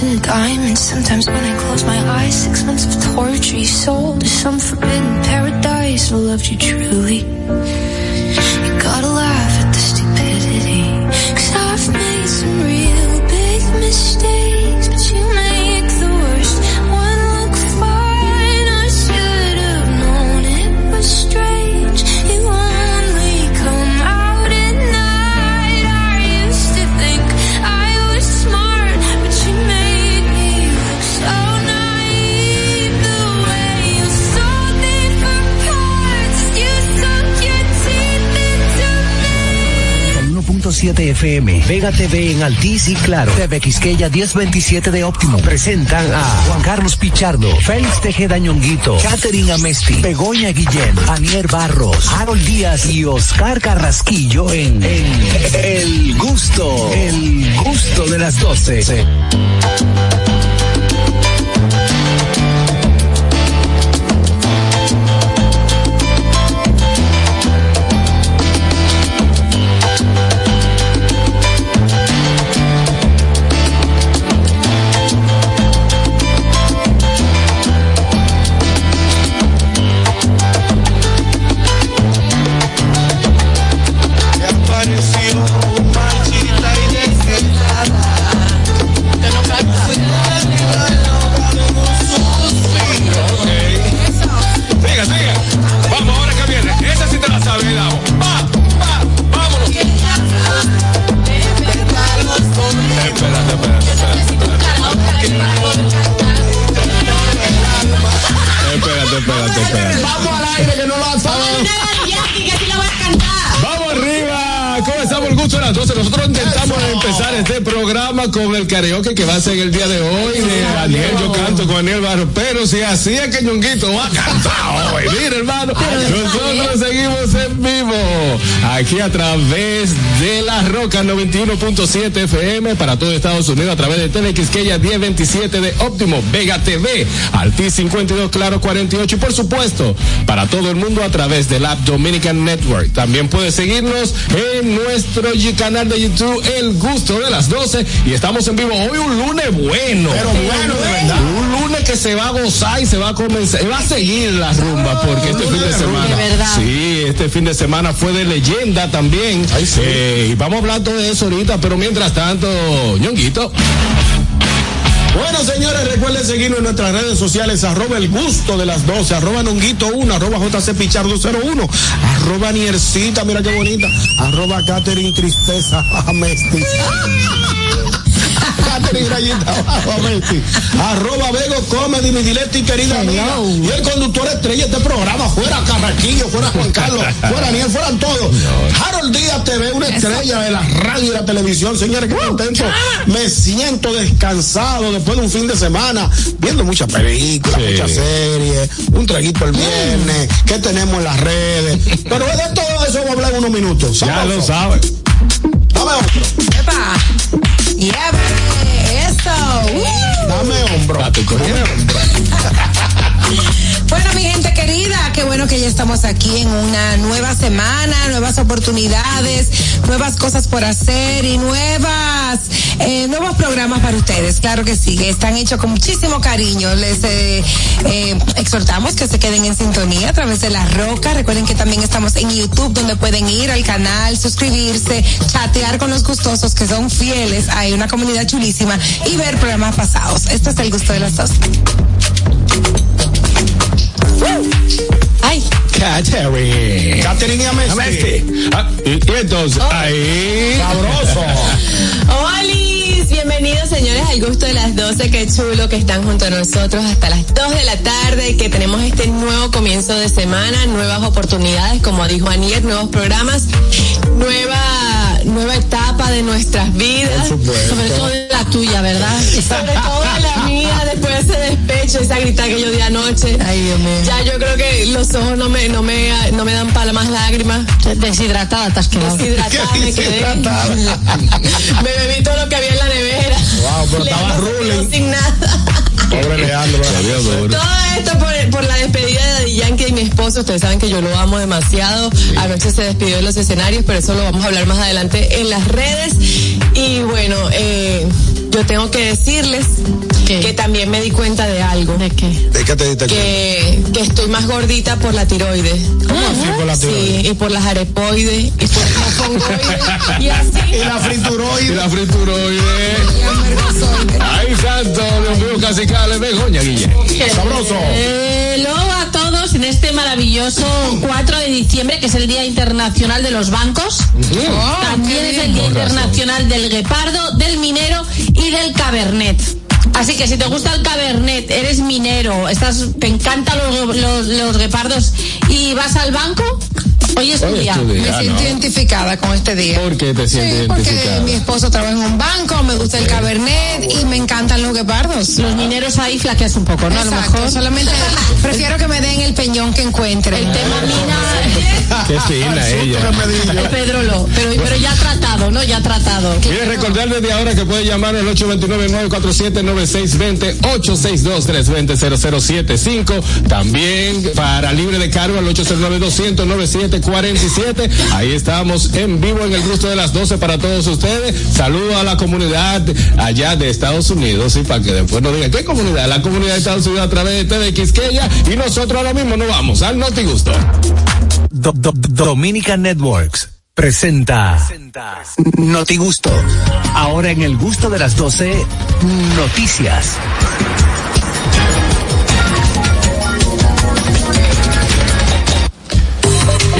Lost in diamonds. Sometimes when I close my eyes, six months of torture you sold to some forbidden paradise. I loved you truly. You gotta laugh 107 FM, Vega TV en Altís y Claro, TV Quisqueya 1027 de Óptimo. Presentan a Juan Carlos Pichardo, Félix Tejeda Ñonguito, Katherine Amesti, Begoña Guillén, Anier Barros, Harold Díaz y Oscar Carrasquillo en El Gusto, El Gusto de las 12. Con el karaoke que va a ser el día de hoy de Daniel. Yo canto con Daniel Barro. Pero si así es que Ñonguito va a cantar hoy. Mira, hermano. Nosotros seguimos en vivo. Aquí a través de la Roca 91.7 FM para todo Estados Unidos. A través de Tele Quisqueya 1027 de Óptimo. Vega TV. Alti 52 Claro 48. Y por supuesto, para todo el mundo a través del app Dominican Network. También puedes seguirnos en nuestro canal de YouTube El Gusto de las 12 y estamos en vivo hoy un lunes bueno. Pero bueno, de verdad. Un lunes que se va a gozar y se va a comenzar, y va a seguir la rumba porque este fin de semana. Sí, este fin de semana fue de leyenda también. Eh, y vamos a hablar todo de eso ahorita, pero mientras tanto, ñonguito. Bueno, señores, recuerden seguirnos en nuestras redes sociales, arroba el gusto de las 12, arroba nonguito 1, arroba JC Pichardo 01, arroba Niercita, mira qué bonita, arroba Catherine Tristeza Amesti. Abajo. Arroba Vego Comedy, mi directa y querida amiga. Y el conductor estrella de este programa, fuera Carraquillo, fuera Juan Carlos, fuera Niel, fueran todos. Harold Díaz TV, una estrella de la radio y la televisión, señores, qué contento. Me siento descansado después de un fin de semana, viendo muchas películas, Sí. muchas series, un traguito el viernes, qué tenemos en las redes. Pero de todo eso vamos a hablar en unos minutos. Ya lo sabes. Dame otro, ¡Epa! ¡Yeah, baby! ¡Eso! ¡Uh! dame hombro. Dame hombro. Bueno, mi gente querida, qué bueno que ya estamos aquí en una nueva semana, nuevas oportunidades, nuevas cosas por hacer y nuevas, eh, nuevos programas para ustedes. Claro que sí, están hechos con muchísimo cariño. Les eh, eh, exhortamos que se queden en sintonía a través de La Roca. Recuerden que también estamos en YouTube, donde pueden ir al canal, suscribirse, chatear con los gustosos que son fieles. Hay una comunidad chulísima y ver programas pasados. Este es el gusto de las dos. Ay. Catherine. Catherine y Amesti. Amesti. Ah, y, y entonces, ahí. Sabroso. Hola, bienvenidos señores al gusto de las 12, qué chulo que están junto a nosotros hasta las 2 de la tarde y que tenemos este nuevo comienzo de semana, nuevas oportunidades, como dijo Anier, nuevos programas, nueva, nueva etapa de nuestras vidas. Sobre todo de la tuya, ¿verdad? Sobre todo de la ese despecho, esa grita que yo di anoche. Ay, Dios mío. Ya yo creo que los ojos no me, no me, no me dan para más lágrimas. Deshidratada, estás quedando. Deshidratada me quedé. Deshidratada. Me bebí todo lo que había en la nevera. Wow, pero estaba ruling. sin nada. Pobre Leandro. Todo esto por, por la despedida de Daddy Yankee y mi esposo. Ustedes saben que yo lo amo demasiado. Anoche se despidió de los escenarios, pero eso lo vamos a hablar más adelante en las redes. Y bueno, eh, yo tengo que decirles que también me di cuenta de algo. ¿De qué? ¿De qué te diste que, que estoy más gordita por la tiroides. ¿Cómo así por la tiroides? Sí, y por las arepoides, y por el mofongoides, y así. Y la frituroide. Y la frituroide. Ay, santo, Dios mío, casi cale, Begoña, Guille. Sabroso. Hello todos en este maravilloso 4 de diciembre, que es el Día Internacional de los Bancos. También es el Día Internacional del Guepardo, del Minero y del Cabernet. Así que si te gusta el cabernet, eres minero, estás, te encantan los, los, los guepardos y vas al banco, hoy es tu día. Me Ah, siento no. identificada con este día. ¿Por qué te sientes Sí, porque identificada? mi esposo trabaja en un banco, me gusta el cabernet y me encantan los guepardos. Los mineros ahí flaqueas un poco, ¿no? A lo Exacto, mejor. solamente prefiero que me den el peñón que encuentre. El tema mina Qué fina ella. Pedro Lo, pero, pero ya tratado, ¿no? Ya tratado. Quiero recordar desde ahora que puede llamar al 829-947-9620, 862-320-0075. También para libre de cargo al 809-200-9747. Ahí estamos en vivo en el gusto de las 12 para todos ustedes. Saludo a la comunidad allá de Estados Unidos y para que después no digan, ¿qué comunidad? La comunidad de Estados Unidos a través de Quisqueya y nosotros ahora mismo nos vamos al Noti Gusto. Do- do- Dominican Networks presenta Noti Gusto. Ahora en el gusto de las 12, noticias.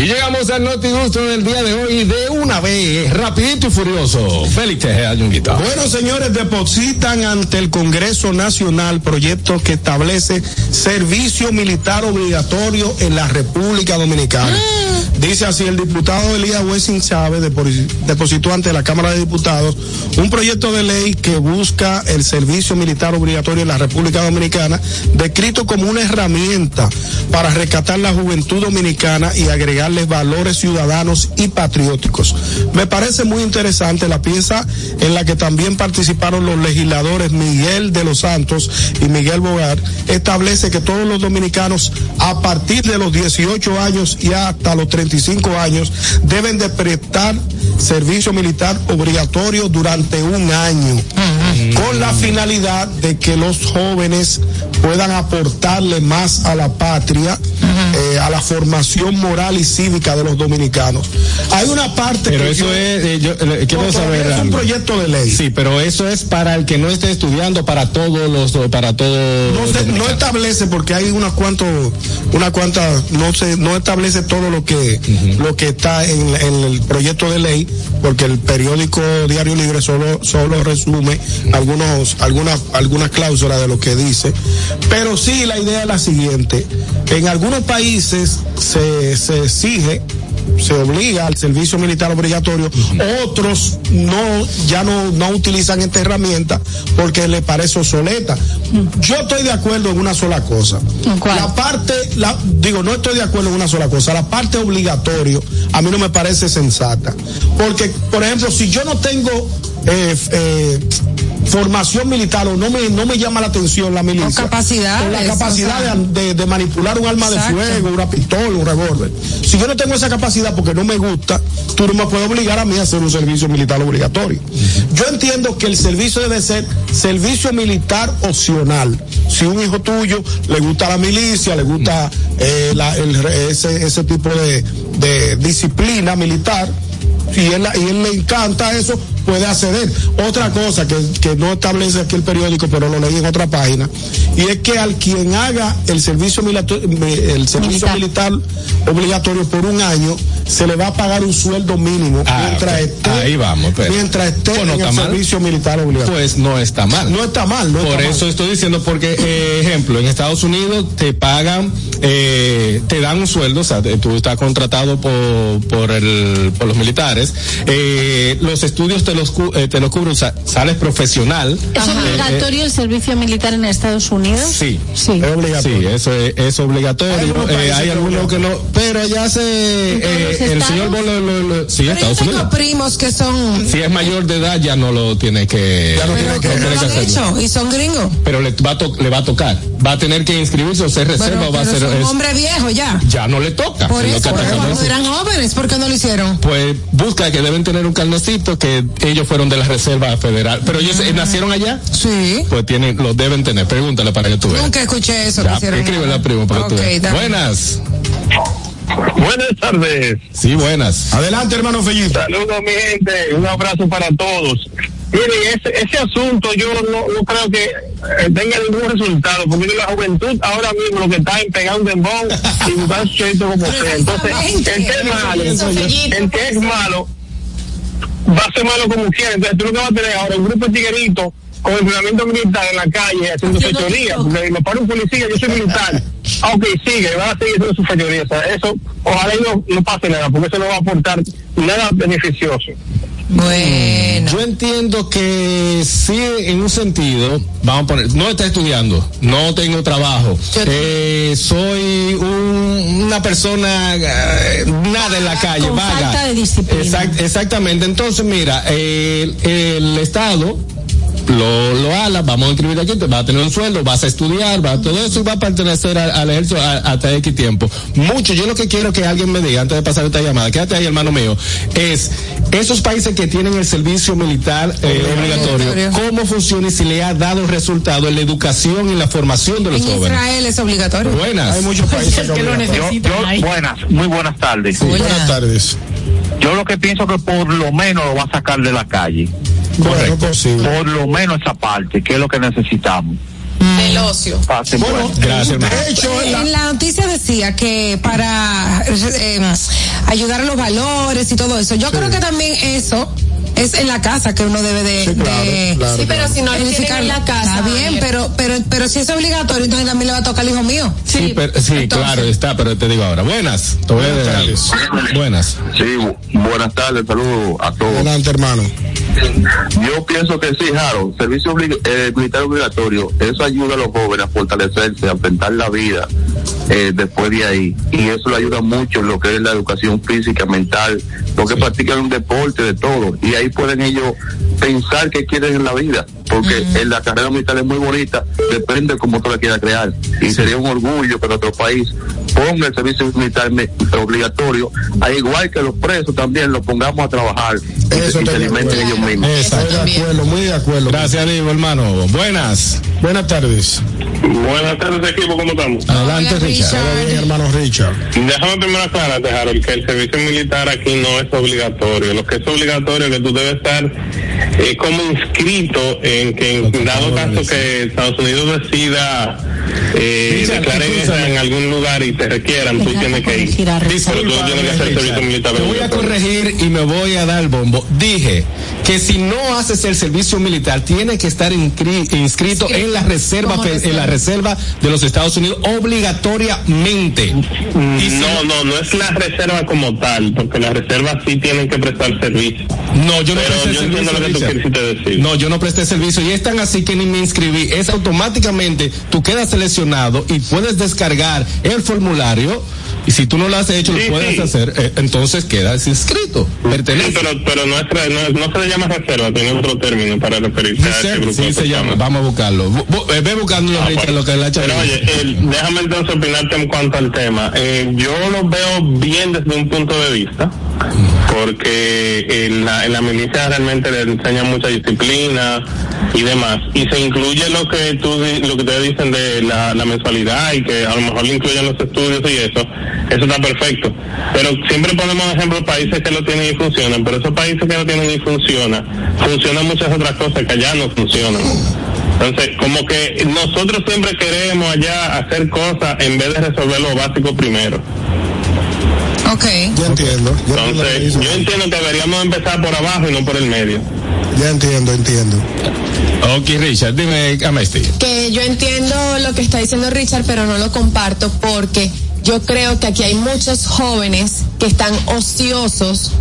Y llegamos al Noti Gusto del día de hoy de una vez, rapidito y furioso. Félix Tejeda, Ñonguito. Bueno, señores, depositan ante el Congreso Nacional proyecto que establece servicio militar obligatorio en la República Dominicana. Dice así, el diputado Elías Wessing Chávez deposi- depositó ante la Cámara de Diputados un proyecto de ley que busca el servicio militar obligatorio en la República Dominicana, descrito como una herramienta para rescatar la juventud dominicana y agregarles valores ciudadanos y patrióticos. Me parece muy interesante la pieza en la que también participaron los legisladores Miguel de los Santos y Miguel Bogar, establece que todos los dominicanos a partir de los 18 años y hasta los 35 años deben de prestar servicio militar obligatorio durante un año con la finalidad de que los jóvenes puedan aportarle más a la patria, eh, a la formación moral y cívica de los dominicanos. Hay una parte Pero que eso yo- es, eh, yo eh, quiero No, saber es un proyecto de ley. Sí, pero eso es para el que no esté estudiando, para todos los, para todos. no, se- no establece porque hay unas cuantas una cuanta no se no establece todo lo que lo que está en, en el proyecto de ley porque el periódico Diario Libre solo solo resume algunos algunas algunas cláusulas de lo que dice pero sí la idea es la siguiente en algunos países se, se exige se obliga al servicio militar obligatorio, otros no, ya no, no utilizan esta herramienta porque les parece obsoleta. Yo estoy de acuerdo en una sola cosa. La parte, la, digo, no estoy de acuerdo en una sola cosa. La parte obligatorio a mí no me parece sensata. Porque, por ejemplo, si yo no tengo eh, eh, formación militar o no me, no me llama la atención la milicia. O capacidades, o la capacidad o sea. de, de- manipular un arma Exacto. de fuego, una pistola, un revólver. Si yo no tengo esa capacidad porque no me gusta, tú no me puedes obligar a mí a hacer un servicio militar obligatorio. Yo entiendo que el servicio debe ser servicio militar opcional. Si un hijo tuyo le gusta la milicia, le gusta eh, la- el re- ese, ese tipo de, de disciplina militar, y él, y él le encanta eso, puede acceder. Otra cosa que, que no establece aquí el periódico, pero lo leí en otra página, y es que al quien haga el servicio militar, el servicio militar, obligatorio por un año, se le va a pagar un sueldo mínimo Ah, mientras ok. esté, Ahí vamos, pero- mientras esté Pues no en el mal. servicio militar obligatorio. Pues no está mal. no está mal, no Por está eso mal. estoy diciendo, porque, eh, ejemplo, en Estados Unidos te pagan, eh, te dan un sueldo, o sea, tú estás contratado por, por, el, por los militares, eh, los estudios te los, cu- eh, te los cubren, o sea, sales profesional. ¿Es Eh, obligatorio el servicio militar en Estados Unidos? Sí. Sí. Es obligatorio. Sí, eso es, es obligatorio. Hay algunos Eh, hay algunos que no, pero allá se, ¿En todos eh, el estados? señor Bolo, lo- lo- sí, Pero yo Estados tengo Unidos. primos que son. Si es mayor de edad ya no lo tiene que, Ya no tiene que- que no lo que hecho y son gringos. pero le va, a to- le va a tocar. Va a tener que inscribirse o ser reserva Pero, o va a ser Un es- hombre viejo ya. ya no le toca. Por eso, cuando eran jóvenes, ¿por qué no lo hicieron? Pues busca que deben tener un carnecito que ellos fueron de la Reserva Federal. Pero ellos eh, nacieron allá, Sí. pues tienen, lo deben tener. Pregúntale para que tú veas. Nunca escuché eso. que Ya, hicieron escríbele nada. a primo para que tú. Buenas. Buenas tardes. Sí, buenas. Adelante, hermano Fellito. Saludos, mi gente. Un abrazo para todos. Miren, ese, ese asunto yo no, no creo que eh, tenga ningún resultado, porque la juventud ahora mismo lo que está es pegar un dembón y cheito como sea. Entonces, el que es malo, el que es malo, va a ser malo como quiera. Entonces, tú lo que vas a tener ahora un grupo de tigueritos con entrenamiento militar en la calle haciendo fechorías, porque me para un policía, yo soy militar. Ah, ok, sigue, van a seguir haciendo sus fechorías. O sea, eso, ojalá y no, no pase nada, porque eso no va a aportar nada beneficioso. Bueno. Yo entiendo que sí, en un sentido, vamos a poner, no está estudiando, no tengo trabajo, eh, soy un- una persona eh, nada en la calle, Con vaga. falta de disciplina. Exact- exactamente. Entonces, mira, el, el Estado lo, lo ala, vamos a inscribir aquí, te va a tener un sueldo, vas a estudiar, va todo eso y va a pertenecer al, al ejército hasta X tiempo. Mucho, yo lo que quiero que alguien me diga antes de pasar esta llamada, quédate ahí hermano mío, es esos países que tienen el servicio militar eh, obligatorio. ¿cómo funciona y si le ha dado resultado en la educación y la formación de los En jóvenes? Israel es obligatorio. Buenas. Hay muchos países que que lo necesitan buenas, muy buenas tardes. Hola. Buenas tardes. Yo lo que pienso que por lo menos lo va a sacar de la calle. Bueno, posible. Por lo menos esa parte, que es lo que necesitamos. Del ocio. Pasen Bueno. Gracias, de hecho, en la- En la noticia decía que para eh, ayudar a los valores y todo eso, yo creo que también eso es en la casa que uno debe de, Sí, claro, de claro, Sí, pero si no edificar. en la casa. Está bien, pero, pero, pero si es obligatorio, entonces también le va a tocar al hijo mío. Sí, pero- sí, claro, está, pero te digo ahora. Buenas. Te voy a Buenas tardes. Buenas. Sí, bu- buenas tardes, saludos a todos. Adelante, hermano. Yo pienso que sí, Jaro, servicio eh, militar obligatorio, eso ayuda a los jóvenes a fortalecerse, a enfrentar la vida eh, después de ahí. Y eso le ayuda mucho en lo que es la educación física, mental, lo que practican un deporte, de todo. Y ahí pueden ellos pensar qué quieren en la vida. Porque en la carrera militar es muy bonita, depende de cómo tú la quieras crear. Y sería un orgullo que nuestro país ponga el servicio militar obligatorio, al igual que los presos también los pongamos a trabajar y, Eso se- y se alimenten acuerdo. ellos mismos. Estoy de acuerdo, muy de acuerdo. Gracias, Diego, hermano. Buenas. Buenas tardes. Buenas tardes, equipo, ¿cómo estamos? Adelante, Hola, Richard. Richard. Todo bien, hermano Richard. Déjame primero aclararte, Harold, que el servicio militar aquí no es obligatorio. Lo que es obligatorio es que tú debes estar eh, como inscrito en que en dado caso que Estados Unidos decida eh, declarar en algún lugar y te requieran, tú tienes que ir. Richard. Pero tú tienes que hacer servicio militar Te voy a obligatorio. corregir y me voy a dar el bombo. Dije que si no haces el servicio militar, tienes que estar inscri- inscrito en la reserva, fe- en la reserva de los Estados Unidos obligatoriamente. Y si No, no, no es la reserva como tal, porque las reservas sí tienen que prestar servicio. No, yo no Pero presté yo servicio. entiendo lo que tú Richard. quisiste decir. No, yo no presté servicio y es tan así que ni me inscribí. Es automáticamente, tú quedas seleccionado y puedes descargar el formulario formulario y si tú no lo has hecho, Sí, lo puedes sí. hacer, eh, entonces quedas inscrito. Sí, pero, pero no, no, se le llama reserva, tiene otro término para referirse a ese Reserva, grupo sí de se llama, vamos a buscarlo. Bu- bu- eh, ve buscándolo, Ah, bueno. lo que hecho. Pero oye, déjame entonces opinarte en cuanto al tema. Eh, yo lo veo bien desde un punto de vista, porque en la, en la milicia realmente le enseñan mucha disciplina y demás. Y se incluye lo que tú lo que ustedes dicen de la, la mensualidad y que a lo mejor le incluyen los estudios y eso. Eso está perfecto. Pero siempre ponemos ejemplo países que lo tienen y funcionan, pero esos países que lo tienen y funcionan, funcionan muchas otras cosas que allá no funcionan. Entonces, como que nosotros siempre queremos allá hacer cosas en vez de resolver lo básico primero. Ok. Ya entiendo. Que Entonces, yo entiendo que deberíamos empezar por abajo y no por el medio. ya entiendo, entiendo. Ok, Richard, dime, Amesti. que yo entiendo lo que está diciendo Richard, pero no lo comparto porque yo creo que aquí hay muchos jóvenes que están ociosos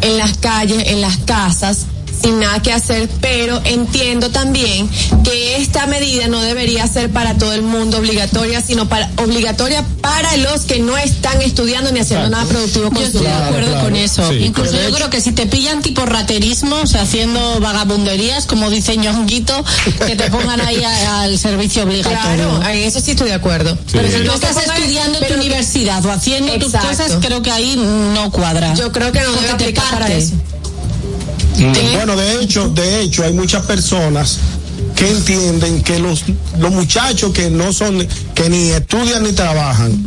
en las calles, en las casas, sin nada que hacer, pero entiendo también que esta medida no debería ser para todo el mundo obligatoria, sino para obligatoria para los que no están estudiando ni haciendo nada productivo con Yo su estoy de acuerdo claro. con eso. Sí, Incluso pero yo creo que si te pillan tipo raterismo, o sea, haciendo vagabunderías, como dice Ñonguito, que te pongan ahí a- al servicio obligatorio. Claro, en eso sí estoy de acuerdo. Pero si tú no te estás pongan- estudiando en tu pero- universidad o haciendo tus cosas, creo que ahí no cuadra. Yo creo que no debe te aplicar para parte. Eso. Bueno, de hecho, de hecho, hay muchas personas que entienden que los, los muchachos que no son, que ni estudian ni trabajan,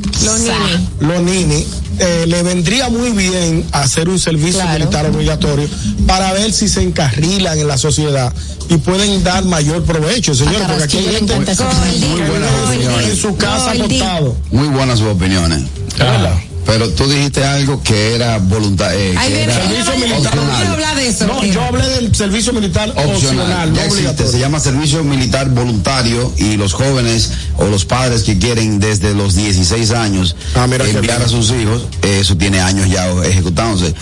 Los ninis, eh, le vendría muy bien hacer un servicio Claro. militar obligatorio para ver si se encarrilan en la sociedad y pueden dar mayor provecho, señores, porque aquí hay gente Muy buenas opiniones. en su casa Goldie. acostado. Muy buenas sus opiniones. Pero tú dijiste algo que era voluntad, eh, era Servicio no militar. opcional. hablar de eso. No, yo hablé del servicio militar opcional, Opcional, no ya existe, obligatorio. se llama servicio militar voluntario y los jóvenes o los padres que quieren desde los 16 años Ah, mira enviar a sus hijos, eso tiene años ya ejecutándose.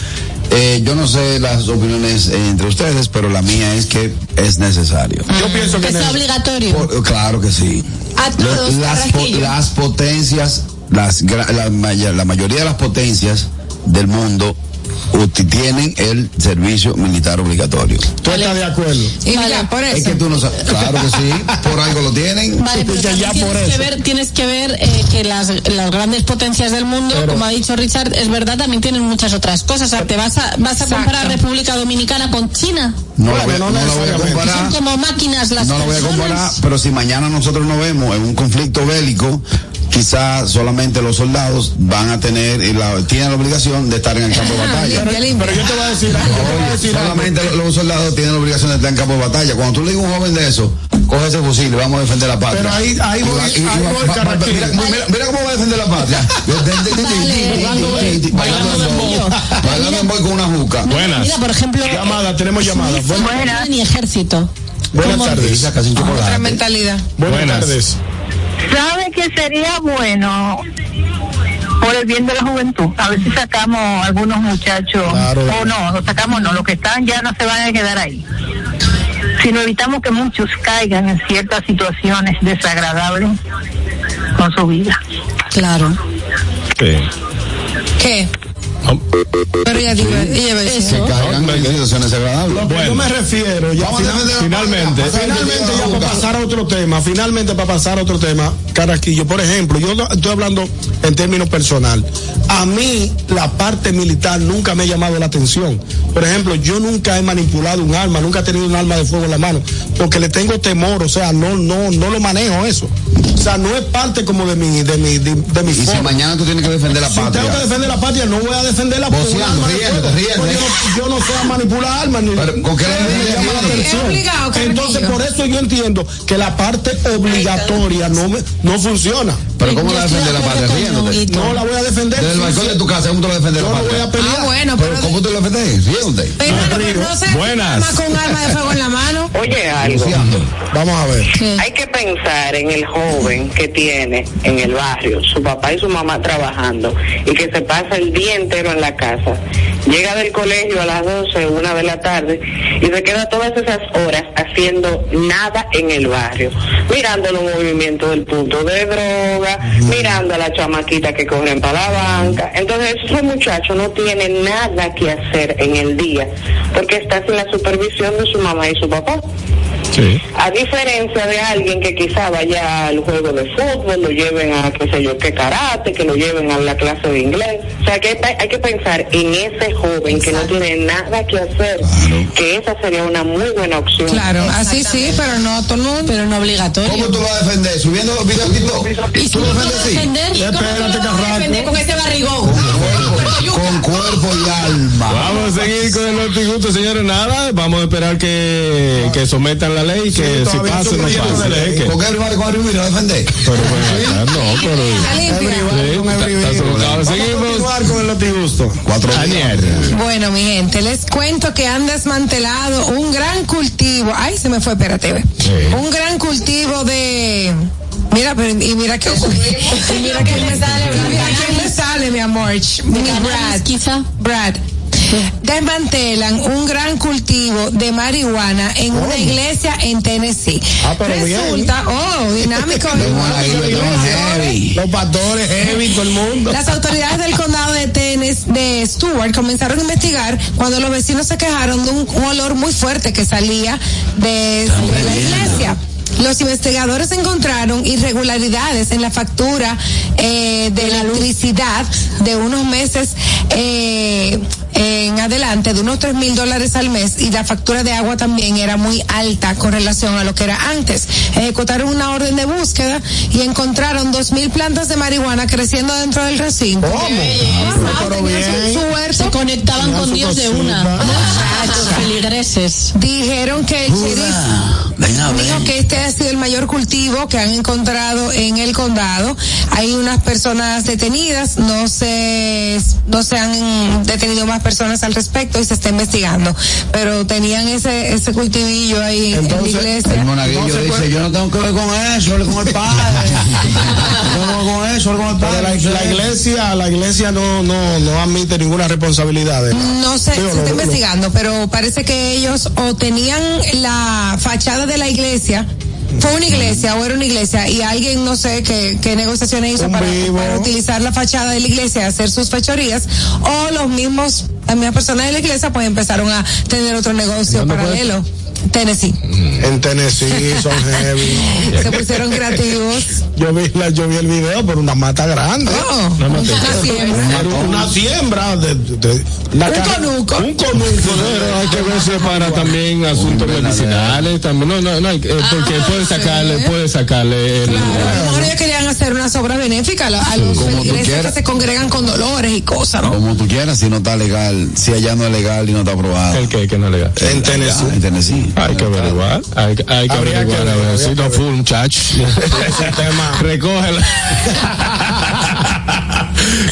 Eh, yo no sé las opiniones eh, entre ustedes, pero la mía es que es necesario. Yo pienso que Que sea ne- obligatorio. Por- claro que sí. A todos, po- las potencias, las, gra- la, maya- la mayoría de las potencias del mundo tienen el servicio militar obligatorio. tú estás de acuerdo. Y Vale. mira, por Es eso. que tú no sabes, claro que sí, por algo lo tienen. Vale, pero ya por tienes, que eso. ver, tienes que ver eh, que las, las grandes potencias del mundo, Pero- como ha dicho Richard, es verdad, también tienen muchas otras cosas. O sea, te vas a, vas a comparar República Dominicana con China. No, voy, no no la voy a comparar. Son como máquinas las No la voy a personas. comparar, pero si mañana nosotros nos vemos en un conflicto bélico, quizás solamente los soldados van a tener, y la, tienen la obligación de estar en el campo de batalla. Pero yo te voy a decir algo, yo te voy a decir algo. Solamente los soldados tienen la obligación de estar en campo de batalla. Cuando tú le digas a un joven de eso, coge ese fusil y vamos a defender la patria. Pero ahí- voy- y- ahí va- voy, va- va- mira, mira- mira cómo va a defender la patria. Bailando en boy. Bailando en boy con una juca. Buenas. Mira, por ejemplo, Llamada, tenemos llamada. Suiza Buenas, ni ejército. buenas tardes. Otra mentalidad. Buenas. tardes. ¿Sabe que sería bueno por el bien de la juventud? A ver si sacamos algunos muchachos, Claro. o no, los sacamos no, los que están ya no se van a quedar ahí. Si no evitamos que muchos caigan en ciertas situaciones desagradables con su vida. Claro. Sí. ¿Qué? Pero en situaciones agradables. Lo que Bueno. yo me refiero, ya final- defender finalmente. patria. finalmente ya para pasar a otro tema, finalmente para pasar a otro tema, Carasquillo, por ejemplo, yo estoy hablando en términos personal. A mí la parte militar nunca me ha llamado la atención. Por ejemplo, yo nunca he manipulado un arma, nunca he tenido un arma de fuego en la mano, porque le tengo temor, o sea, no no no lo manejo eso. O sea, no es parte como de mi de mi de, de mi Y si mañana tú tienes que defender la Si tengo que patria. defender la patria, no voy a defenderla por un Voceando, arma de riéndote, fuego. riéndote. Porque Yo, no, yo no sé manipular armas. Ni, Pero, ¿con qué la la. Entonces, por eso yo entiendo que la parte obligatoria no, me, no funciona. Pero ¿cómo la defender la patria? Riéndote. No la voy a defender. Desde el balcón de tu casa, ¿cómo tú la defender Yo la voy a pelear. Ah, bueno, Pero pero. ¿cómo tú la defendes? Riéndote. Pero, pero no sé, Buenas. con un arma de fuego en la mano. Oye, algo. Vamos a ver. Hay que pensar en el joven que tiene en el barrio, su papá y su mamá trabajando, y que se pasa el día entero en la casa. Llega del colegio a las 12, una de la tarde, y se queda todas esas horas haciendo nada en el barrio, mirando los movimientos del punto de droga, mirando a la chamaquita que corren para la banca. Entonces, esos muchachos no tienen nada que hacer en el día, porque está sin la supervisión de su mamá y su papá. Sí. A diferencia de alguien que quizá vaya al juego de fútbol, lo lleven a, qué sé yo, qué karate, que lo lleven a la clase de inglés. O sea, que hay, hay que pensar en ese joven que no tiene nada que hacer, que esa sería una muy buena opción. Claro, así sí, pero no todo el mundo. Pero no obligatorio. ¿Cómo tú lo vas a defender? ¿Subiendo los videos? ¿Y ¿Tú lo lo defendes defender? Espérate, ¿Cómo tú lo vas a defender con ese barrigón? Con cuerpo y alma. Vamos a seguir con el notigusto, señores. Nada, vamos a esperar que, que sometan la ley, que si pase, es un no proyecto pase. de ley. es que- ¿Con qué rival con el a defender? Pero bueno, no, pero. Sí, el Seguimos. con el. Cuatro. Bueno, mi gente, les cuento que han desmantelado un gran cultivo. Ay, se me fue, espérate. ve. Un gran cultivo de. Mira, pero, y mira que. y mira que me sale, mira que me sale, mi amor. Mi Brad. quizá. Brad. Desmantelan un gran cultivo de marihuana en una iglesia en Tennessee. Ah, pero bien. Resulta, oh, dinámico. Los pastores heavy, todo el mundo. Las autoridades del condado de Tennessee, de Stewart, comenzaron a investigar cuando los vecinos se quejaron de un, un olor muy fuerte que salía de, de la iglesia. Los investigadores encontraron irregularidades en la factura eh, de electricidad de unos meses eh, en adelante, de unos tres mil dólares al mes, y la factura de agua también era muy alta con relación a lo que era antes. Ejecutaron una orden de búsqueda y encontraron dos mil plantas de marihuana creciendo dentro del recinto. ¿Cómo? Su huerto. Se conectaban con Dios de una. Feligreses. Dijeron que el sheriff dijo que este ha sido el mayor cultivo que han encontrado en el condado. Hay unas personas detenidas, no se, no se han detenido más personas al respecto y se está investigando. Pero tenían ese, ese cultivillo ahí en la iglesia. El monaguillo dice, yo no tengo que ver con eso, con el padre. Yo no tengo con eso, con el padre. la, la iglesia, la iglesia no, no, no admite ninguna responsabilidad. de- No sé, Digo, se está lo- investigando, pero parece que ellos o tenían la fachada de la iglesia, fue una iglesia o era una iglesia y alguien no sé qué, qué negociaciones hizo para, utilizar la fachada de la iglesia, hacer sus fechorías, o los mismos, las mismas personas de la iglesia pues empezaron a tener otro negocio ¿Dónde fue paralelo. Tennessee. En Tennessee son heavy. Se pusieron creativos. Yo vi, la, yo vi el video, pero una mata grande. Oh, una siembra. Una, una siembra de, de- la Un cara- conuco. Un conuco. Hay que verse para también asuntos medicinales también no no no hay- eh, porque puede sacarle puede sacarle el, A lo mejor ellos querían hacer unas obras benéficas a los- a los que quieras. se congregan con dolores y cosas, ¿no? Como tú quieras, si no está legal, si allá no es legal y no está aprobado. el que que no le da En Tennessee. En Tennessee. Hay que averiguar hay, que- hay que Habría averiguar que a ver, si no fue un muchacho Ese tema. recógela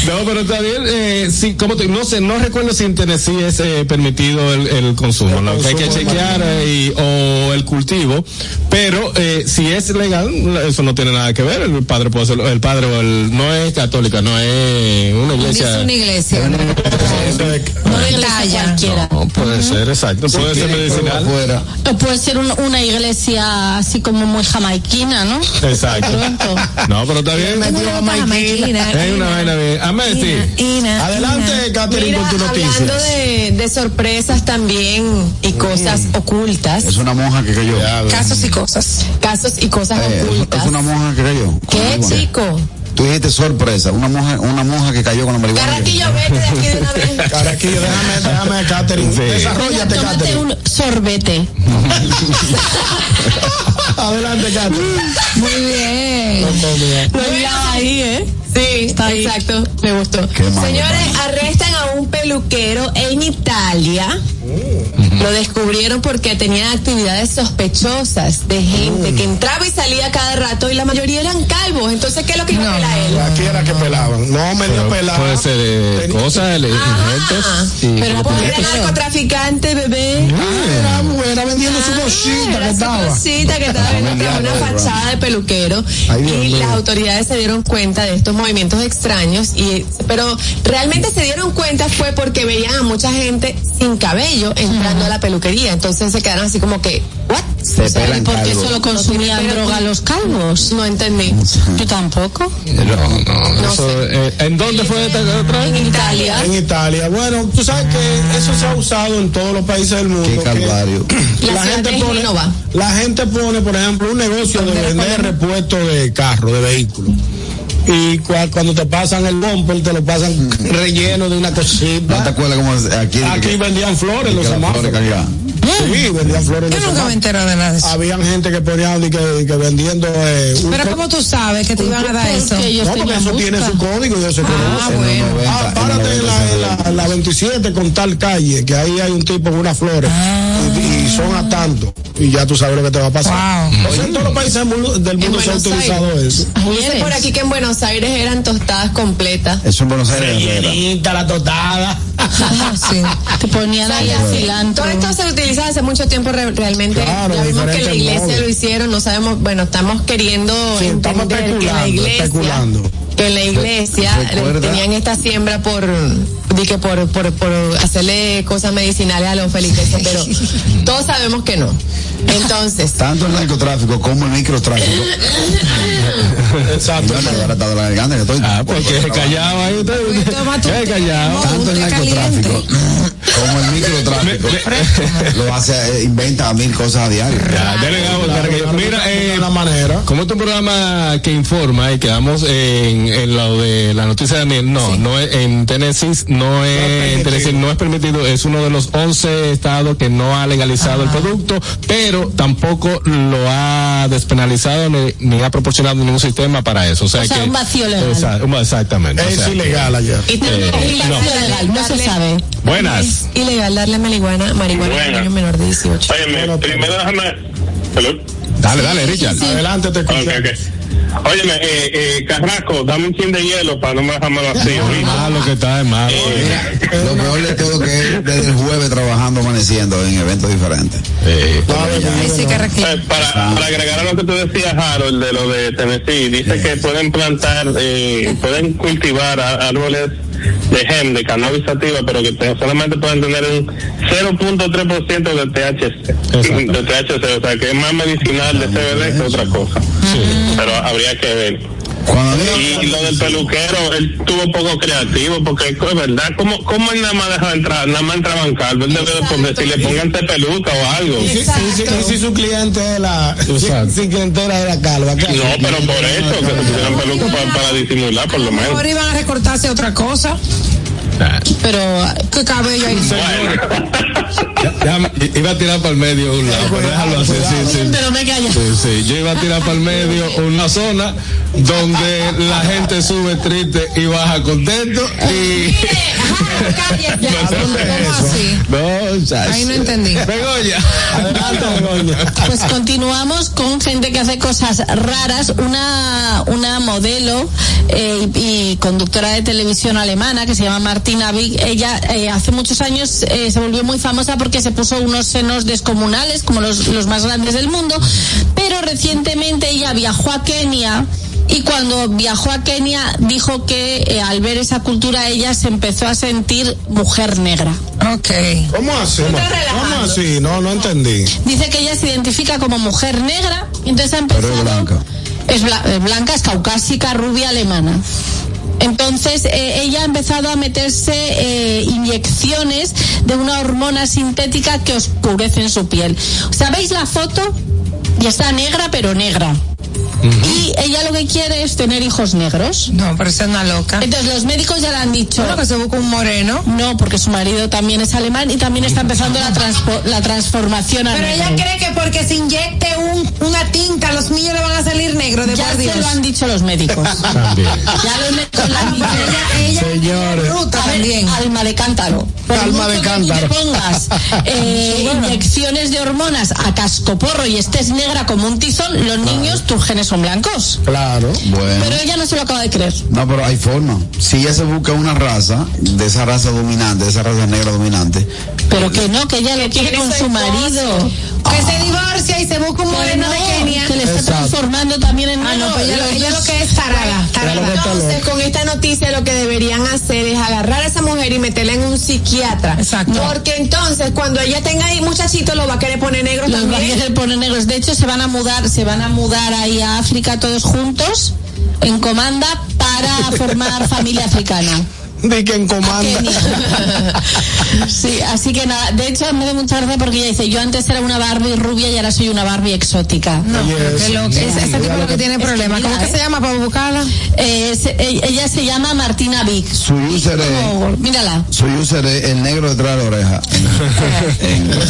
no pero está bien eh, sí como te, no sé no recuerdo si en Tennessee es eh, permitido el, el consumo El lo que hay que chequear eh, y- o el cultivo pero eh, si es legal eso no tiene nada que ver el padre puede ser el padre o el no es católica no es una iglesia Dice una iglesia. No de iglesia Talla. cualquiera. no, puede ser exacto puede ser medicinal Afuera. Puede ser un- una iglesia así como muy jamaiquina, ¿no? exacto Pronto. no pero está bien es una vaina bien Amesti Adelante, Catherine, con tu hablando noticia. de, de sorpresas también y cosas ocultas, Es una monja que cayó. Casos y cosas. casos y cosas Eh, es- ocultas. es una monja que cayó. ¿Qué, chico? Tú dijiste sorpresa, una monja, una monja que cayó con la marihuana. Carraquillo, vete de aquí de una vez. Caraquillo, déjame, déjame, Catherine. Sí. Desarrollate, Tómate Catherine. un sorbete. Adelante, Catherine. Muy bien. Lo hilaba ahí, ¿eh? Sí, ahí. exacto. Me gustó. Qué Señores, arrestan a un peluquero en Italia. Lo descubrieron porque tenía actividades sospechosas de gente que entraba y salía cada rato y la mayoría eran calvos. Entonces, ¿qué es lo que iba a pelar él? Aquí era que pelaban. No, medio pelado. puede ser eh, Tenía- cosas y Pero era piquetes. narcotraficante, bebé. Ah, era, era vendiendo su cosita que su estaba. cosita que estaba una fachada de peluquero Ay, Dios y las autoridades se dieron cuenta de estos movimientos extraños y pero realmente se dieron cuenta fue porque veían a mucha gente sin cabello entrando a la peluquería entonces se quedaron así como que what Se ¿Por qué solo consumían Pero- droga los calvos? no entendí Yo tampoco. No, no, No eso, eh, ¿En dónde fue esta otra? en Italia En Italia. Bueno, tú sabes que eso se ha usado en todos los países del mundo. Qué que calvario. La gente pone, la gente pone, por ejemplo, un negocio de vender repuestos de carro, de vehículos. Y cua- cuando te pasan el bumper, te lo pasan relleno de una ¿No te cosita. acuerdas cómo aquí? Aquí vendían flores, los semáforos. Sí, vendían flores Yo nunca me entero de nada de eso. Habían gente que ponían de que, vendiendo. Eh, un Pero ¿cómo tú sabes que te iban a dar eso? Ellos no, porque eso tiene su código y eso Ah, conoce. bueno. En los 90, Ah, párate en 90 la, en la- en la 27 con tal calle, que ahí hay un tipo con unas flores y, y son a tanto. Y ya tú sabes lo que te va a pasar. Wow. O sea, en todos los países del mundo, del mundo se ha Buenos utilizado Aires. eso. dice por aquí que en Buenos Aires eran tostadas completas Eso en Buenos Aires. Rellenita, la totada. Sí. Te ponían ahí el cilantro. Todo esto se utiliza hace mucho tiempo re- realmente. Claro, ya vimos que la iglesia modos. lo hicieron, no sabemos, bueno, estamos queriendo Sí, estamos entender que la iglesia especulando. Que en la iglesia Recuerda. tenían esta siembra por di que por, por, por hacerle cosas medicinales a los feligreses, pero todos sabemos que no. Entonces, Tanto el narcotráfico como el microtráfico. Exacto. Bueno, ahora está de la garganta que estoy. Ah, porque se callaba ahí usted. Callado. Tanto el narcotráfico como el microtráfico lo hace, eh, inventa mil cosas a diario. Ya, delegado. Mira, eh, la manera. como este es un programa que informa y quedamos en, en lo de la noticia de Daniel, no, no es, en Tennessee no es, en Tennessee no es permitido, es uno de los 11 estados que no ha legalizado el producto, pero tampoco lo ha despenalizado ni, ni ha proporcionado ningún sistema para eso. O sea, O sea, que, un vacío legal. Exactamente. o Es sea, ilegal allá. y también Eh, es ilegal, no. Legal, no se sabe. Buenas. Es ilegal darle marihuana, marihuana a un Buenas. niño menor de 18. Óyeme, primero déjame. Dale, dale, Richard. Adelante, te Ok, escucho. Óyeme, eh, eh, Carrasco, dame un chin de hielo para no me dejarme vacío. Es malo que está, es malo. Lo peor de todo que es desde el jueves trabajando, amaneciendo en eventos diferentes. Eh, sí. Eh, para, para agregar a lo que tú decías, Harold, de lo de Tennessee, dice que pueden plantar, eh, pueden cultivar a- árboles de gem, de cannabis sativa, pero que te- solamente pueden tener un 0.3% de THC. Exacto. De THC, o sea, que es más medicinal de CBD que otra cosa. Pero habría que ver. Cuando digo- Y lo del peluquero, él estuvo poco creativo, porque es verdad, ¿cómo, cómo él nada más deja entrar, nada más entraban calvo? Él debe de poner, si le pongan peluca o algo. Y si, si- si su cliente es la. Si, si clientela es la calva. ¿qué No, pero por eso, que se pusieran peluca para, para disimular, por lo menos. Ahora iban a recortarse otra cosa. Pero, ¿qué cabello hay? Ya, ya, iba a tirar para el medio un lado, pero déjalo así, sí, sí. Pero me calla. Sí, sí, yo iba a tirar para el medio una zona donde la gente sube triste y baja contento y... ¿Cómo así? No. Ahí no entendí. Begoña. Adelante, Begoña. Pues continuamos con gente que hace cosas raras. Una, una modelo eh, y, y conductora de televisión alemana que se llama Martina Big. Ella eh, hace muchos años eh, se volvió muy famosa porque se puso unos senos descomunales, como los, los más grandes del mundo. Pero recientemente ella viajó a Kenia. Y cuando viajó a Kenia dijo que eh, al ver esa cultura ella se empezó a sentir mujer negra. Ok. ¿Cómo así? ¿Cómo así? No, no entendí. Dice que ella se identifica como mujer negra, y entonces ha empezado. Pero es blanca. Es bla- es blanca, es caucásica, rubia, alemana. Entonces eh, ella ha empezado a meterse eh, inyecciones de una hormona sintética que oscurece su piel. ¿Sabéis la foto? Y está negra, pero negra. Y ella lo que quiere es tener hijos negros. No, pero esa es una loca. Entonces los médicos ya le han dicho. Bueno, que se busca un moreno. No, porque su marido también es alemán y también está empezando la, transpo- la transformación a Pero ella cree que porque se inyecte un, una tinta, los niños le van a salir negros de Ya por se Dios. lo han dicho los médicos. También. Ya los médicos han dicho. ella, ella Señores. es ruta A ver, también. alma de cántaro. Por Alma de que cántaro. te pongas eh, inyecciones de hormonas a cascoporro y estés negra como un tizón, los niños, tus genes son blancos. Claro. Bueno. Pero ella no se lo acaba de creer. No, pero hay forma. Si ella se busca una raza, de esa raza dominante, de esa raza negra dominante, Pero que no, que ella lo quiere tiene con su marido. Que se divorcia y se busca un moreno no, de Kenia. que le está Exacto. transformando también en Ah, no, negro. pues ella, lo- ella lo que es tarada. tarada. Entonces, con esta noticia lo que deberían hacer es agarrar a esa mujer y meterla en un psiquiatra. Exacto. Porque entonces, cuando ella tenga ahí muchachito, lo va a querer poner negro Los va a también. querer poner negros. De hecho, se van a mudar, se van a mudar ahí a África todos juntos en comanda para formar familia africana. Di que en comanda. Sí, así que nada, de hecho me da mucha gracia porque ella dice, yo antes era una Barbie rubia y ahora soy una Barbie exótica. No, pero qué loca. Sí, Ese, ese tipo lo que tiene problemas. ¿Cómo que se llama para buscarla? Eh, se- e- ella se llama Martina Vick. su user es, Oh, mírala. su user es el negro detrás de la oreja.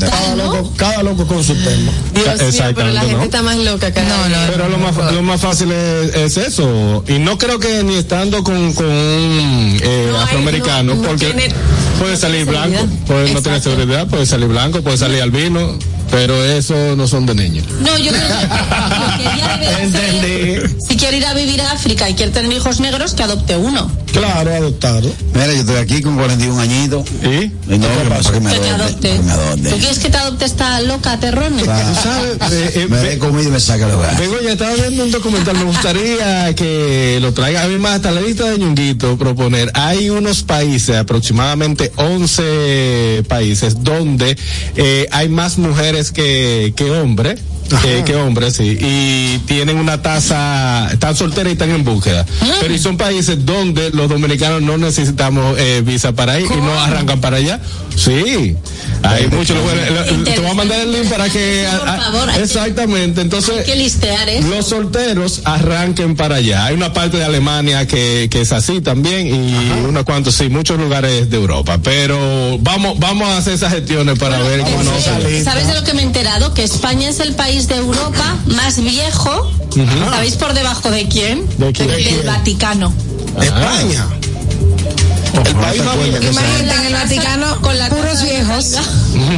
Cada loco, cada loco con su tema. Dios mío, pero la gente ¿no? está más loca cada No, no. Pero lo más, lo más fácil es, es eso. Y no creo que ni estando con, con un eh, No afroamericano, no- no porque puede salir blanco, puede, no Exacto. seguridad, puede salir blanco, puede salir albino, pero eso no son de niños. No, yo creo que si quiere ir a vivir a África y quiere tener hijos negros, que adopte uno. Claro, adoptado. Mira, yo estoy aquí con 41 añitos. ¿Y? Y no, que pasa que me adopte. adopte. que me adopte. ¿Tú quieres que te adopte esta loca terrone? Claro. ¿Sabes? Eh, eh, Me comida y me saca el hogar. Begoña, estaba viendo un documental, me gustaría que lo traiga a mí más hasta la lista de Ñunguito proponer. Hay unos países, aproximadamente 11 países, donde eh, hay más mujeres que, que hombres. Que, que hombres, sí, y tienen una tasa, están solteras y están en búsqueda. Pero y son países donde los dominicanos no necesitamos eh, visa para ir y no arrancan para allá. Sí, hay muchos lugares. Te voy a mandar el link para que. Por a- favor, exactamente, entonces. Hay que listear eso. Los solteros arranquen para allá. Hay una parte de Alemania que, que es así también y unos cuantos, sí, muchos lugares de Europa. Pero vamos, vamos a hacer esas gestiones para ver Eh, cómo nos eh, ¿Sabes de lo que me he enterado? Que España es el país de Europa más viejo. ¿Sabéis por debajo de quién? ¿De quién? Del Vaticano. España. El país más viejo. Imagínate en el Vaticano Con la puros de viejos.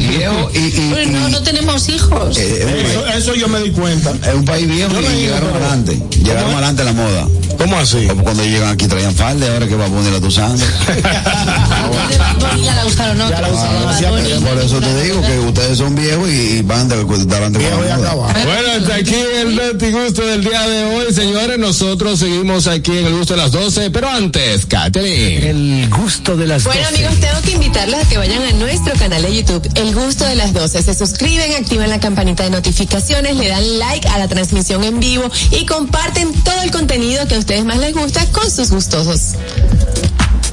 Viejo y, y- Pues y- no, no tenemos hijos. eh, Eso, eso yo me di cuenta. es un país viejo no y llegaron adelante. Llegaron ¿Cómo adelante la moda. ¿Cómo así? Como cuando llegan aquí traían falda, ahora que va a poner a tu sangre. De Bad Bunny ya la usaron otros. la usaron, De. Por eso te digo que ustedes son viejos y van de, delante y la moda. Bueno, hasta aquí el Noti Gusto del día de hoy, señores. Nosotros seguimos aquí en el gusto de las 12, pero antes, Katherine. El gusto de las Bueno 12. amigos, tengo que invitarlos a que vayan a nuestro canal de YouTube, El Gusto de las 12. Se suscriben, activan la campanita de notificaciones, le dan like a la transmisión en vivo y comparten todo el contenido que a ustedes más les gusta con sus gustosos.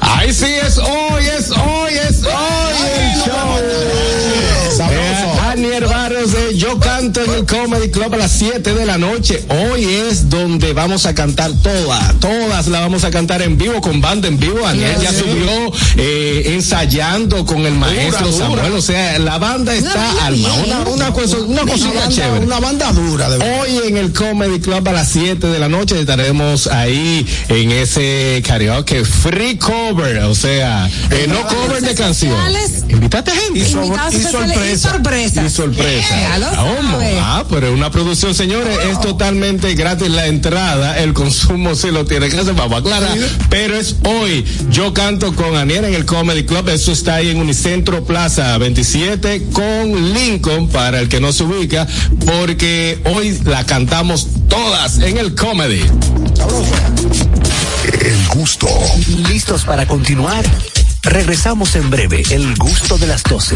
Ay, sí, es hoy, es hoy, es hoy el show. Eh, Anier Barrios de Yo Canto en el Comedy Club a las 7 de la noche. Hoy es donde vamos a cantar todas, todas la vamos a cantar en vivo, con banda en vivo. Anier ya subió eh, ensayando con el maestro dura. Samuel. O sea, la banda está armada. Una, una, cosa, una Una cosita banda, chévere. una banda dura, de verdad. Hoy en el Comedy Club a las 7 de la noche estaremos ahí en ese karaoke free cover, o sea, eh, no cover de canción. sociales. Invítate gente. Y, so- Invitados y especiales y sorpresa. Sorpresa. ¿Cómo? sabe. Ah, pero es una producción, señores, es totalmente gratis la entrada, el consumo sí lo tiene que hacer, vamos a aclarar, pero es hoy. Yo canto con Aniel en el Comedy Club, eso está ahí en Unicentro Plaza 27 con Lincoln, para el que no se ubica, porque hoy la cantamos todas en el Comedy. El gusto. ¿Listos para continuar? Regresamos en breve. El gusto de las 12.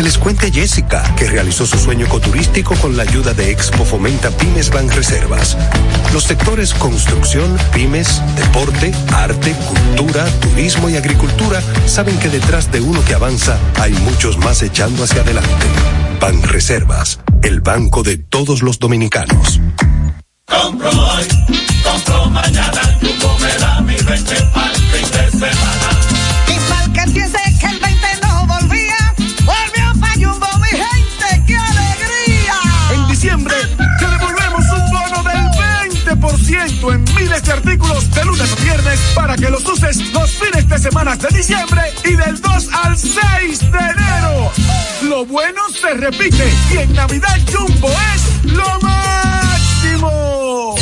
Que les cuente Jessica, que realizó su sueño ecoturístico con la ayuda de Expo Fomenta Pymes Banreservas. Los sectores construcción, pymes, deporte, arte, cultura, turismo y agricultura saben que detrás de uno que avanza hay muchos más echando hacia adelante. Banreservas, el banco de todos los dominicanos. Compro hoy, compro mañana, Jumbo me mi 20 al fin de semana. Del 20% en miles de artículos de lunes a viernes para que los uses los fines de semana de diciembre y del 2 al 6 de enero. Lo bueno se repite y en Navidad Jumbo es lo máximo.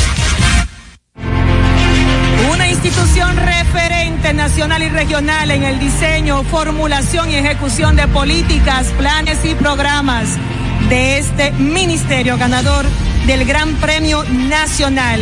Una institución referente nacional y regional en el diseño, formulación y ejecución de políticas, planes y programas de este ministerio ganador del Gran Premio Nacional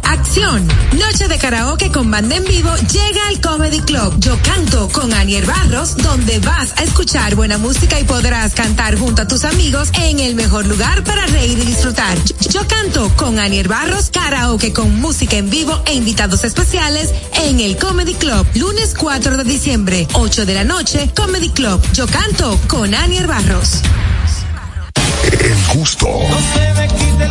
Acción. Noche de karaoke con banda en vivo llega al Comedy Club. Yo canto con Anier Barros, donde vas a escuchar buena música y podrás cantar junto a tus amigos en el mejor lugar para reír y disfrutar. Yo canto con Anier Barros, karaoke con música en vivo e invitados especiales en el Comedy Club. Lunes 4 de diciembre, 8 de la noche, Comedy Club. Yo canto con Anier Barros. El gusto. Te, te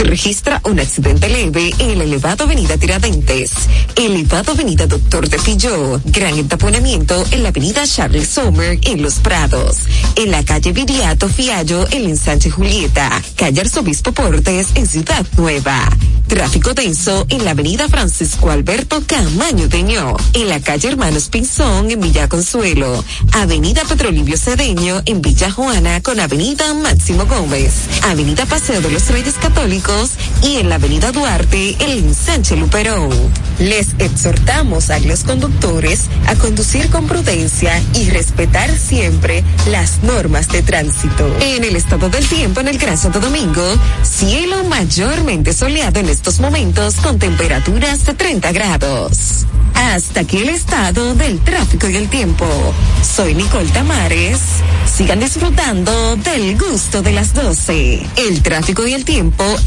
Se registra un accidente leve en el elevado Avenida Tiradentes, elevado Avenida Doctor de Filló, gran entaponamiento en la Avenida Charles Sommer en Los Prados, en la calle Viriato Fiallo en ensanche Julieta, calle Arzobispo Portes en Ciudad Nueva. Tráfico denso en la Avenida Francisco Alberto Camaño Deño, en la calle Hermanos Pinzón en Villa Consuelo, Avenida Petrolivio Cedeño en Villa Juana con Avenida Máximo Gómez, Avenida Paseo de los Reyes Católicos y en la Avenida Duarte en Sánchez Luperón. Les exhortamos a los conductores a conducir con prudencia y respetar siempre las normas de tránsito. En el estado del tiempo en el Gran Santo Domingo, cielo mayormente soleado en estos momentos con temperaturas de 30 grados. Hasta aquí el estado del tráfico y el tiempo. Soy Nicole Tamares. Sigan disfrutando del gusto de las 12. El tráfico y el tiempo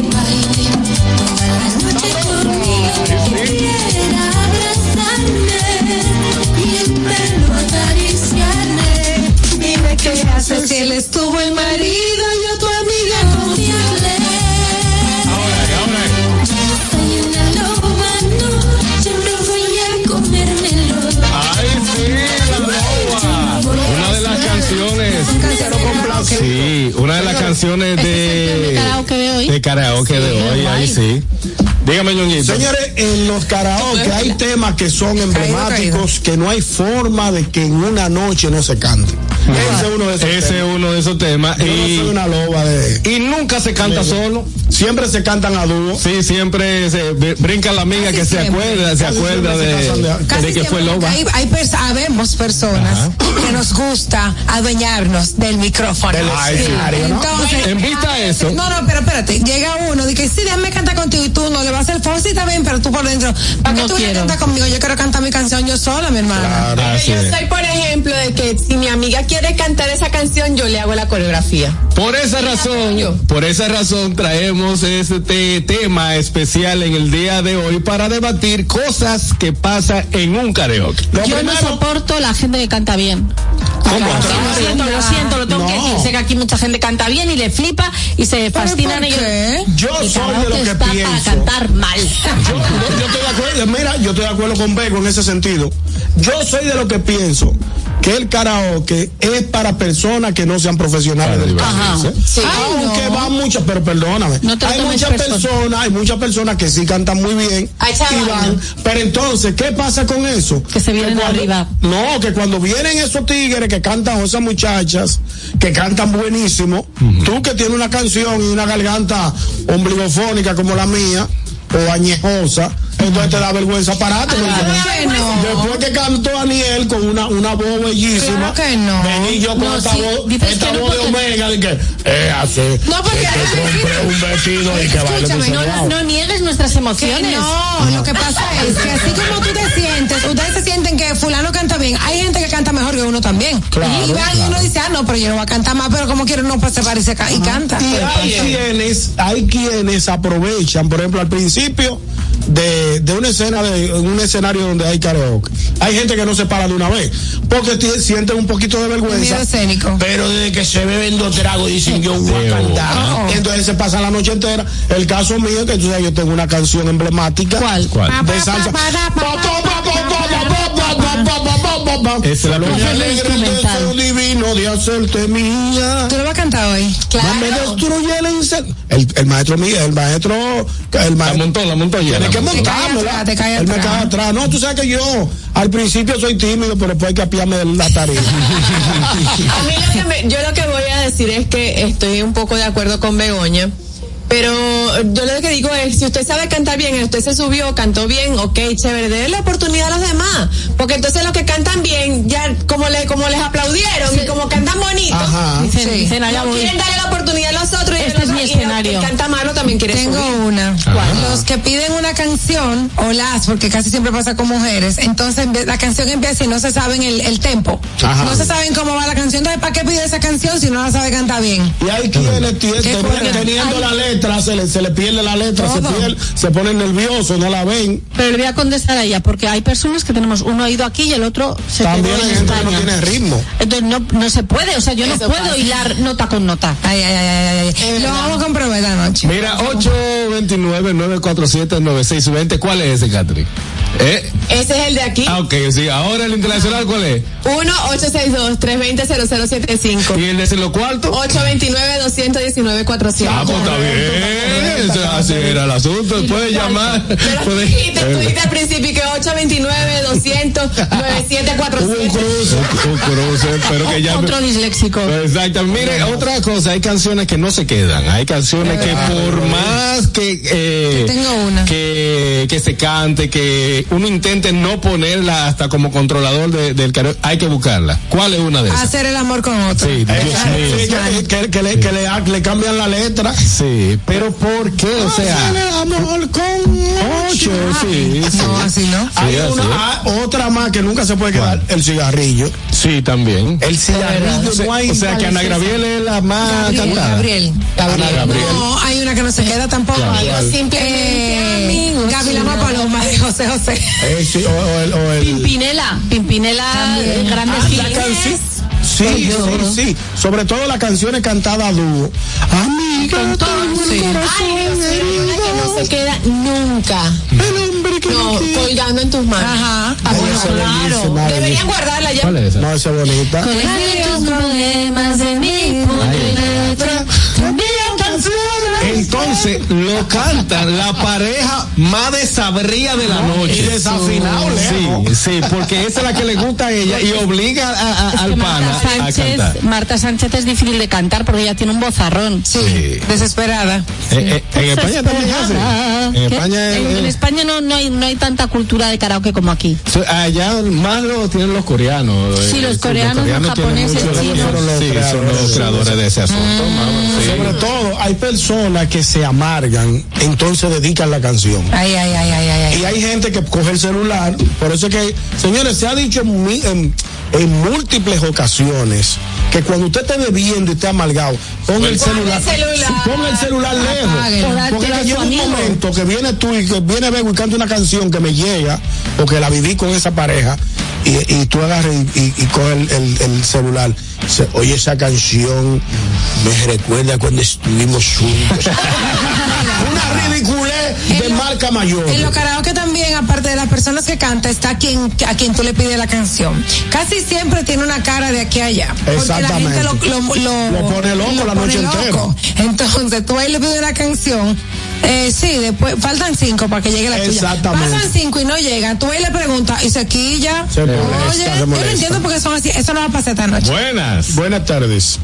Que baile toda la noche conmigo, que quiera abrazarme y el pelo acariciarme. Dime qué hace si él estuvo el marido canciones. Una de de. karaoke de hoy. De hoy, ahí sí. Dígame, Ñonguito. Señores, en los karaoke hay temas que son emblemáticos que no hay forma de que en una noche no se cante. Ese es uno de esos Ese temas. uno de esos temas. Yo no y, soy una loba de. y nunca se canta solo. Siempre se cantan a dúo. Sí, siempre se br- brinca la amiga que se acuerda, se Casi acuerda de, de- Casi de que fue loba. Hay, hay pers- habemos personas que nos gusta adueñarnos del micrófono. Del Ay, sí. escenario, ¿no? Entonces, En vista a eso. No, no, pero espérate, llega uno, dice, sí, déjame cantar contigo y tú no le vas a hacer fácil, está bien, pero tú por dentro, ¿para qué No tú vienes a quiero. cantar conmigo? Yo quiero cantar mi canción yo sola, mi hermana. Claro. Yo es. soy, por ejemplo, de que si mi amiga quiere cantar esa canción, yo le hago la coreografía. Por esa razón, por esa razón traemos este tema especial en el día de hoy para debatir cosas que pasan en un karaoke. Lo Yo no soporto la gente que canta bien. ¿Cómo? Lo siento, lo siento, lo tengo que decir. Sé que aquí mucha gente canta bien y le flipa y se fascinan ellos. Yo soy de karaoke lo que está para pienso. cantar mal. Yo, yo- yo estoy de acuerdo, mira, yo estoy de acuerdo con Bego en ese sentido. Yo soy de lo que pienso que el karaoke es para personas que no sean profesionales del Ajá. karaoke. Sí. Aunque no. van muchas, pero perdóname. No te lo hay muchas personas, hay muchas personas que sí cantan muy bien Ay, y van. Pero entonces, ¿qué pasa con eso? Que se vienen cuando- arriba. No, que cuando vienen esos tigres que cantan o esas muchachas que cantan buenísimo, tú que tienes una canción y una garganta ombligofónica como la mía o añejosa, entonces te da vergüenza pararte. porque Claro que no. Después que cantó Daniel con una, una voz bellísima, Claro que no. vení yo con No, esta sí, voz, dices esta voz de porque- Omega, de que, eh, así, No, porque- que te compré un vestido y que Escúchame, No, no niegues nuestras emociones. no, lo que pasa es que así como tú te sientes, ustedes se sienten que fulano canta bien, hay gente que canta mejor que uno también. Claro, y van y uno dice, ah, no, pero yo no voy a cantar más, pero como quiero no pues se parece ca- y canta. Y hay quienes, hay quienes aprovechan, por ejemplo, al principio de, de una escena de un escenario donde hay karaoke. Hay gente que no se para de una vez, porque ti- sienten un poquito de vergüenza. escénico. Pero desde que se beben dos tragos dicen yo voy a cantar. Oh. Entonces se pasa la noche entera. El caso mío, que tú sabes, yo tengo una canción emblemática. ¿Cuál? ¿Cuál? De salsa. Esa es la primera. divino de hacerte mía. ¿Tú lo vas a cantar hoy? No me destruye el incendio. El, el maestro mío, el maestro, el La maestro. montó, la montó ya. Tiene la que montármela. atrás, te cae Él me atrás. cae atrás. No, tú sabes que yo al principio soy tímido, pero después hay que apiarme de la tarea. A mí lo que me- yo lo que voy a decir es que estoy un poco de acuerdo con Begoña. Pero yo lo que digo es, si usted sabe cantar bien, usted se subió, cantó bien, ok, chévere, déle la oportunidad a los demás. Porque entonces los que cantan bien, ya como le, como les aplaudieron y como cantan bonito, Ajá. Dicen, Sí. dicen allá no quieren darle la oportunidad a los otros y, Este el es otro- mi y escenario. que canta malo también quiere Tengo subir. una. Los que piden una canción, o las, porque casi siempre pasa con mujeres, entonces la canción empieza y no se saben el, el tempo. Ajá. No se saben cómo va la canción. Entonces, ¿para qué pide esa canción si no la sabe cantar bien? Y hay quienes teniendo la letra, se le, se le pierde la letra, se, pierde, se ponen nerviosos, no la ven. Pero le voy a contestar a ella, porque hay personas que tenemos uno oído aquí y el otro se También quedó hay en gente que no tiene ritmo. Entonces no, no se puede, o sea, yo no Eso puedo pasa. hilar nota con nota. Ay, ay, ay, ay, ay. Lo vamos a comprobar esta noche. Mira, 829-947-9620. ¿Cuál es ese, Catherine? ¿Eh? Ese es el de aquí. Ah, ok, sí. Ahora el internacional, ¿cuál es? 1-862-320-0075. ¿Y el de los cuartos? 829-219-400. Ah, pues está bien. Eso, Así era el asunto. Puede llamar. Pero dijiste, tú dijiste al principio que 829-200-9747. Hubo un cruce. Un cruce, pero que ya. Otro disléxico. Exacto. Mire, otra cosa, hay canciones que no se quedan. Hay canciones que por más que, eh, Tengo una. que, que se cante, que uno intente no ponerla hasta como controlador de- del karaoke, hay que buscarla. ¿Cuál es una de esas? Hacer el amor con otro. Sí, Dios Sí, mío. que, que- que le, que le, le cambian la letra. Sí, pero ¿por qué? O sea, amor con ocho, sí, sí. No, así no. Hay Sí, una, así ah, otra más que nunca se puede quedar, el cigarrillo. Sí, también. El cigarrillo O sea, no hay o sea que Ana Gabriel es la más Gabriel, cantada. Gabriel. Ana Gabriel. No, hay una que no se queda tampoco. ¿Cuál? Simplemente amigos. Gavilama Paloma de José José. Eh, sí, o, o el, o el- Pimpinela, Pimpinela, eh, grandes Ah, la canción- Sí, sí, sí. Sobre todo las canciones cantadas a dúo. Amiga, tengo el Sí. corazón Ay, que no se queda nunca. El hombre que No, quiere. colgando en tus manos. Ajá. Ah, claro. Deberían guardarla ya. ¿Cuál es esa? No, esa es bonita. Con tus problemas de mi punto y letra. También canciones. Entonces lo cantan la pareja más desabría de la noche. Y desafinado. Sí, sí, porque esa es la que le gusta a ella y obliga a- a- Es al pana Marta a Sánchez, cantar. Marta Sánchez es difícil de cantar porque ella tiene un vozarrón. Sí, desesperada. Eh, eh, en España también hace. En ¿Qué? España En, en España no, no, hay, no hay tanta cultura de karaoke como aquí. allá más lo tienen los coreanos. Sí, eh, los coreanos, los tienen japoneses, chinos. Sí, son los creadores de ese asunto. sí. Sobre todo, hay personas que se amargan, entonces dedican la canción. Ay, ay, ay, ay, ay. ay. Y hay gente que coge el celular, por eso es que, señores, se ha dicho en, en- en múltiples ocasiones que cuando usted esté bebiendo y esté amargado, ponga el celular, celular. ponga el celular lejos. Porque llega un momento que viene tú y que viene Bego y canta una canción que me llega, porque la viví con esa pareja, y, y tú agarras y, y, y coges el, el- el celular. Se- Oye, esa canción me recuerda cuando estuvimos juntos. una ridiculez de marca mayor. En los karaoke también, aparte de las personas que canta, está quien, a quien tú le pides la canción. Casi siempre tiene una cara de aquí a allá. Porque la gente lo, Exactamente. lo, lo, Lo pone loco la noche loco. Entonces tú ahí le pides una canción. Eh, sí, después faltan cinco para que llegue la tuya. Exactamente. Pasan cinco y no llegan. Tú ahí le preguntas y se quilla. Se molesta, Oye, se yo no entiendo por qué son así. Eso no va a pasar esta noche. Buenas. Buenas tardes.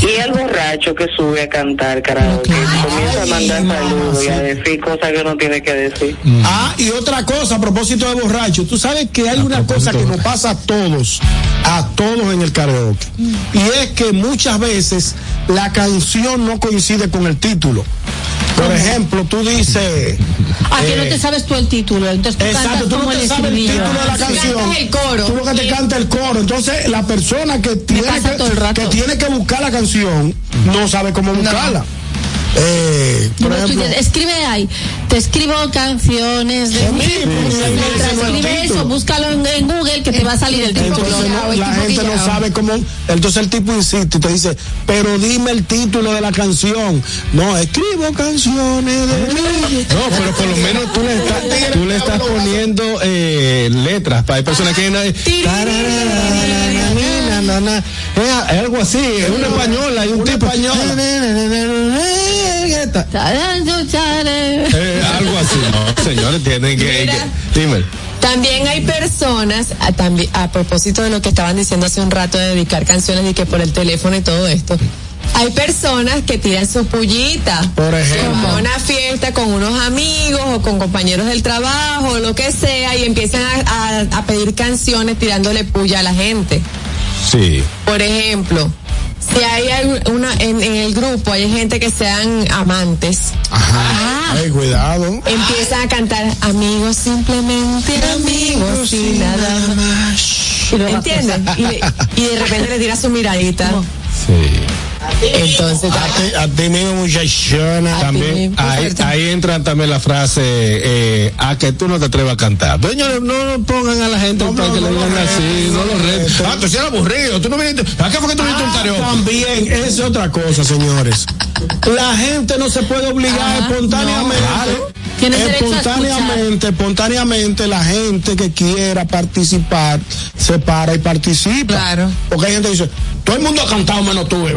Y el borracho que sube a cantar karaoke comienza a mandar saludos y a decir cosas que no tiene que decir. Ah, y otra cosa a propósito de borracho, tú sabes que hay una cosa que nos pasa a todos, a todos en el karaoke, y es que muchas veces la canción no coincide con el título. Por ejemplo, tú dices... ¿A que no eh, te sabes tú el título? Entonces tú Exacto, cantas tú no como te el sabes el título de la canción. el coro. Tú lo que te canta el coro. Entonces, la persona que tiene que tiene que buscar la canción no sabe cómo buscarla. Eh, por No, tú ejemplo, dices, escribe ahí, te escribo canciones de mí. Título. eso, búscalo en, en Google que te va a salir el título. Entonces no- la gente no sabe cómo. Entonces el tipo insiste y te dice, pero dime el título de la canción. No, escribo canciones de mí. No, pero por lo menos tú le estás, tú le estás poniendo eh, letras. Hay personas que no es algo así, es un español, hay un tipo Eh, algo así, no, señores, tienen que, Mira. que- dime. También hay personas, a, tambi- a propósito de lo que estaban diciendo hace un rato de dedicar canciones y que por el teléfono y todo esto. Hay personas que tiran su pullita. Por ejemplo. Como una fiesta con unos amigos o con compañeros del trabajo o lo que sea y empiezan a, a- a pedir canciones tirándole puya a la gente. Sí. Por ejemplo, si hay una, en, en el grupo hay gente que sean amantes, Ay, cuidado. empiezan a cantar amigos, simplemente amigos y nada más. ¿Entiendes? Y, de- y de repente le tira su miradita. Sí. Entonces, A a ti mismo, muchachona. También ahí, ahí entran también la frase eh, a que tú no te atrevas a cantar. Señores, no pongan a la gente para que le digan así, no lo retes. Ah, tú sí eres aburrido, tú no viniste. ¿A qué fue que tú viniste un karaoke? También, es otra cosa, señores. La gente no se puede obligar espontáneamente. Tienes derecho a espontáneamente, espontáneamente, la gente que quiera participar se para y participa. Claro. Porque hay gente que dice, todo el mundo ha cantado menos tú. Sí,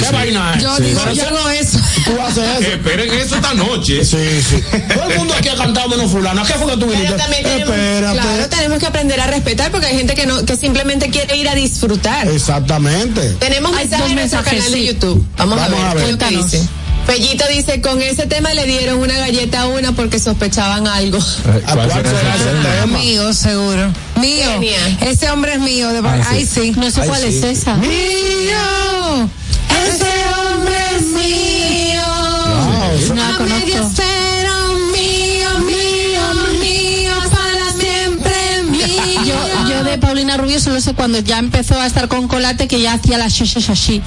¿Qué sí. vaina es? Yo Sí. digo, yo eso- hago eso. Tú haces eso. Esperen eso esta noche. Sí, sí. Todo el mundo aquí ha cantado menos fulano. ¿A qué fue que tú viniste? Espérate. claro, tenemos que aprender a respetar porque hay gente que no que simplemente quiere ir a disfrutar. Exactamente. Tenemos mensajes en nuestro canal de. YouTube. Vamos, Vamos a a ver, ver. ¿qué Cuéntanos. dice? Fellito dice, con ese tema le dieron una galleta a una porque sospechaban algo. ¿A cuál será ese tema? Mío, seguro. Mío. Genial. Ese hombre es mío. De Ah, Ay, sí. No sé Ay, cuál sí. es esa. Mío. Ese hombre es mío. No la A Paulina Rubio solo sé cuando ya empezó a estar con Colate que ya hacía las shoshes así.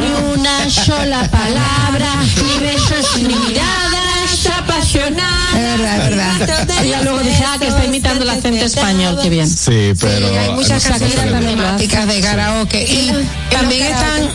Ni una sola palabra, ni besos, ni miradas apasionadas. Es verdad, es verdad. Y ya luego dije, ah, que está imitando el acento español, qué bien. Sí, pero. hay muchas canciones de karaoke. Y también están.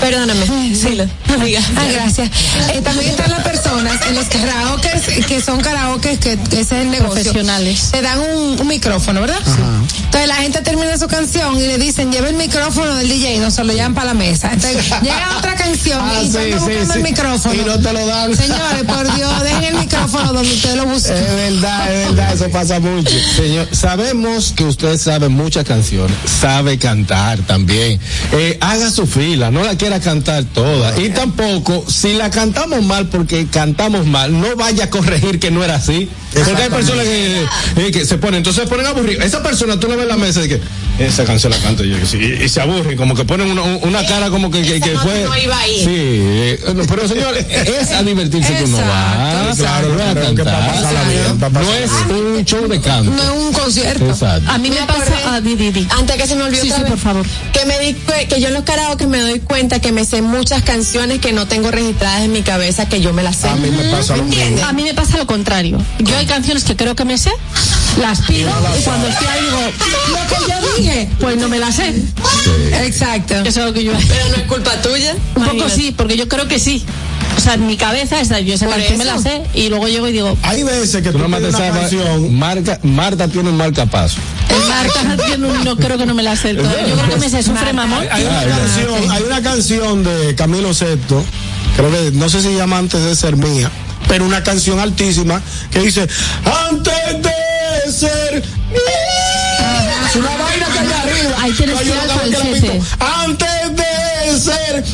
Perdóname. Dilo. Diga. Ah, gracias. Eh, también están las personas en los karaoke que son karaoke que, que ese es el negocio. Profesionales. Te dan un, un micrófono, ¿verdad? Entonces la gente termina su canción y le dicen, lleva el micrófono del DJ y no se lo llevan para la mesa. Entonces, llega otra canción Ah, y sí, yo sí, sí. el micrófono. Y no te lo dan. Señores, por Dios, dejen el micrófono donde usted lo busque. Es verdad, es verdad, eso pasa mucho. Señor, sabemos que usted sabe muchas canciones, sabe cantar también. Eh, haga su fila, no la quiera cantar toda. Y tampoco, si la cantamos mal porque cantamos mal, no vaya a corregir que no era así. Porque hay personas que, eh, que se ponen, entonces se ponen aburridos. Esa persona tú la ves en la mesa y que esa canción la canto yo, y, y- y se aburren, como que ponen una, una cara como que, que, fue. no iba. Sí, eh, pero señor, es a divertirse que uno va. Exacto, Claro, no a bien, para No es un show de canto. No es un concierto. Exacto. A mí me pasa. Ah, di, di, di. Antes que se me olvide Sí, sí, por favor. Que me di que yo en los karaoke me doy cuenta que me sé muchas canciones que no tengo registradas en mi cabeza que yo me las sé. A mí me pasa lo mismo. A mí me pasa lo contrario. Yo hay canciones que creo que me sé, las pido y cuando estoy ahí digo, lo que yo dije, pues no me las sé. Exacto. Eso es lo que yo Pero no es culpa tuya. Un poco sí, porque yo creo que sí. O sea, en mi cabeza esa, yo esa canción me la sé y luego llego y digo, Hay veces que Tú pides una sabes, canción marca, Marta tiene un marcapaso. el marca yo no, no creo que no me la sé todo. Yo creo que me sé sufre mamón. Hay una canción, hay una canción de Camilo Sesto, creo que no sé si llama antes de ser mía, pero una canción altísima que dice antes de ser mía. Es una vaina que hay arriba. Ahí tienes que al. Antes de ser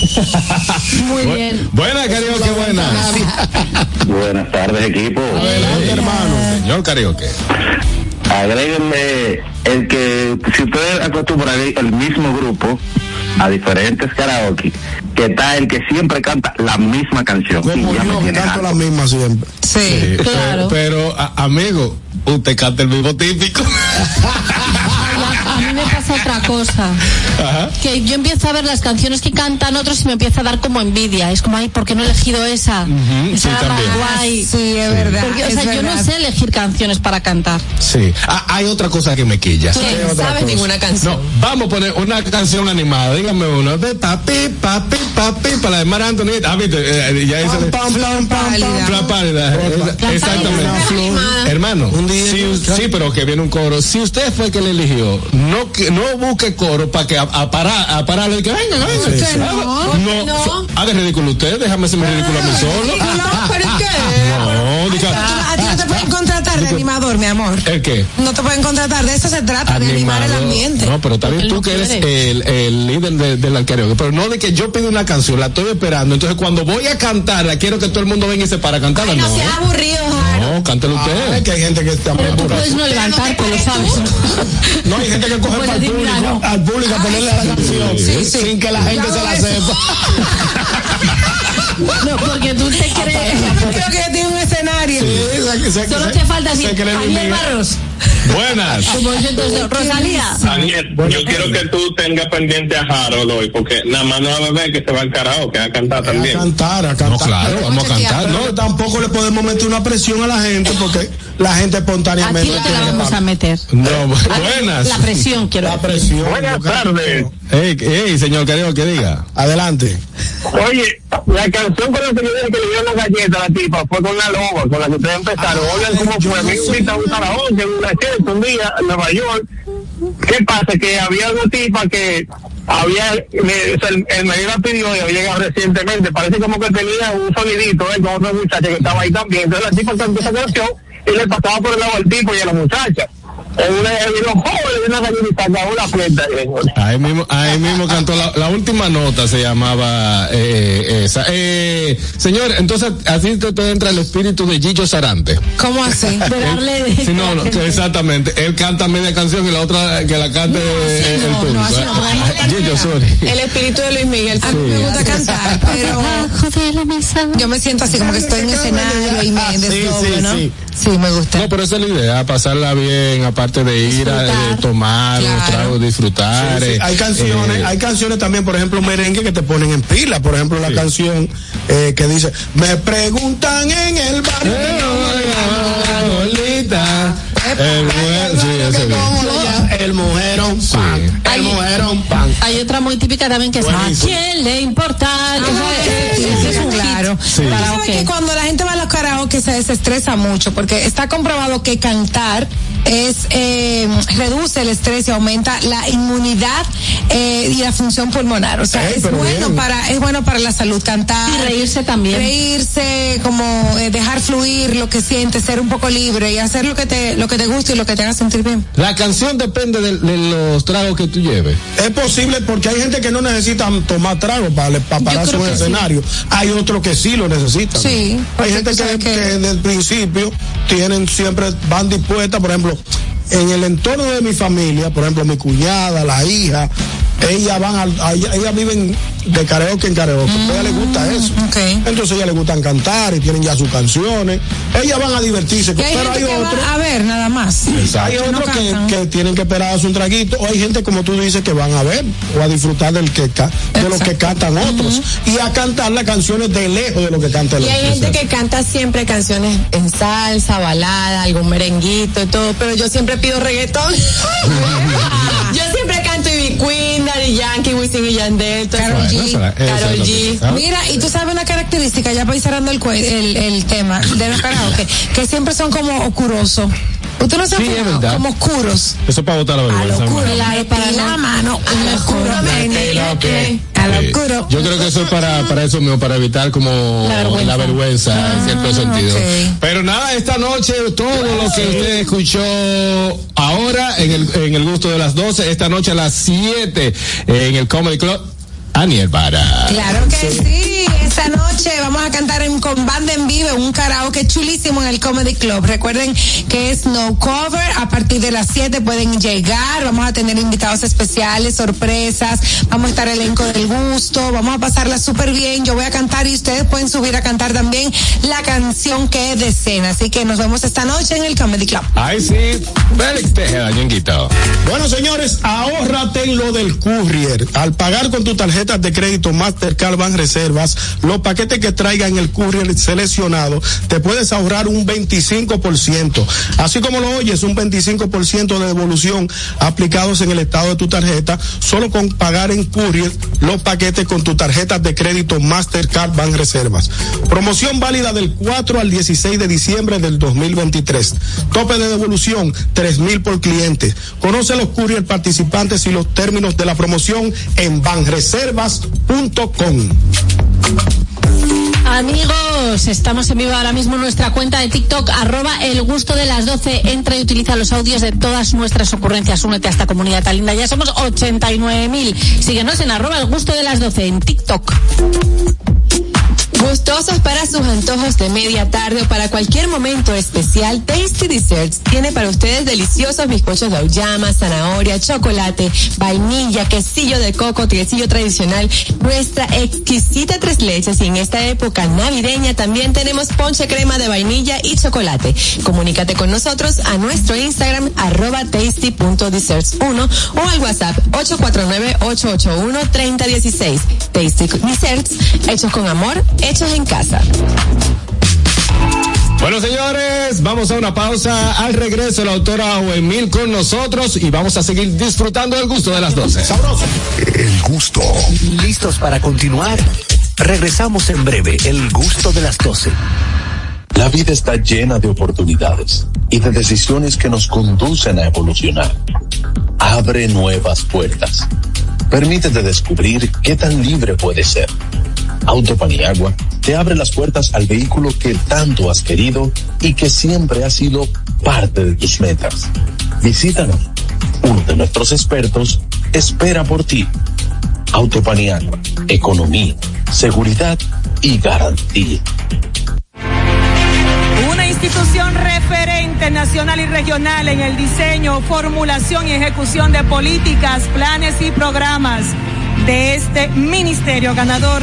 Muy bien. Buena, karaoke, buena. Buenas tardes, equipo. Adelante, hermano. Señor karaoke. Agréguenle el que, si ustedes acostumbran el mismo grupo a diferentes karaoke, que está el que siempre canta la misma canción. Como y ya me yo, canto la misma siempre. Sí. Sí, Claro. Pero, a- amigo, usted canta el mismo típico. Me pasa otra cosa. Ajá. Que yo empiezo a ver las canciones que cantan otros y me empieza a dar como envidia. Es como, ay, ¿por qué no he elegido esa? Ujú, esa sí, también. guay. Sí, es verdad. Porque, o es sea, yo no verdad. sé elegir canciones para cantar. Sí. Ah, hay otra cosa que me quilla. Tú no sabes ninguna No, canción. vamos a poner una canción animada. Dígame uno. De papi, papi, papi, para la de Mar Anthony. Ah, viste, eh, ya dice. Pam, pam, pam, pam, pálida. Exactamente. Hermano, Un día us- sí, pero que viene un coro. Si usted fue el que le eligió, no no busque coro para que a, a parar, a pararlo y que venga, venga. sí. Haga- no? no, no? haga ridículo usted, déjame hacerme ridículo a mí solo. No, pero ¿y qué? No, diga, pueden contratar de animador, mi amor. ¿el qué? No te pueden contratar, de eso se trata, de animar el ambiente. No, pero también tú que eres el, el líder de, del karaoke. Pero no de que yo pido una canción, la estoy esperando. Entonces cuando voy a cantarla, quiero que todo el mundo venga y se para a cantarla. Ay, no no, seas aburrido, Jaro. no, cántelo Ah, es usted. que hay gente que está muy Pero tú burra. puedes no levantarte, lo sabes. No, hay gente que coge para el público, al público a ponerle la canción Sí, sí. sin que la gente se la sepa. No, porque tú te crees. Yo creo que ella tiene un escenario. Sí, se- se- Solo se- te falta así. se cree Luis Ariel Miguel. Barros. Buenas. Yo Rosalía. Daniel, yo quiero que tú tengas pendiente a Harold hoy, porque nada más no va a beber que se va al karaoke a cantar A también. cantar, a cantar. No, claro, vamos a cantar. No, tampoco le podemos meter una presión a la gente porque la gente A espontáneamente ti no te la que vamos a meter. no, A- buenas. La presión, quiero La decir. presión. Buenas tardes. Ey, ey, señor karaoke, diga. Adelante. Oye, la canción con la que que le dieron la galleta a la tipa fue con la loba, con la que ustedes empezaron. Oigan cómo fue. A mí me sé. invitaron a un karaoke en una fiesta un día en Nueva York. ¿Qué pasa? Que había una tipa que había, me- o sea, el, el marido la pidió y había llegado recientemente. Parece como que tenía un sonidito ¿eh? con otra muchacha que estaba ahí también. Entonces la tipa cantó esa canción y le pasaba por el lado al tipo y a la muchacha. En una, en los jóvenes de una gallinita, acabó la fiesta. Ahí mismo, ahí mismo cantó la, la última nota, se llamaba eh, esa. Eh, señor, entonces así te, te entra el espíritu de Gillo Sarante. ¿Cómo así? De darle de- Sí, no, no, exactamente. Él canta media canción y la otra que la cante eh, el no, público. no, no, Ah, no Gillo, sorry. El espíritu de Luis Miguel. A mí me gusta cantar, pero Abajo de la mesa. yo me siento así como que estoy en escenario y me desdoblo, sí, ¿no? sí. Sí, me gusta. No, pero esa es la idea, pasarla bien, aparte de ir a de tomar, Claro. tragos, disfrutar. Sí, sí. eh, Hay canciones, eh, hay canciones también, por ejemplo, merengue que te ponen en pila. Por ejemplo, la canción eh, que dice, me preguntan en el barrio. eh, bolita. El mujer- sí, ese mismo. el mujerón pan. El mujerón, pan. Hay otra muy típica también que es ¿A quién le importa? Ah, es un claro. sabes que cuando la gente va a los karaoke se desestresa mucho porque está comprobado que cantar es eh, reduce el estrés y aumenta la inmunidad eh, y la función pulmonar. O sea, Ey, es bueno bien. para es bueno para la salud cantar. Y reírse también. Reírse, como eh, dejar fluir lo que sientes, ser un poco libre y hacer lo que te lo que te guste y lo que te haga sentir bien. La canción depende de, de los tragos que tú lleves. Es posible porque hay gente que no necesita tomar trago para, para pararse un que sí. escenario. Hay otros que sí lo necesitan. Sí, Hay gente que, que desde el principio tienen siempre, van dispuestas, por ejemplo, en el entorno de mi familia, por ejemplo, mi cuñada, la hija, ellas van a- ellas viven de karaoke en karaoke. A ella les gusta Mm, eso. Entonces a ellas les gustan cantar y tienen ya sus canciones. Ellas van a divertirse. Y hay pero hay otros. a ver nada más. Hay Que no otros que, tienen que esperar a un traguito, o hay gente como tú dices que van a ver o a disfrutar del que ca- de lo que cantan otros y a cantar las canciones de lejos de lo que cantan Y los hay gente que canta siempre canciones en salsa, balada, algún merenguito y todo, pero yo siempre pido reggaetón. yo siempre canto Ivy Queen, Daddy Yankee, Wisin y Yandel, eso. G. Karol G. Mira, y tú sabes una característica, ya para ir cerrando el, cue- el, el tema de los karaoke, que siempre son como oscurosos. Usted no se Sí, es como oscuros. Eso es para botar la vergüenza. Oscuro, hermano. claro, para la mano, oscuro, oscuro. Yo creo que eso es para, para eso mismo, para evitar como la vergüenza, en cierto sentido. Pero nada, esta noche todo lo que usted escuchó ahora en el, en el gusto de las 12, esta noche a las 7 en el Comedy Club, Aniel Vara. Claro que sí. Esta noche vamos a cantar en, con banda en vivo un karaoke chulísimo en el Comedy Club. Recuerden que es no cover. A partir de las 7 pueden llegar. Vamos a tener invitados especiales, sorpresas. Vamos a estar elenco del gusto. Vamos a pasarla súper bien. Yo voy a cantar y ustedes pueden subir a cantar también la canción que deseen. Así que nos vemos esta noche en el Comedy Club. Ahí sí, Félix. Bueno, señores, ahórrate en lo del courier. Al pagar con tu tarjeta de crédito Mastercard Ban Reservas, los paquetes que traiga en el courier seleccionado, te puedes ahorrar un 25%. Así como lo oyes, un 25% de devolución aplicados en el estado de tu tarjeta, solo con pagar en courier los paquetes con tu tarjeta de crédito Mastercard Ban Reservas. Promoción válida del 4 al 16 de diciembre del 2023. Tope de devolución, 3 mil por cliente. Conoce los courier participantes y los términos de la promoción en banreservas.com. Amigos, estamos en vivo ahora mismo en nuestra cuenta de TikTok, arroba el gusto de las 12. Entra y utiliza los audios de todas nuestras ocurrencias. Únete a esta comunidad tan linda. Ya somos 89.000. Síguenos en arroba el gusto de las 12 en TikTok. Gustosos para sus antojos de media tarde o para cualquier momento especial, Tasty Desserts tiene para ustedes deliciosos bizcochos de auyama, zanahoria, chocolate, vainilla, quesillo de coco, quesillo tradicional, nuestra exquisita tres leches y en esta época navideña también tenemos ponche crema de vainilla y chocolate. Comunícate con nosotros a nuestro Instagram arroba tasty.desserts1 o al WhatsApp 849-881-3016. Tasty Desserts, hechos con amor, hechos en casa. Bueno, señores, vamos a una pausa. Al regreso, la autora Oemil con nosotros y vamos a seguir disfrutando del gusto de las 12. Sabroso. El gusto. ¿Listos para continuar? Regresamos en breve. El gusto de las 12. La vida está llena de oportunidades y de decisiones que nos conducen a evolucionar. Abre nuevas puertas. Permítete descubrir qué tan libre puedes ser. Autopaniagua te abre las puertas al vehículo que tanto has querido y que siempre ha sido parte de tus metas. Visítanos. Uno de nuestros expertos espera por ti. Autopaniagua, economía, seguridad y garantía. Una institución referente nacional y regional en el diseño, formulación y ejecución de políticas, planes y programas de este ministerio ganador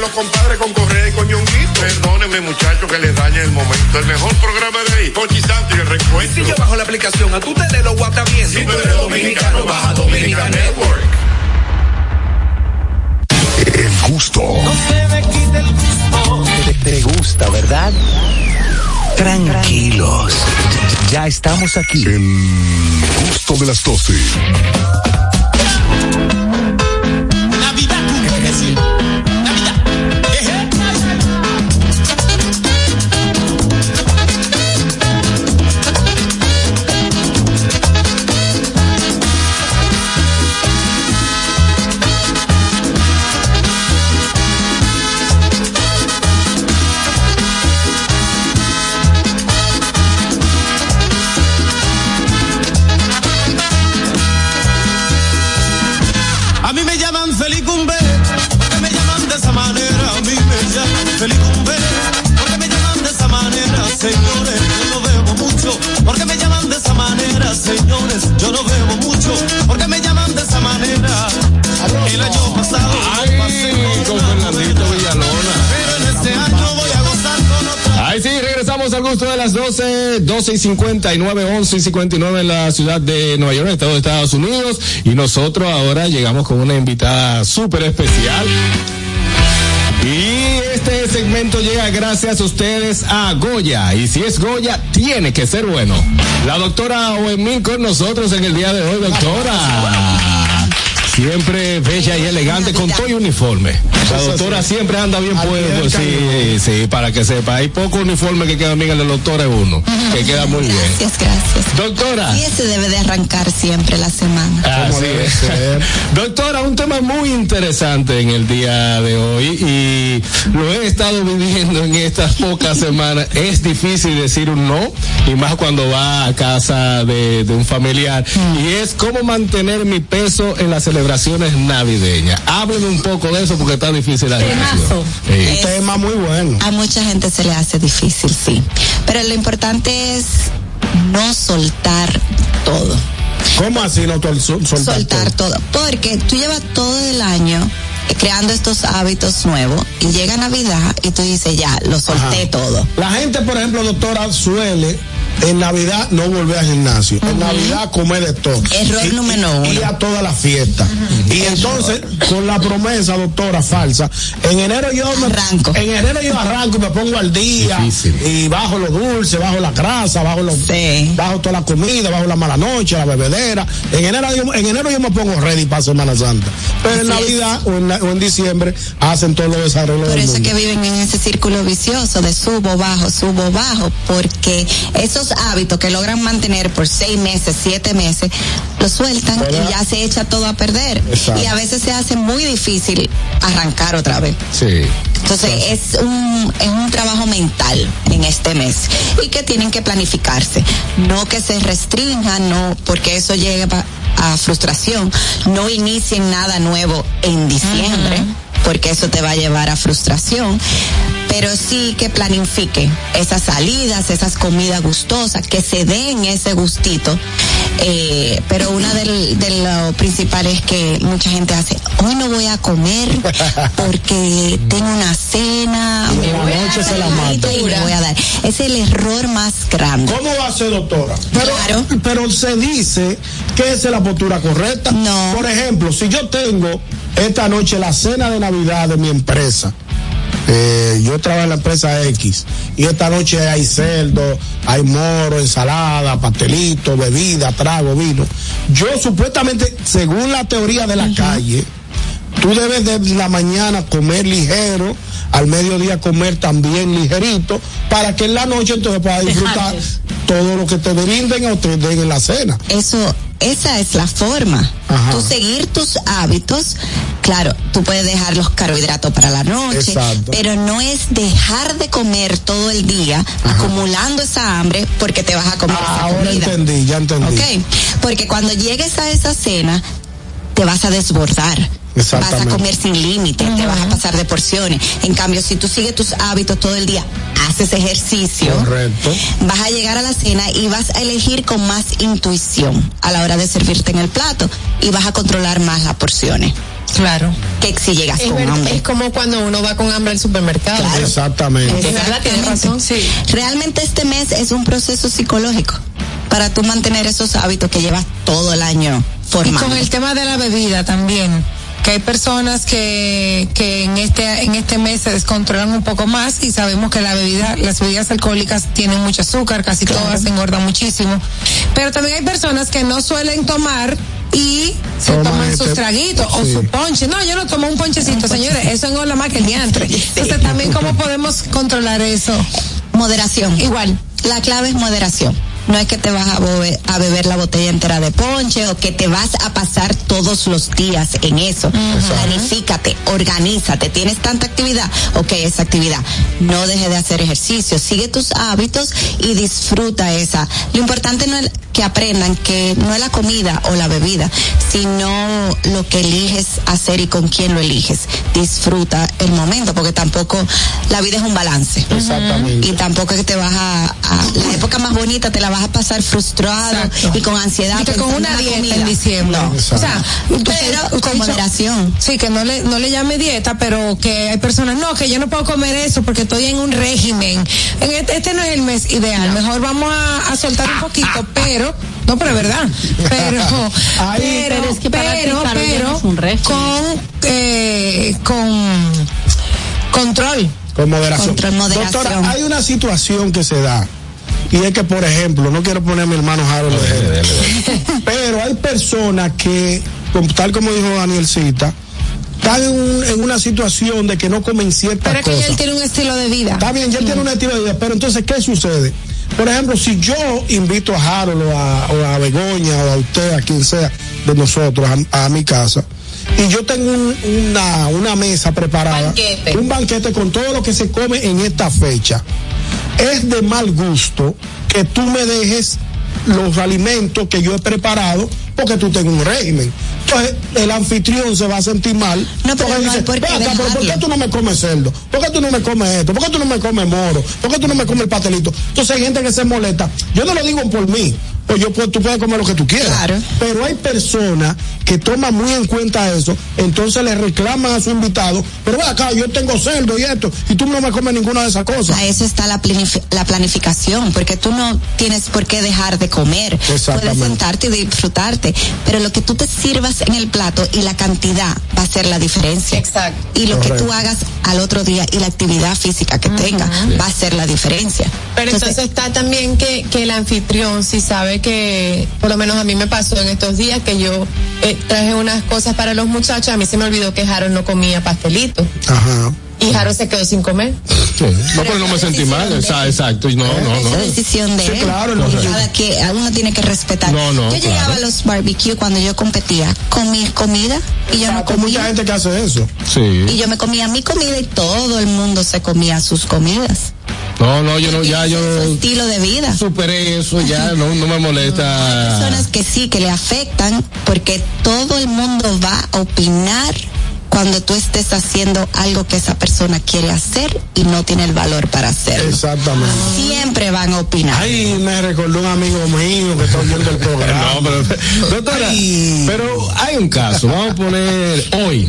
los compadres con Correa y con Ñonguito. Perdónenme, muchachos, que les dañe el momento. El mejor programa de ahí, Pochi Santo y el reencuentro. Si yo bajo la aplicación, a tú te de lo guata bien. Si tú eres dominicano, baja Dominican Network. El gusto. No se me quite el gusto. Te, te gusta, ¿verdad? Tranquilos. Ya estamos aquí. El gusto de las 12. Gusto de las 12, 12 y 59, 11 y 59 en la ciudad de Nueva York, Estado de Estados Unidos. Y nosotros ahora llegamos con una invitada súper especial. Y este segmento llega gracias a ustedes a Goya. Y si es Goya, tiene que ser bueno. La doctora Oemil con nosotros en el día de hoy, doctora. Siempre bella y elegante con todo y uniforme. La doctora siempre anda bien puesto, sí, sí, para que sepa. Hay poco uniforme que queda bien, el del doctor es uno, que queda muy bien. Gracias, gracias. Doctora. Y ese debe de arrancar siempre la semana. Así es. Doctora, un tema muy interesante en el día de hoy y lo he estado viviendo en estas pocas semanas. Es difícil decir un no y más cuando va a casa de, de un familiar y es cómo mantener mi peso en las celebraciones navideñas. Hábleme un poco de eso porque está difícil la situación. Sí. Un tema muy bueno. A mucha gente se le hace difícil, sí. Pero lo importante es no soltar todo. ¿Cómo así no sol- soltar, Soltar todo. Porque tú llevas todo el año creando estos hábitos nuevos y llega Navidad y tú dices, ya, lo solté Ajá. todo. La gente, por ejemplo, doctora, suele en Navidad no volver al gimnasio. En Navidad comer de todo. Error Y- número uno. Y a toda la fiesta. Y entonces, con la promesa, doctora, falsa, en enero yo me arranco. En enero yo arranco y me pongo al día. Y bajo lo dulce, bajo la grasa, bajo los, bajo toda la comida, bajo la mala noche, la bebedera. En enero yo, en enero yo me pongo ready para Semana Santa. Pero en Así. Navidad o en, o en diciembre hacen todos los desarrollos Por del eso es mundo. que viven en ese círculo vicioso de subo, bajo, subo, bajo, porque esos hábitos que logran mantener por seis meses, siete meses, lo sueltan ¿Verdad? y ya se echa todo a perder. Exacto. Y a veces se hace muy difícil arrancar otra vez. Sí. Entonces es un, es un trabajo mental en este mes y que tienen que planificarse, no que se restrinjan, no, porque eso lleva a frustración, no inicien nada nuevo en diciembre, porque eso te va a llevar a frustración, pero sí que planifiquen esas salidas, esas comidas gustosas, que se den ese gustito, eh, pero una del, de lo principal es que mucha gente hace, hoy no voy a comer porque tengo una cena, me voy a noche se la algo y me voy a dar. Es el error más grande. ¿Cómo va a ser, doctora? Pero, pero se dice que esa es la postura correcta. No. Por ejemplo, si yo tengo esta noche la cena de Navidad de mi empresa, eh, yo trabajo en la empresa X y esta noche hay cerdo, hay moro, ensalada, pastelito, bebida, trago, vino. Yo supuestamente, según la teoría de la calle, Tú debes de la mañana comer ligero, al mediodía comer también ligerito, para que en la noche entonces puedas disfrutar todo lo que te brinden o te den en la cena. Eso, esa es la forma. Ajá. Tú seguir tus hábitos. Claro, tú puedes dejar los carbohidratos para la noche, Exacto. pero no es dejar de comer todo el día, acumulando esa hambre porque te vas a comer esa Ahora comida. entendí, ya entendí. Ok, porque cuando llegues a esa cena, te vas a desbordar. Vas a Exactamente. comer sin límite, te vas a pasar de porciones. En cambio, si tú sigues tus hábitos todo el día, haces ejercicio, Correcto. vas a llegar a la cena y vas a elegir con más intuición a la hora de servirte en el plato y vas a controlar más las porciones. Claro. Que si llegas Es, con ver- hambre. es como cuando uno va con hambre al supermercado. Exactamente. Verdad, tienes razón. Sí. Realmente este mes es un proceso psicológico para tú mantener esos hábitos que llevas todo el año Y con el tema de la bebida también. Que hay personas que, que en este, en este mes se descontrolan un poco más y sabemos que la bebida, las bebidas alcohólicas tienen mucho azúcar, casi todas engordan muchísimo. Pero también hay personas que no suelen tomar y se Toma toman este- sus traguitos o su ponche. No, yo no tomo un ponchecito, señores, eso engorda más que el diantre. Entonces también cómo podemos controlar eso. Moderación. Igual. La clave es moderación. No es que te vas a, bobe- a beber la botella entera de ponche o que te vas a pasar todos los días en eso. Planifícate, organízate. Tienes tanta actividad, ok, esa actividad. No deje de hacer ejercicio. Sigue tus hábitos y disfruta esa. Lo importante no es que aprendan que no es la comida o la bebida, sino lo que eliges hacer y con quién lo eliges. Disfruta el momento, porque tampoco la vida es un balance. Exactamente. Y tampoco es que te vas a, a- la época más bonita te la vas a pasar frustrado Exacto. y con ansiedad. Y que con una dieta comida. en diciembre. No. O sea, Pero con moderación. Sí, que no le, no le llame dieta, pero que hay personas, no, que yo no puedo comer eso porque estoy en un régimen. En este, este no es el mes ideal. Mejor vamos a, a soltar un poquito, pero, no, pero es verdad. Pero, Ahí- pero, Pero es que para ti, pero, pero, no es un régimen. con, eh, con control. Con moderación. Control, moderación. Doctora, hay una situación que se da. Y es que, por ejemplo, no quiero poner a mi hermano Harold de ejemplo, pero hay personas que, tal como dijo Danielcita, están en, un- en una situación de que no comen ciertas Pero es que cosas. él tiene un estilo de vida. Está bien, ya tiene un estilo de vida, pero entonces, ¿qué sucede? Por ejemplo, si yo invito a Harold o a, o a Begoña o a usted, a quien sea de nosotros, a, a mi casa, y yo tengo un- una, una mesa preparada, Banquete. un banquete con todo lo que se come en esta fecha, es de mal gusto que tú me dejes los alimentos que yo he preparado porque tú tengas un régimen. Entonces, el anfitrión se va a sentir mal. No, pero no hay por qué "Ven acá, pero ¿por qué dejarlo". tú no me comes cerdo? ¿Por qué tú no me comes esto? ¿Por qué tú no me comes moro? ¿Por qué tú no me comes el pastelito? Entonces hay gente que se molesta. Yo no lo digo por mí. Pues yo puedo, tú puedes comer lo que tú quieras. Claro. Pero hay personas que toman muy en cuenta eso, entonces le reclaman a su invitado, pero acá, yo tengo cerdo y esto, y tú no me comes ninguna de esas cosas. A eso está la, planif- la planificación, porque tú no tienes por qué dejar de comer. Puedes sentarte y disfrutarte, pero lo que tú te sirvas en el plato y la cantidad va a ser la diferencia. Exacto. Y lo que tú hagas al otro día y la actividad física que tenga va a ser la diferencia. Pero entonces, está también que, que el anfitrión, si sabe que, por lo menos a mí me pasó en estos días que yo eh, traje unas cosas para los muchachos, a mí se me olvidó que Harold no comía pastelito Ajá. Y Harold se quedó sin comer. Sí. No, pero no me sentí mal. Esa- Exacto. No, no, Esa no. decisión de Sí, él. claro, no, Cada que uno tiene que respetar. No, no, yo llegaba claro. a los barbecue cuando yo competía con mi comida y yo no Hay mucha comía. gente que hace eso. Sí. Y yo me comía mi comida y todo el mundo se comía sus comidas. No, no, yo no, ya yo Su estilo de vida. superé eso, ya no, no me Hay molesta. personas que sí, que le afectan porque todo el mundo va a opinar cuando tú estés haciendo algo que esa persona quiere hacer y no tiene el valor para hacerlo. Exactamente. Siempre van a opinar. Ay, me recordó un amigo mío que está oyendo el programa. No, pero, doctora, Ay. pero hay un caso, vamos a poner hoy,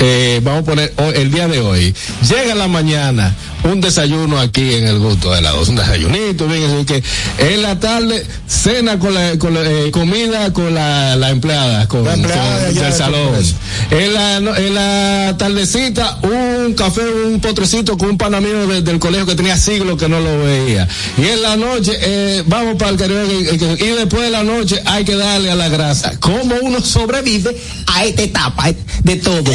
eh, vamos a poner hoy, el día de hoy, llega en la mañana un desayuno aquí en el gusto de la dos, un desayunito, bien, así que en la tarde cena con la, con la, eh, comida con la, la empleada, con, La empleada con- de allá del de salón. En la, en la tardecita un café, un potrecito con un pana mío de- del colegio que tenía siglos que no lo veía. Y en la noche eh, vamos para el karaoke, y después de la noche hay que darle a la grasa. ¿Cómo uno sobrevive a esta etapa de todo?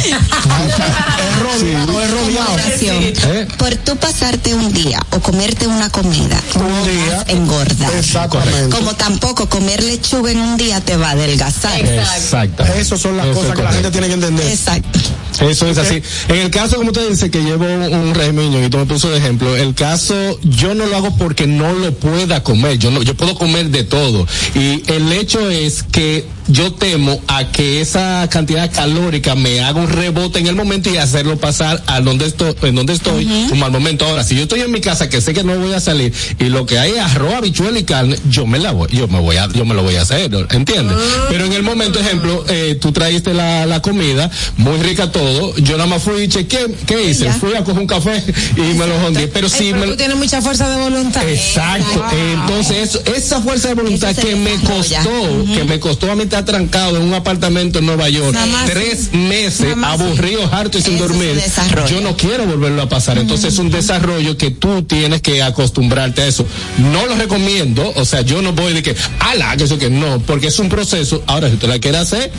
Recomendación. Por tú pasarte un día o comerte una comida, un día engorda. Exactamente. Como tampoco comer lechuga en un día te va a adelgazar. Exacto. Esas son las Eso cosas que la gente tiene que entender. Exacto. Eso es así. En el caso, como usted dice, que llevo un régimen y tú me puso de ejemplo, el caso, yo no lo hago porque no lo pueda comer. Yo no, yo puedo comer de todo. Y el hecho es que yo temo a que esa cantidad calórica me haga un rebote en el momento y hacerlo pasar a donde estoy, en donde estoy, un mal momento. Ahora, si yo estoy en mi casa que sé que no voy a salir y lo que hay es arroz, habichuela y carne, yo me la voy, yo me voy a, yo me lo voy a hacer, ¿entiendes? Pero en el momento, ejemplo, eh, tú traíste la, la comida, muy rica todo, yo nada más fui y chequeé, ¿qué hice? Fui a coger un café y me lo jondí. Pero si me tú tienes mucha fuerza de voluntad. Exacto. Entonces, eso- esa fuerza de voluntad que me costó, que me costó a mí trancado en un apartamento en Nueva York, tres meses, aburrido, harto y sin dormir. Yo no quiero volverlo a pasar. Entonces, es un desarrollo que tú tienes que acostumbrarte a eso. No lo recomiendo, o sea, yo no voy de que, ala, que eso que no, porque es un proceso. Ahora, si usted la quiere hacer,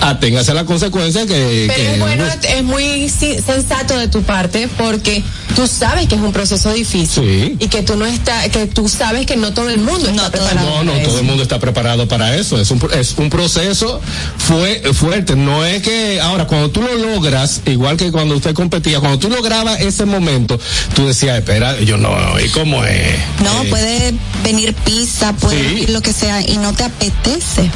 aténgase a la consecuencia que. Pero que- es bueno, es muy sensato de tu parte porque tú sabes que es un proceso difícil Sí. y que tú no está, que tú sabes que no todo el mundo está preparado. No, no, para todo eso. el mundo está preparado para eso. Es un, es un proceso fue, fuerte. No es que ahora, cuando tú lo logras, igual que cuando usted competía, cuando tú lograbas ese momento, tú decías, espera, yo no, ¿y cómo es? No, Eh, puede venir pizza, puede Sí. venir lo que sea y no te apetece.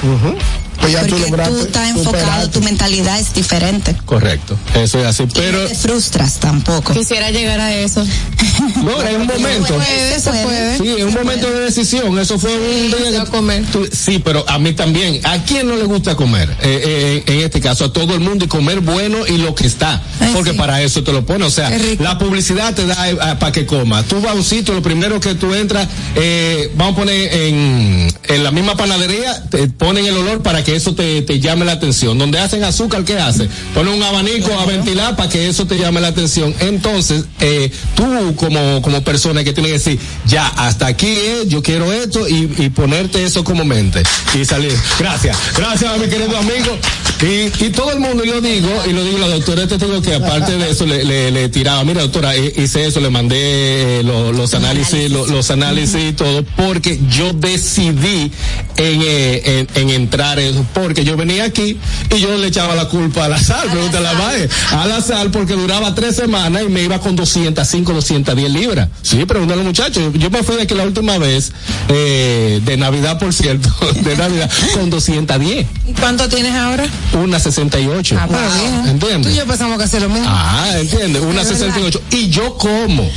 Pues ya tú porque tú, lograste estás enfocado, superarte. tu mentalidad es diferente. Correcto, eso es así. Pero, No te frustras tampoco. Quisiera llegar a eso. no, en un momento. Puede, se puede. Sí, en un momento de decisión, eso fue un día que comer. tú- sí, pero a mí también. ¿A quién no le gusta comer? Eh, eh, en este caso, a todo el mundo y comer bueno y lo que está. Ay, porque sí. para eso te lo pone. O sea, la publicidad te da para que comas. Tú vas a un sitio, lo primero que tú entras, eh, vamos a poner en, en la misma panadería, te ponen el olor para que eso te, te llame la atención. Donde hacen azúcar, ¿qué hace? Ponen un abanico a ventilar para que eso te llame la atención. Entonces, eh, tú como, como persona que tienes que decir, ya, hasta aquí es, yo quiero esto y, y ponerte eso como mente. Y salir. Gracias, gracias mi querido amigo. Y, y todo el mundo, y lo digo, y lo digo, la doctora te digo que aparte de eso le, le, le tiraba, mira doctora, hi- hice eso, le mandé eh, lo- los análisis, lo- los análisis y todo, porque yo decidí en, eh, en, en entrar eso, porque yo venía aquí y yo le echaba la culpa a la sal, pregúntale a la madre, a la sal porque duraba tres semanas y me iba con 205, 210 libras. Sí, pregúntale al muchacho, yo me fui de aquí la última vez, eh, de Navidad por cierto, de Navidad, con 210 ¿Y cuánto tienes ahora? Una 68. Ah, pero bien. Tú ¿Entiendes? y yo pensamos que hacer lo mismo. Ah, entiende, una Es verdad. 68. Y yo como,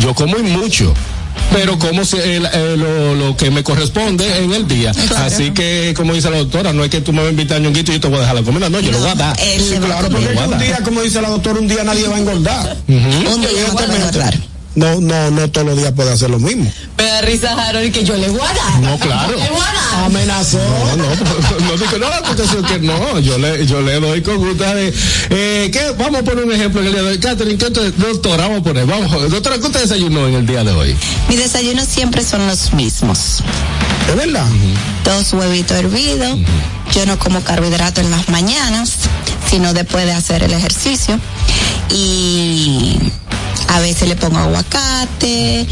yo como y mucho. Pero como se- el- eh, lo, lo que me corresponde en el día. Claro. Así que, como dice la doctora, no es que tú me vas a invitar a ñonguito y yo te voy a dejar la comida. No, yo lo voy a dar. Sí, a claro, porque un a día, como dice la doctora, un día nadie va a engordar. Un día no puede Evidentemente. No, no, no todos los días puede hacer lo mismo. Me da risa Harold que yo le voy a dar. No, claro. Le voy a dar. Amenazó. No, no, no digo porque eso que no, yo le, yo le doy con gusto de, eh, ¿qué? vamos a poner un ejemplo en el día de hoy. Catherine, ¿qué te, doctora, vamos a poner, vamos, doctora, ¿qué usted desayunó en el día de hoy? Mis desayunos siempre son los mismos. ¿Es verdad? Dos huevitos hervidos. Yo no como carbohidrato en las mañanas, sino después de hacer el ejercicio. Y a veces le pongo aguacate,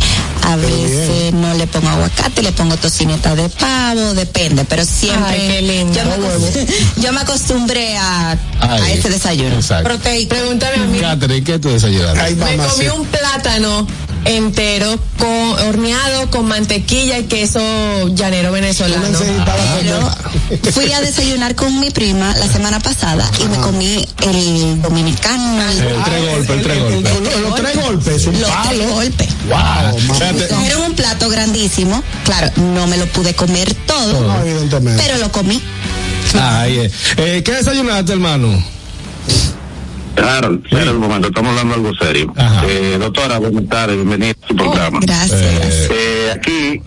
a veces no le pongo aguacate, le pongo tocineta de pavo, depende, pero siempre. Ay, qué lindo. Yo me, acostum- yo me acostumbré a, a Ay, ese desayuno. Exacto. Proteico. Pregúntame a mí. Catherine, ¿qué tú desayunaste? Ay, Me mamá, comí sí. un plátano entero con horneado con mantequilla y queso llanero venezolano. Yo comer. Fui a desayunar con mi prima la semana pasada y me comí el dominicano. el- El tres golpes, el tres golpes. Los, los tres golpes, un los tres golpes. Wow, Era un plato grandísimo. Claro, no me lo pude comer todo, No, pero lo comí. Eh. Eh, ¿Qué desayunaste, hermano? Claro, espera un momento, estamos hablando de algo serio. Eh, doctora, buenas tardes, bienvenida a su programa. Gracias. Eh, aquí,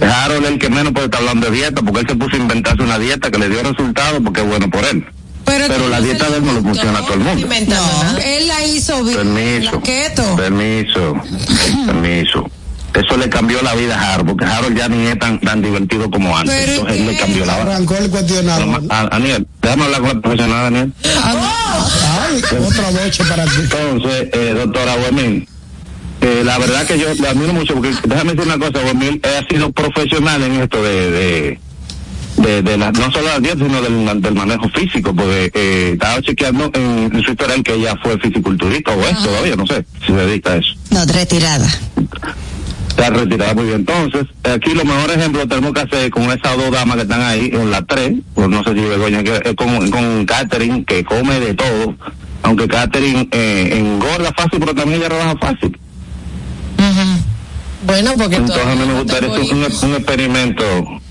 Harold es el que menos puede estar hablando de dieta, porque él se puso a inventarse una dieta que le dio resultados porque es bueno por él. Pero, Pero la dieta de él no le funciona a todo el mundo. No. Él la hizo bien. Permiso. La keto. Permiso. Permiso. Eso le cambió la vida a Harold, porque Harold ya ni es tan, tan divertido como antes. Pero, Entonces él le cambió la vida. Arrancó el cuestionario. A- Daniel, déjame hablar con la profesional, Daniel. Ay, Otra noche para ti. Entonces, eh, doctora Guamil, eh, la verdad que yo le admiro mucho, porque déjame decir una cosa, Guamil ha sido profesional en esto de, de, de, de la, no solo la dieta, sino del, del manejo físico, porque eh, estaba chequeando en, en su historial que ella fue fisiculturista o es todavía, no sé, si se dedica a eso. No, retirada. Está retirada muy bien. Entonces, aquí los mejores ejemplos tenemos que hacer con esas dos damas que están ahí, en las tres, pues no sé si Begoña, que con, con Catherine, que come de todo, aunque Catherine eh, engorda fácil, pero también ella rebaja fácil. Bueno, porque Entonces a mí me gustaría un, un experimento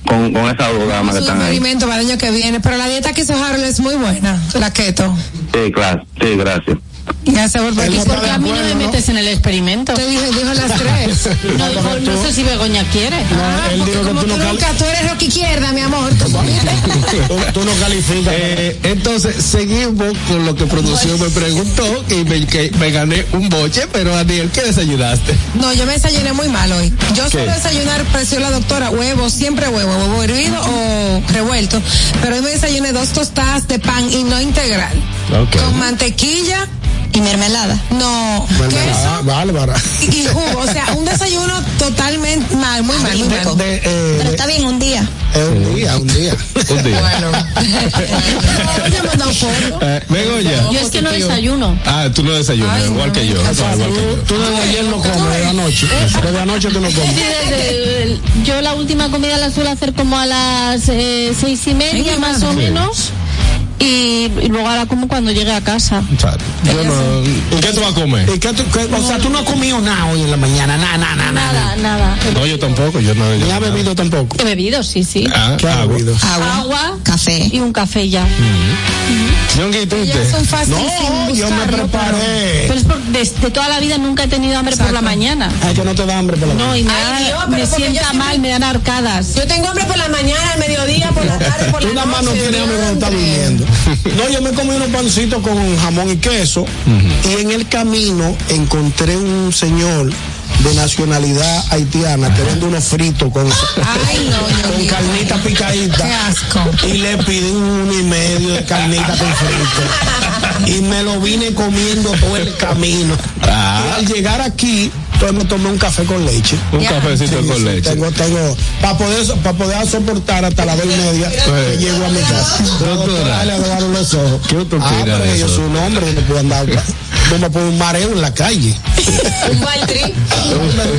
con, con esas dos damas que están ahí. experimento para el año que viene, pero la dieta que hizo Harold es muy buena, la keto. Sí, claro, sí, gracias. Gracias por ¿Y por qué a mí no me metes en el experimento? Te dije, dijo las tres. No, dijo, no sé si Begoña quiere. Ah, él porque dijo que tú no tú cal- nunca, tú eres rock izquierda, mi amor. ¿tú no calificas. Eh, entonces, seguimos con lo que producción me preguntó y me, que me gané un boche, pero Daniel, ¿qué desayunaste? No, yo me desayuné muy mal hoy. Yo ¿Qué? suelo desayunar, preció la doctora, huevo, siempre huevo, huevo hervido o revuelto. Pero hoy me desayuné dos tostadas de pan y no integral. Con mantequilla. ¿Y mermelada? No, Mermelada, Bárbara. y, y jugo. O sea, un desayuno totalmente mal, muy mal, muy. De, eh, Pero de- está bien un día. es un día, un día. Un día. Bueno. no. Eh, Begoña. Yo es que no desayuno. Ah, tú no desayunas, Ay, igual no. que yo. O sea, igual que tú, yo. tú desde ayer no comes, de anoche. Desde anoche tú no Sí, comes. desde el- yo la última comida la suelo hacer como a las eh, seis y media más o menos. Y, y luego ahora como cuando llegue a casa. O sea, yo no- ¿Y qué tú vas a comer? ¿Y qué tú- qué- o sea, tú no has comido nada hoy en la mañana, nada, nada, nada. Nada, nada. No, yo tampoco, yo no. yo Ni has no. bebido tampoco. He bebido, sí, sí. Ah, ¿Qué agua. bebido? Agua. Agua Café. y un café ya. ¿y Ya usted? son fáciles No, sin yo me preparé. Pero es porque desde toda la vida nunca he tenido hambre por la Exacto. mañana. Ay, que no te da hambre por la No, y me, Ay, da- Dios, me sienta yo siempre- mal, me dan arcadas. Yo tengo hambre por la mañana, al mediodía, por la tarde, por Tú la nada más no noche. tienes hambre cuando estás diantre. No, yo me comí unos pancitos con jamón y queso y en el camino encontré un señor de nacionalidad haitiana que vende unos fritos con, Ay, no, con Dios. carnita picadita. Qué asco. Y le pedí un uno y medio de carnita con frito. Y me lo vine comiendo todo el camino. Ah. Y al llegar aquí, entonces me tomé un café con leche. Un Ya. cafecito Sí, con sí, leche. Tengo, tengo, para poder, para poder soportar hasta las dos y media, que llego a mi casa. Doctora le agarraron los ojos. ¿Qué tú Ah, pero de yo soy un hombre, no puedo andar, no me puedo un mareo en la calle. Un baltrí.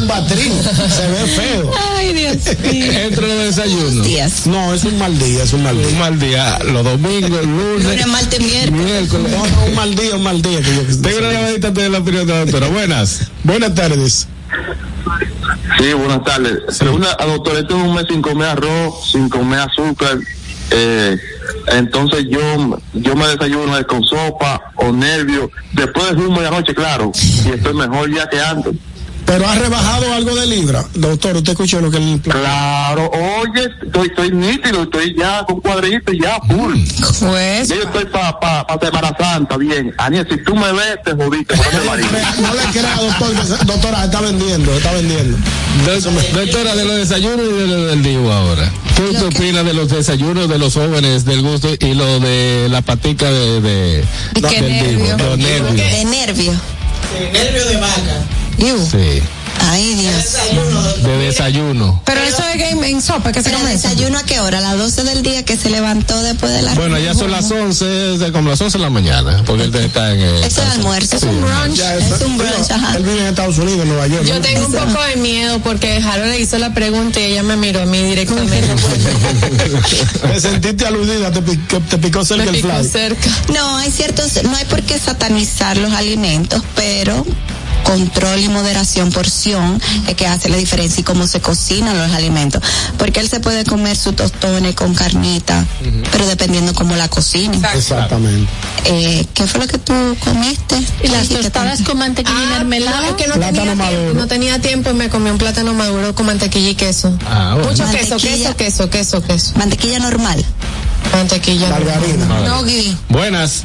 un batrín, se ve feo. Ay, Dios mío. Entre los desayunos. Días. No, es un mal día, es un mal Un día. mal día, los domingos, el lunes, Lunes, martes, miércoles. miércoles. No, no, un mal día, un mal día. Que yo, Tengo una llamadita de la opinión de la doctora. Buenas. Buenas tardes. Sí, buenas tardes. Pregunta, a doctor, este es un mes sin comer arroz, sin comer azúcar. Eh, entonces yo yo me desayuno con sopa o nervio. Después de humo de anoche, claro. Y estoy mejor ya que antes. Pero ha rebajado algo de libra. Doctor, usted escuchó lo que el Claro, oye, estoy, estoy nítido, estoy ya con cuadritos, ya full. Pues, yo estoy para pa, pa Semana Santa, bien. Aniel, si tú me ves, te jodiste. No te marees. No le crea, doctor. que Doctora, está vendiendo, está vendiendo. Do- Doctora, de los desayunos y de lo del divo ahora. ¿Qué usted opina de los desayunos de los jóvenes del gusto y lo de la patica de, de ¿Y qué del divo? nervio? Nervios. De nervio. Nervio de vaca. Sí. Ay, Dios. De desayuno. Pero eso es que en, en sopa, que se ¿Pero come desayuno a qué hora? ¿A las 12 del día que se levantó después de la Bueno, ya son las 11, de como las 11 de la mañana, porque él está en el... Eso es almuerzo. Sí. Ya, Es un brunch, ajá. Él vive en Estados Unidos, en Nueva York. Yo ¿no? tengo un poco de miedo porque Harold le hizo la pregunta y ella me miró a mí directamente. Te sentiste aludida, te, te picó cerca me el picó fly. cerca. No, hay ciertos, no hay por qué satanizar los alimentos, pero control y moderación, porción, es que hace la diferencia y cómo se cocinan los alimentos. Porque él se puede comer su tostones con carnita, pero dependiendo cómo la cocine. Exactamente. Eh, ¿Qué fue lo que tú comiste? Y las tostadas con mantequilla y Ah, mermelada. que no Plátano tenía, maduro. tiempo, no tenía tiempo y me comí un plátano maduro con mantequilla y queso. Ah, bueno. Mucho queso, queso, queso, queso, queso. Mantequilla normal. Mantequilla. Margarina. No, Gui. Buenas.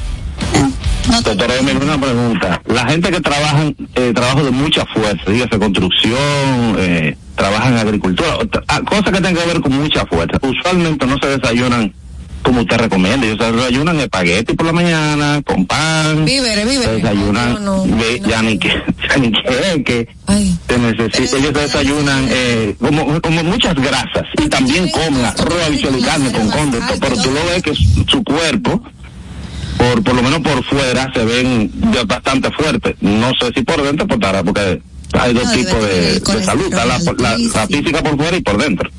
No me una pregunta. La gente que trabaja, eh, trabajo de mucha fuerza, dígase construcción, eh, trabaja en agricultura, ah, cosas que tengan que ver con mucha fuerza, usualmente no se desayunan como usted recomienda. Ellos desayunan espagueti por la mañana, con pan. Víveres, víveres. Desayunan, ve- ya ni que, ya ni que, que se necesita. Ellos desayunan eh, como, como muchas grasas y también comen arroz, y carne con conde, pero tú lo ves que su cuerpo, por, por lo menos por fuera, se ven bastante fuertes. No sé si por dentro, por porque hay dos No, tipos de, de salud, está la, la, la física por fuera y por dentro.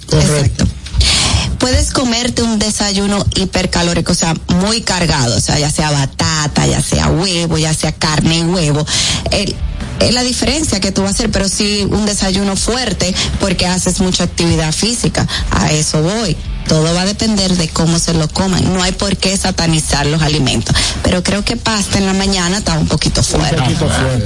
Puedes comerte un desayuno hipercalórico, o sea, muy cargado, o sea, ya sea batata, ya sea huevo, ya sea carne y huevo. El- es la diferencia que tú vas a hacer, pero sí un desayuno fuerte porque haces mucha actividad física. A eso voy. Todo va a depender de cómo se lo coman. No hay por qué satanizar los alimentos. Pero creo que pasta en la mañana está un poquito fuerte.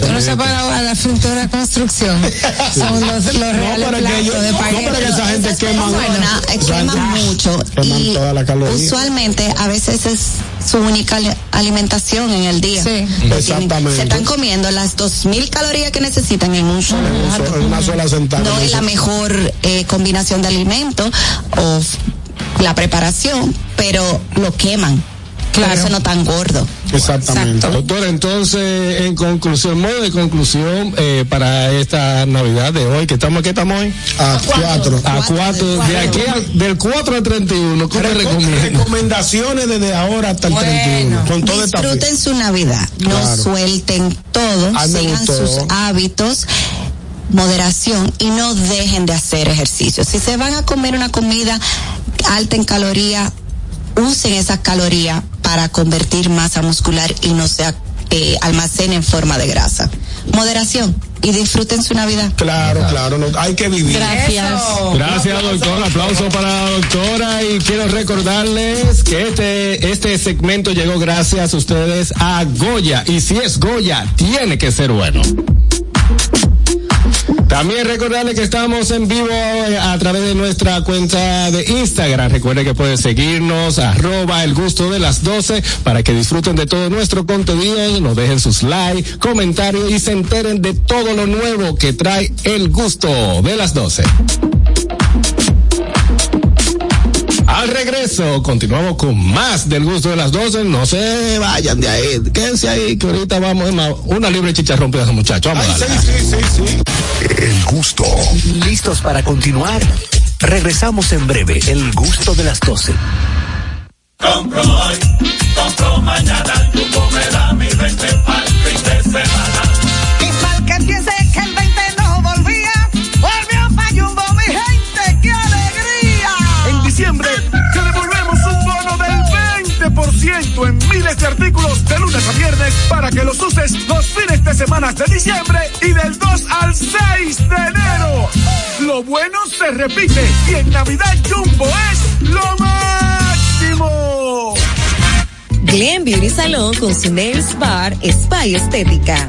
Tú no separas a la fritura construcción. Son los, los reales para que ellos- de no espagueti. para que esa gente quema- queman mucho y toda la caloría. usualmente a veces es su única ali- alimentación en el día. Sí. Exactamente. Se están comiendo las 2000 calorías que necesitan en un solo. En una sola sentada. No es la mejor eh, combinación de alimentos o la preparación, pero lo queman. Por eso no tan gordo. Exactamente. Doctor, entonces, en conclusión, modo de conclusión eh, para esta Navidad de hoy, que estamos, ¿qué estamos hoy? A cuatro. A cuatro, de aquí al, del 4 al 31, ¿cómo te recomiendo? Recomendaciones desde ahora hasta el 31. Con esta Disfruten su Navidad, no Claro. suelten todo, sigan sus hábitos, moderación y no dejen de hacer ejercicio. Si se van a comer una comida alta en calorías, usen esas calorías para convertir masa muscular y no se eh, almacenen en forma de grasa. Moderación y disfruten su Navidad. Claro, claro, no, hay que vivir. Gracias. Gracias, doctor. Aplauso para la doctora. Y quiero recordarles que este, este segmento llegó gracias a ustedes a Goya. Y si es Goya, tiene que ser bueno. También recordarle que estamos en vivo eh, a través de nuestra cuenta de Instagram. Recuerde que pueden seguirnos, arroba el gusto de las 12, para que disfruten de todo nuestro contenido, nos dejen sus likes, comentarios y se enteren de todo lo nuevo que trae el gusto de las 12. Al regreso, continuamos con más del gusto de las 12. No se vayan de ahí, quédense ahí, que ahorita vamos, una libre chicharrón para esos muchachos. Vamos a darle. El gusto. ¿Listos para continuar? Regresamos en breve. El gusto de las 12. Compro hoy, compro mañana, Jumbo me da mi 20 pa'l fin de semana. 20% en miles de artículos de lunes a viernes para que los uses los fines de semana de diciembre y del 2 al 6 de enero. Lo bueno se repite y en Navidad Jumbo es lo máximo. Glen Beauty Salón con su Nails Bar Spa y Estética.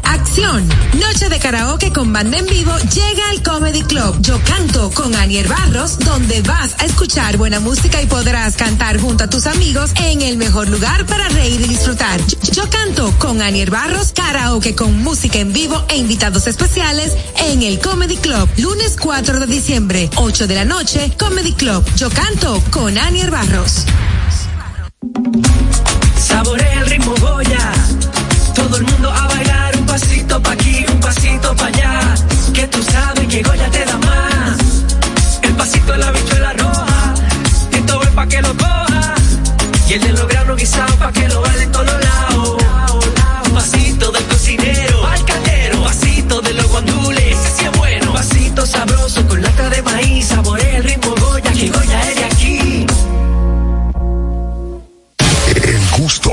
Acción. Noche de karaoke con banda en vivo llega al Comedy Club. Yo canto con Anier Barros, donde vas a escuchar buena música y podrás cantar junto a tus amigos en el mejor lugar para reír y disfrutar. Yo canto con Anier Barros, karaoke con música en vivo e invitados especiales en el Comedy Club. Lunes 4 de diciembre, 8 de la noche, Comedy Club. Yo canto con Anier Barros. Saborea el ritmo pa' allá. Que tú sabes que Goya te da más. El pasito de la bichuela roja. Esto es pa' que lo coja. Y el de los granos guisados pa' que lo baile en todos lados. Pasito del cocinero. Al caldero. Pasito de los guandules. Ese sí es bueno. Pasito sabroso con lata de maíz. Saborea el ritmo Goya. Que Goya es de aquí. El gusto.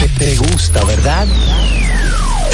Te, te gusta, ¿verdad?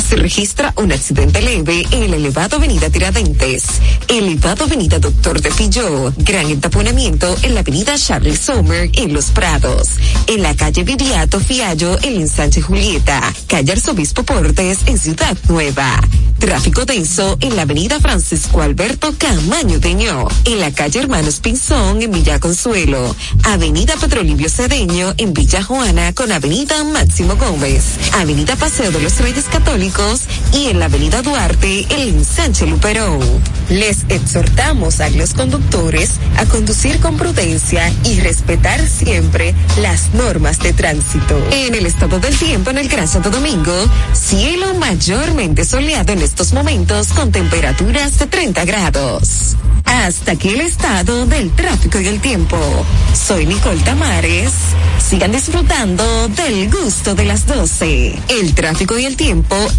Se registra un accidente leve en el elevado Avenida Tiradentes, elevado Avenida Doctor de Filló, gran entaponamiento en la Avenida Charles Sommer en Los Prados, en la calle Viviato Fiallo en ensanche Julieta, calle Arzobispo Portes en Ciudad Nueva. Tráfico denso en la Avenida Francisco Alberto Camaño Deño, en la calle Hermanos Pinzón en Villa Consuelo, Avenida Pedro Livio Cedeño en Villa Juana con Avenida Máximo Gómez, Avenida Paseo de los Reyes Católicos y en la Avenida Duarte el ensanche Luperón. Les exhortamos a los conductores a conducir con prudencia y respetar siempre las normas de tránsito. En el estado del tiempo en el Gran Santo Domingo, cielo mayormente soleado en estos momentos con temperaturas de 30 grados. Hasta aquí el estado del tráfico y el tiempo. Soy Nicole Tamares. Sigan disfrutando del gusto de las 12. El tráfico y el tiempo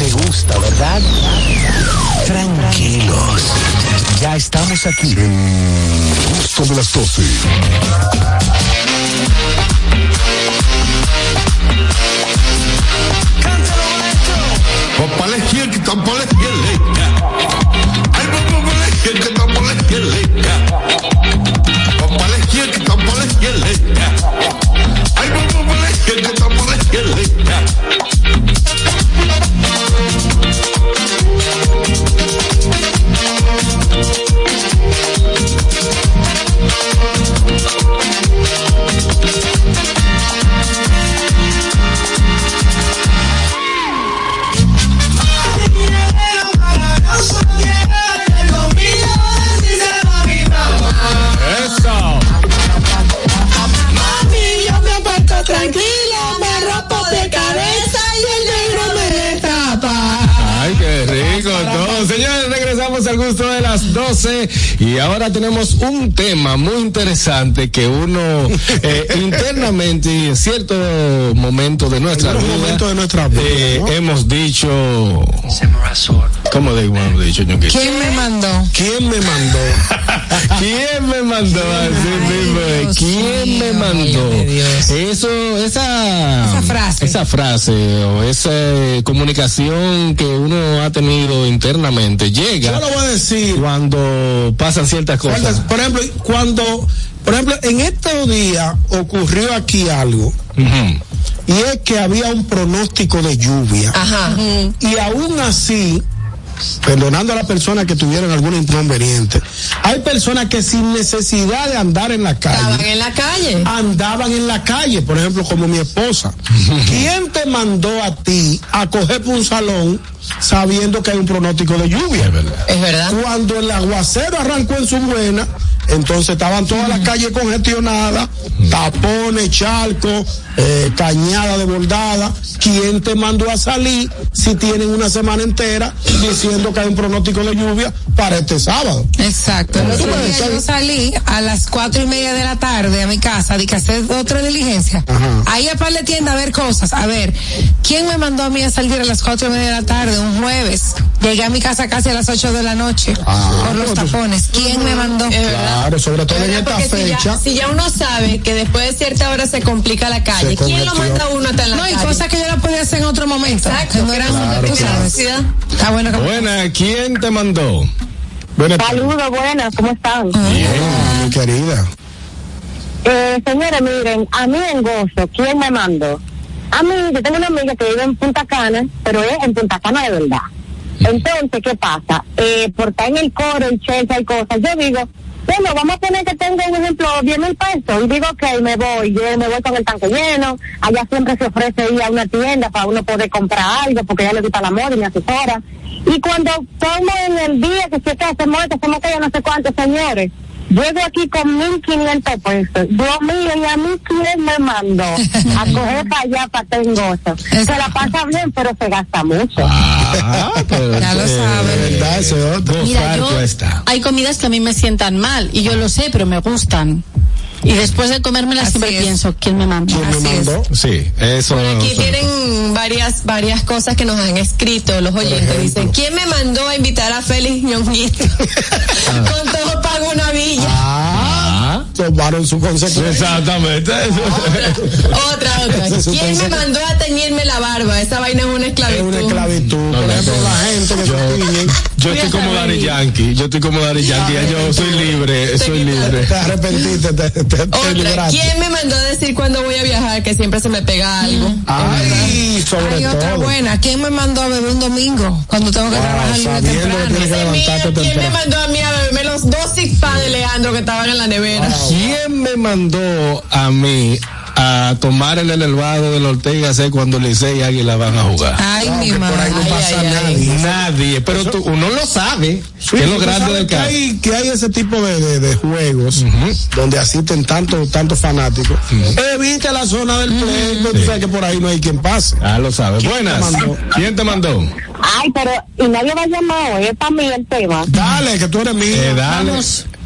Te gusta, ¿verdad? Tranquilos. Ya estamos aquí. El gusto de las 12. Papá la izquierda que están por la izquierda. Ay, papá por la izquierda que están por la izquierda. Al gusto de las 12 y ahora tenemos un tema muy interesante que uno eh, internamente y en cierto momento de nuestra vida, momento de nuestra vida, eh, ¿no? hemos dicho... ¿Cómo de- hemos dicho? ¿Quién me mandó? ¿Quién me mandó? ¿Quién me mandó? ¿Quién me mandó? Eso, esa, Esa frase. esa frase o esa eh, comunicación que uno ha tenido internamente llega Yo lo voy a decir. cuando pasan ciertas cosas. ¿Cuántas- Por ejemplo, cuando, por ejemplo, en estos días ocurrió aquí algo. Y es que había un pronóstico de lluvia. Ajá. Y aún así, perdonando a las personas que tuvieron algún inconveniente, hay personas que sin necesidad de andar en la calle. Estaban en la calle. Andaban en la calle, por ejemplo, como mi esposa. ¿Quién te mandó a ti a coger por un salón sabiendo que hay un pronóstico de lluvia? Es verdad. Es verdad. Cuando el aguacero arrancó en su buena, entonces estaban todas las calles congestionadas, tapones, charcos, eh, cañada desbordada. ¿Quién te mandó a salir si tienen una semana entera diciendo que hay un pronóstico de lluvia para este sábado? Exacto. El otro día yo salí a las cuatro y media de la tarde a mi casa de que hacer otra diligencia. Ahí a par de tienda a ver cosas. A ver, ¿quién me mandó a mí a salir a las cuatro y media de la tarde un jueves? Llegué a mi casa casi a las ocho de la noche por los tapones. ¿Quién me mandó? Claro, sobre todo en esta Porque si ya, fecha. si ya uno sabe que después de cierta hora se complica la calle, ¿quién lo manda a uno hasta en la No, y calle? cosas que yo la podía hacer en otro momento. Exacto, no eran, Claro, tú claro. sabes. Está bueno que Buena, ¿quién te mandó? Saludos, buenas, ¿cómo están? Bien, mi querida. Eh, señores, miren, a mí en gozo, ¿quién me mandó? A mí, yo tengo una amiga que vive en Punta Cana, pero es en Punta Cana de verdad. Entonces, ¿qué pasa? Eh, por estar en el coro, en Chelsea y cosas, yo digo, bueno, vamos a poner que tengo un ejemplo, 10 mil pesos, y digo, ok, me voy, yo me voy con el tanque lleno, allá siempre se ofrece ir a una tienda para uno poder comprar algo, porque ya le gusta la moda y me asesora. Y cuando estamos en el día que se hace muerte, hacemos que yo no sé cuántos señores, Llego aquí con 1.500 pesos. Dios mío, y a mí quién me mandó a coger para allá, para Tengoso. Se la pasa bien, pero se gasta mucho. Ya lo sabe. verdad, ese otro. Mira, yo, hay comidas que a mí me sientan mal y yo lo sé, pero me gustan. Y después de comérmelas siempre pienso, ¿quién me mandó? Sí, eso. Aquí tienen varias varias cosas que nos han escrito los oyentes. Dicen, ¿quién me mandó a invitar a Félix Ñonguito? Pago una villa. Ah, tomaron su consecuencia. Exactamente. Otra, otra. Su ¿Quién me mandó a teñirme la barba? Esa vaina es una esclavitud. Es una esclavitud. Por ejemplo, la gente que se tiñen. Yo estoy como Dari Yankee, yo estoy como Dari Yankee, ya yo soy libre, soy libre. Te arrepentiste, te, te, te Otra, liberaste. ¿quién me mandó a decir cuando voy a viajar que siempre se me pega algo? Ay, sobre Hay otra todo. buena. ¿Quién me mandó a beber un domingo cuando tengo que trabajar lunes sabiendo que temprano? ¿Quién me mandó a mí a beberme los dos six de Leandro que estaban en la nevera? ¿Quién me mandó a mí a tomar el elevado del Ortega C cuando Licey y Águila van a jugar? Ay, mi madre. Por ahí no pasa nadie. Nadie, pero tú, uno lo sabe, Sí, que es lo tú grande sabes del que caso. hay, que hay ese tipo de, de, de juegos donde asisten tantos tantos fanáticos. Evita la zona del play, tú sabes que por ahí no hay quien pase. Ah, lo sabes. ¿Quién Buenas. te? ¿Quién te mandó? Ay, pero, y nadie va a llamar hoy, es para mí el tema. Dale, que tú eres mío. Eh, dale.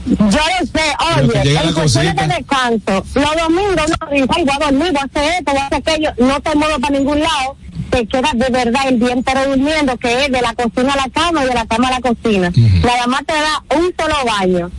Yo lo sé, oye, en cuestiones de descanso, los domingos no digo, voy a dormir, voy a hacer esto, voy a hacer aquello, no te mueves para ningún lado, te quedas de verdad el día entero durmiendo, que es de la cocina a la cama y de la cama a la cocina. Nada más te da un solo baño.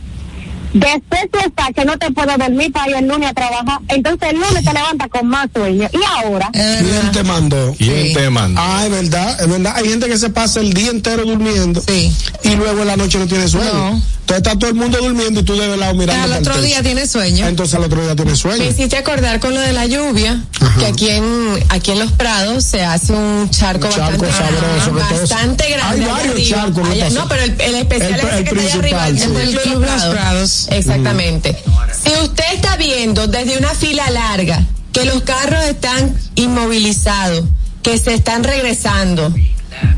Después tú estás que no te puedes dormir para ir el lunes a trabajar, entonces el lunes te levantas con más sueño. ¿Y ahora? ¿Quién te mandó? ¿Quién te mandó? Ah, es verdad, es verdad. Hay gente que se pasa el día entero durmiendo Sí. y luego en la noche no tiene sueño. No. Entonces está todo el mundo durmiendo y tú de lado mirando. Al otro día tiene sueño. Entonces al otro día tiene sueño. Me hiciste acordar con lo de la lluvia, que aquí en aquí en los Prados se hace un charco, Un charco bastante, sabroso, bastante grande. Hay varios arriba. charcos, ¿no Allá- pasa? no, pero el, el especial El- es el el que está allá arriba, el sí. del El Club Los Prados. Exactamente. Si usted está viendo desde una fila larga que los carros están inmovilizados, que se están regresando,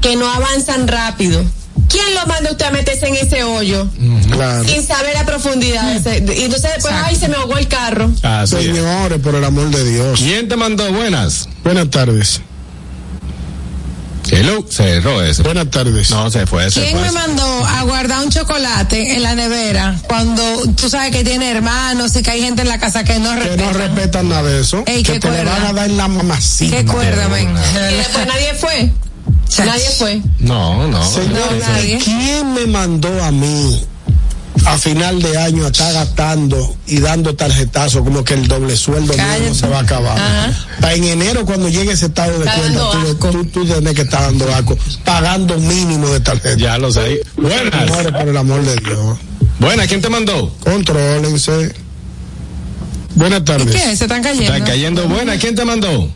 que no avanzan rápido, ¿quién lo manda a usted a meterse en ese hoyo? Claro. Sin saber la profundidad. Y entonces después, ay, se me ahogó el carro. Así es. Señores, por el amor de Dios. ¿Quién te mandó? Buenas. Buenas tardes. Hello. Cerró ese. Buenas tardes. No, se fue, se ¿Quién fue. me mandó a guardar un chocolate en la nevera cuando tú sabes que tiene hermanos y que hay gente en la casa que no Que no respeta? respetan nada de eso. Ey, que te le van a dar la mamacita. ¿Qué cuerda, men? Y después nadie fue. Nadie fue. No, no. Señores, No, nadie. ¿quién me mandó a mí a final de año a estar gastando y dando tarjetazo como que el doble sueldo no se va a acabar? Ajá. En enero cuando llegue ese estado de Está cuenta, tú, tú, tú tienes que estar dando asco, pagando mínimo de tarjeta. Ya lo sé. Buenas. Por el amor de Dios. Buenas, ¿quién te mandó? Contrólense. Buenas tardes. ¿Qué? ¿Se están cayendo? Está cayendo buena. ¿Quién te mandó?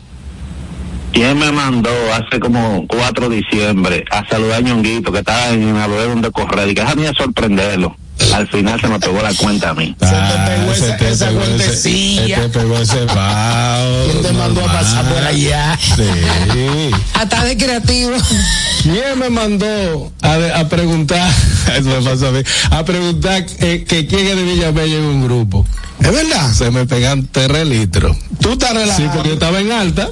¿Quién me mandó hace como 4 de diciembre a saludar a Ñonguito que estaba en lugar donde correr? Y que déjame sorprenderlo. Al final se me pegó la cuenta a mí. esa, esa cuentecilla. Te pegó ese pao. ¿Quién te mandó a pasar por allá? Sí. Hasta de creativo. ¿Quién me mandó a, a preguntar? Eso me pasó a mí. A preguntar eh, que quién es de Villamella en un grupo. ¿Es verdad? Se me pegan tres litros. Tú estás relajado. Sí, porque yo estaba en alta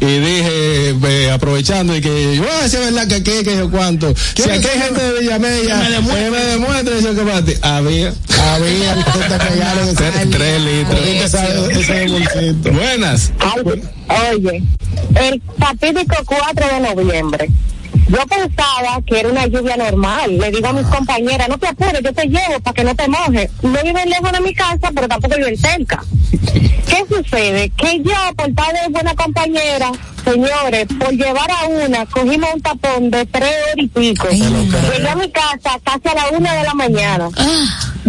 y dije, eh, aprovechando y que yo, ah, sí, es verdad que aquí, que yo cuánto. Si aquí hay gente de Villamella, Que me demuestre. que me demuestre eso que para Había. Había, Tres, litros. Buenas. Oye, el fatídico 4 de noviembre. Yo pensaba que era una lluvia normal. Le digo a mis compañeras, no te apures, yo te llevo para que no te mojes. No viven lejos de mi casa, pero tampoco viven cerca. ¿Qué sucede? Que yo, por tal de buena compañera, señores, por llevar a una, cogimos un tapón de tres horas y pico. Llegué a mi casa casi a la una de la mañana.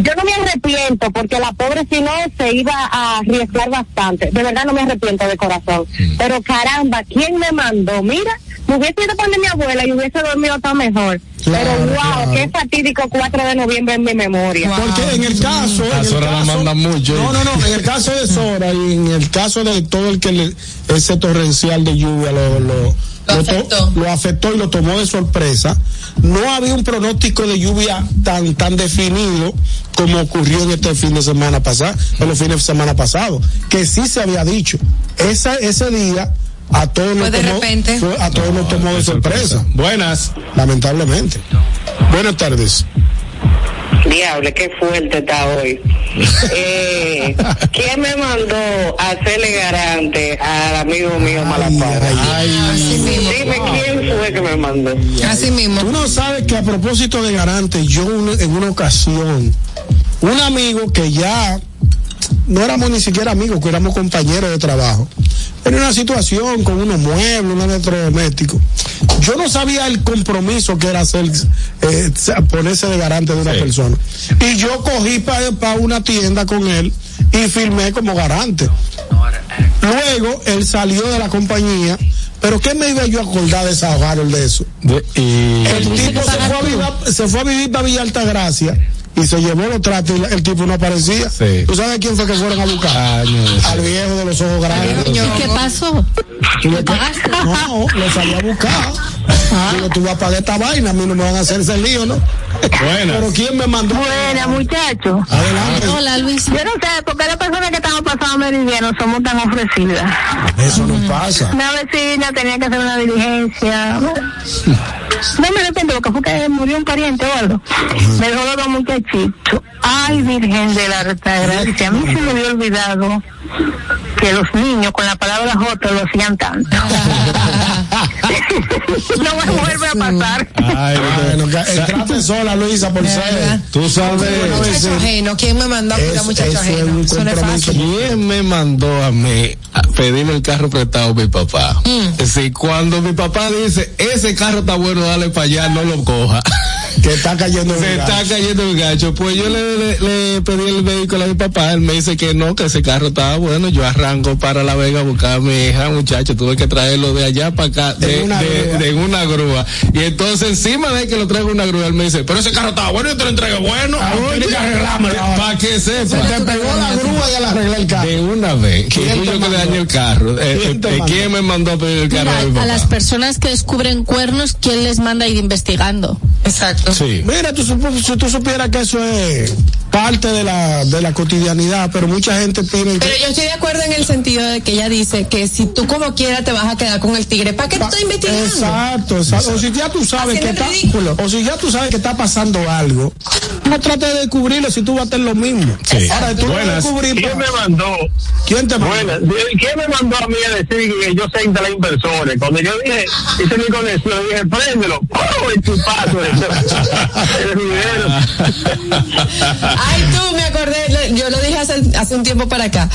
Yo no me arrepiento porque la pobre si no se iba a arriesgar bastante. De verdad no me arrepiento de corazón. Pero caramba, ¿quién me mandó? Mira, me hubiese ido para donde mi abuela y hubiese dormido todo mejor. Pero wow, claro. qué fatídico 4 de noviembre en mi memoria. Porque en el caso. A en el Sora la caso- mandan mucho. No, no, no. En el caso de Sora y en el caso de todo el que le, ese torrencial de lluvia lo, lo, lo afectó. lo afectó y lo tomó de sorpresa, no había un pronóstico de lluvia tan, tan definido como ocurrió en este fin de semana pasado, en los fines de semana pasados, que sí se había dicho. Esa, ese día a todos nos tomó, repente. fue- a todos nos tomó de sorpresa, Buenas. lamentablemente. Buenas tardes. Diable, qué fuerte está hoy. Eh, ¿Quién me mandó a hacerle garante al amigo mío mismo. Dime quién fue que me mandó. Así mismo. Tú no sabes que a propósito de garante, yo un- en una ocasión, un amigo que ya no éramos ni siquiera amigos, que éramos compañeros de trabajo, en una situación con unos muebles, un electrodoméstico. Yo no sabía el compromiso que era hacer, eh, ponerse de garante de una Sí. persona. Y yo cogí para una tienda con él y firmé como garante. Luego él salió de la compañía, pero ¿qué me iba yo a acordar de esa Harold de eso? De- y El tipo se fue, a vivir, se fue a vivir para Villa Altagracia y se llevó los tratos y el tipo no aparecía. Sí. ¿Tú sabes quién fue que fueron a buscar? Ah, no. Al viejo de los ojos grandes. ¿Y qué pasó? Tuve que- No, lo salí a buscar. Digo, tú vas a pagar esta vaina, a mí no me van a hacer ese lío, ¿no? Buenas. Pero ¿quién me mandó? Buena, muchachos. Adelante. Hola, Luis. Yo no sé, porque las personas que estamos pasando meridiano somos tan ofrecidas. Eso no pasa. Una vecina tenía que hacer una diligencia. No me arrepiento porque fue que murió un pariente o algo. Me dejó los dos muchachitos. Ay, Virgen de la Altagracia. A mí se me había olvidado que los niños con la palabra J lo hacían tanto. no me vuelve a pasar. Ay, Bueno, que- entraste sola, Luisa, por ser. Tú sabes. Muchacho ajeno. ¿Quién me mandó a cuidar muchacho ajeno? un Eso no es compromiso. fácil. ¿Quién me mandó a mí a pedirme el carro prestado a mi papá? Mm. Si cuando mi papá dice, ese carro está bueno, dale para allá, no lo coja. Que está cayendo en Se el está gacho. cayendo el gacho. Pues yo le, le- le pedí el vehículo a mi papá. Él me dice que no, que ese carro estaba bueno. Yo arranco para La Vega a buscar a mi hija, muchacho. Tuve que traerlo de allá para acá, de, En una de- grúa. de- en una grúa. Y entonces, encima de que lo traigo en una grúa, él me dice, pero ese carro estaba bueno, yo te lo entrego bueno. Ah, tienes que. Para que Se sepa. te pegó la grúa y él arregló el carro. De una vez. ¿Quién yo que dañé el carro. Eh, ¿Quién eh, eh, me mandó a pedir el carro Mira, a a las personas que descubren cuernos, ¿quién les manda a ir investigando? Exacto. Sí. Mira, tú, si tú supieras que eso es parte de la, de la cotidianidad, pero mucha gente tiene que... Pero yo estoy de acuerdo en el sentido de que ella dice que si tú como quiera te vas a quedar con el tigre, ¿para qué tú estás investigando? Exacto, exacto. O si ya tú sabes que está, o si ya tú sabes que está pasando algo, no trates de descubrirlo si tú vas a hacer lo mismo. Sí. Ahora, tú lo vas a Buenas. descubrir, ¿Quién me pa- mandó? ¿quién te mandó? Bueno, ¿quién me mandó a mí a decir que yo sé instalar inversores? Cuando yo dije, hice mi conexión, dije, préndelo. ¡Oh, el chupazo! Ay, tú, me acordé, yo lo dije hace un tiempo para acá,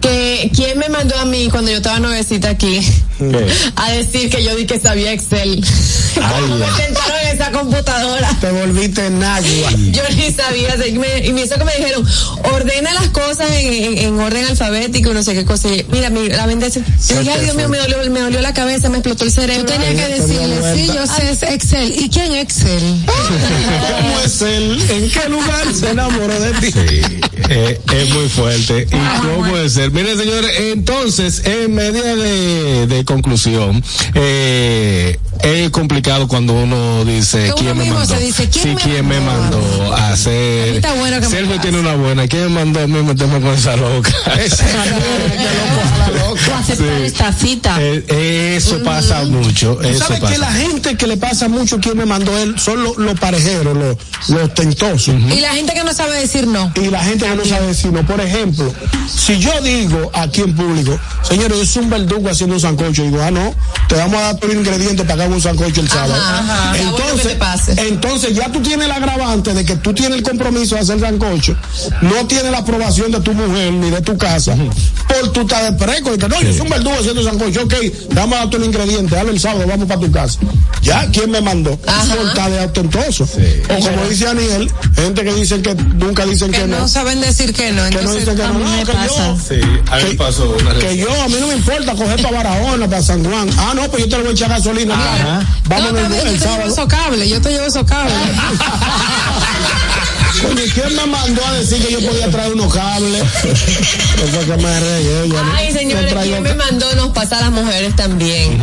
que quién me mandó a mí cuando yo estaba nuevecita aquí ¿Qué? a decir que yo di que sabía Excel. Como me sentaron en esa computadora. Te volviste en agua. Yo ni sabía, que me- y me hizo que me dijeron, ordena las cosas en, en- en orden alfabético y no sé qué cosa. Y, Mira, mi, la bendición. Yo dije, ay Dios mío, me dolió, me dolió la cabeza, me explotó el cerebro. Tú tenías que decirle, sí, yo sé, es Excel. ¿Y quién es Excel? ¿Cómo es él? ¿En qué lugar se enamoró de ti? Eh, es muy fuerte. ¿Y cómo puede ser? Miren, señores, entonces, en medida de, de conclusión, eh, es complicado cuando uno dice uno quién me mandó. se dice, ¿quién sí, me quién me mandó? a hacer. está bueno que me Sergio tiene una buena. ¿Quién me mandó a mí meterme con esa loca? Aceptar esta cita. Eh, eso pasa mucho. Eso ¿Sabes pasa. que la gente que le pasa mucho quien me mandó él son los, los parejeros, los, los tentosos? Y la gente que no sabe decir no. Y la gente que no sabe decir no. Por ejemplo, si yo digo aquí en público, señores, yo soy un verdugo haciendo un sancocho, digo, ah, no, te vamos a dar todo el ingrediente para que haga un sancocho el sábado. ajá. Que entonces, entonces ya tú tienes el agravante de que tú tienes el compromiso de hacer sancocho, no tienes la aprobación de tu mujer ni de tu casa, por tu estás de preco, y que no, yo soy un verdugo haciendo sancocho, ok, vamos a todo el ingrediente, dale el sábado, vamos para tu casa. Ya, ¿quién me mandó? Estar de ostentoso. O como dice Aniel, gente que dicen que nunca dicen que, Que no saben decir que no. que no dicen que a no, no, que pasa. yo, Sí, a mí me pasó una que yo, a mí no me importa coger para Barahona, para San Juan. Ah, no, pues yo te lo voy a echar gasolina. No, vámonos bien, el, yo te llevo sábado. esos cables, yo te llevo esos cables. Coño, ¿quién me mandó a decir que yo podía traer unos cables? Eso que me regué, yo no- Ay, no señores, traigo ¿quién me mandó? Nos pasa a las mujeres también.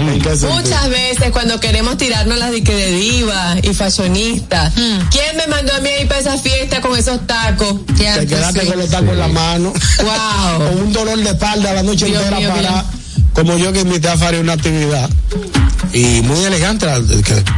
Muchas veces cuando queremos tirarnos las de de diva y fashionista. ¿Quién me mandó a mí a ir para esa fiesta con esos tacos? Te quedaste con los tacos en la mano. Wow. o un dolor de espalda la noche Dios entera mío, para. Como yo que invité a Fari a una actividad. Y muy elegante,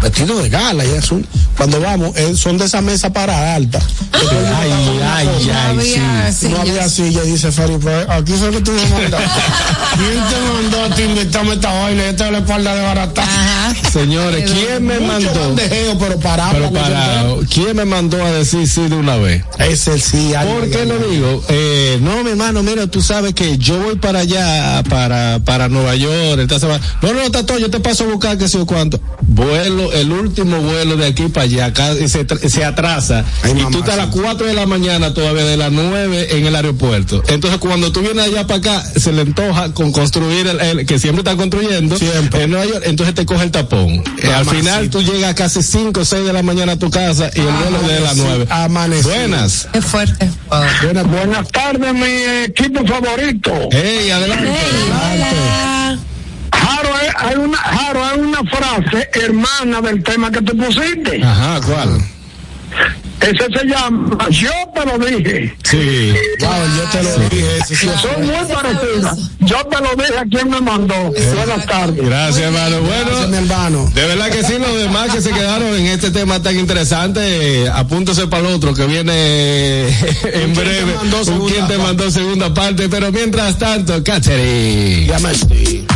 vestido de gala y eso. Cuando vamos, eh, son de esa mesa para alta. Ay, ay, No ay, había sí. No había silla, dice Fari, pues aquí fue que tú me mandaste. ¿Quién te mandó a ti invitarme esta vaina? Esta es la espalda de barata. Ajá. Señores, ¿quién me mandó? pero parado. Pero la noche para, entera. ¿quién me mandó a decir sí de una vez? Ese sí. ay, ¿Por qué lo digo? Eh, no, mi hermano, mira, tú sabes que yo voy para allá, para, para Nueva York, esta semana. No, no, Tato, yo te paso a buscar que sé yo cuánto. Vuelo, el último vuelo de aquí para allá, acá, se, tra- se atrasa. Ay, y mamá, tú estás a las sí. 4 de la mañana todavía, de las 9 en el aeropuerto. Entonces, cuando tú vienes allá para acá, se le antoja con construir el, el- que siempre están construyendo Siempre. en Nueva York, entonces te coge el tapón. Eh, al final tú llegas casi 5 o 6 de la mañana a tu casa y el vuelo es de las 9. Amanecido. Buenas. Es fuerte. Buenas, Buenas tardes, mi equipo favorito. Hey, adelante. Jaro, eh, hay una, Jaro, hay una frase hermana del tema que tú pusiste. Ajá, ¿cuál? Ese se llama Yo te lo dije. Sí. Wow, yo te lo dije. sí. Son muy parecidas. Yo te lo dije a quien me mandó. Buenas tardes. Gracias, hermano. Gracias, mi Bueno, hermano. de verdad que sí, los demás que se quedaron en este tema tan interesante, eh, apúntese para el otro que viene en breve. quien te mandó segunda parte, pero mientras tanto, Catherine.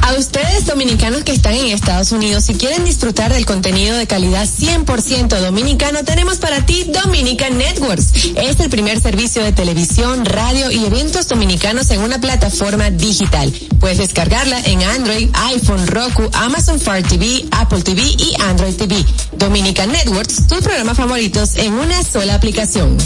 A ustedes dominicanos que están en Estados Unidos, si quieren disfrutar del contenido de calidad 100% dominicano, tenemos para ti Dominican Networks. Es el primer servicio de televisión, radio y eventos dominicanos en una plataforma digital. Puedes descargarla en Android, iPhone, Roku, Amazon Fire TV, Apple TV y Android TV. Dominican Networks, tus programas favoritos en una sola aplicación.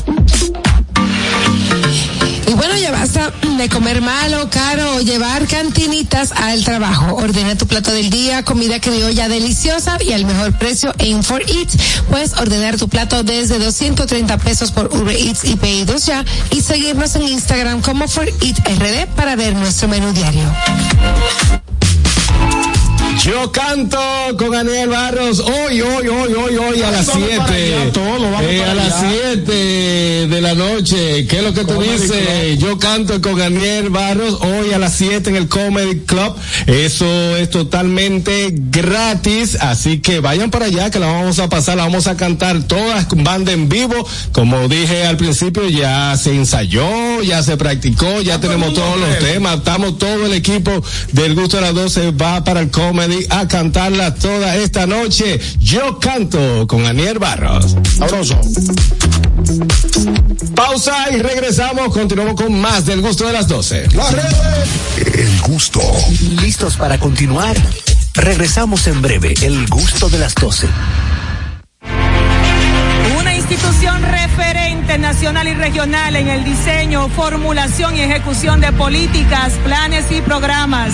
Y bueno, ya basta de comer malo, caro o llevar cantinitas al trabajo. Ordena tu plato del día, comida criolla deliciosa y al mejor precio en For Eats. Puedes ordenar tu plato desde 230 pesos por Uber Eats y Pedidos Ya y seguirnos en Instagram como For Eats RD para ver nuestro menú diario. Yo canto con Daniel Barros hoy, hoy, hoy, hoy, hoy a las Vamos para 7. allá, todo, vamos Eh, a las allá. 7 de la noche. ¿Qué es lo que tú dices? Yo canto con Daniel Barros hoy a las 7 en el Comedy Club. Eso es totalmente gratis. Así que vayan para allá que la vamos a pasar, la vamos a cantar todas con banda en vivo. Como dije al principio, ya se ensayó, ya se practicó, ya tenemos todos los temas. Estamos todo el equipo del gusto de las 12 va para el comedy a cantarla toda esta noche. Yo canto con Aniel Barros. Sabroso. Pausa y regresamos. Continuamos con más del gusto de las 12. Las redes. El gusto. ¿Listos para continuar? Regresamos en breve, el gusto de las 12. Una institución referente nacional y regional en el diseño, formulación y ejecución de políticas, planes y programas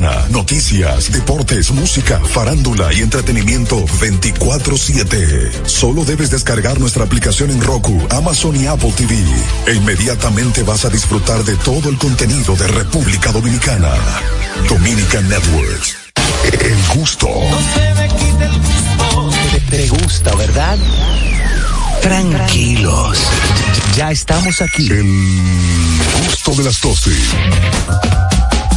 noticias, deportes, música, farándula y entretenimiento 24/7. Solo debes descargar nuestra aplicación en Roku, Amazon y Apple TV. E inmediatamente vas a disfrutar de todo el contenido de República Dominicana. Dominican Networks. El gusto. Te gusta, ¿verdad? Tranquilos. Ya estamos aquí. El gusto de las 12.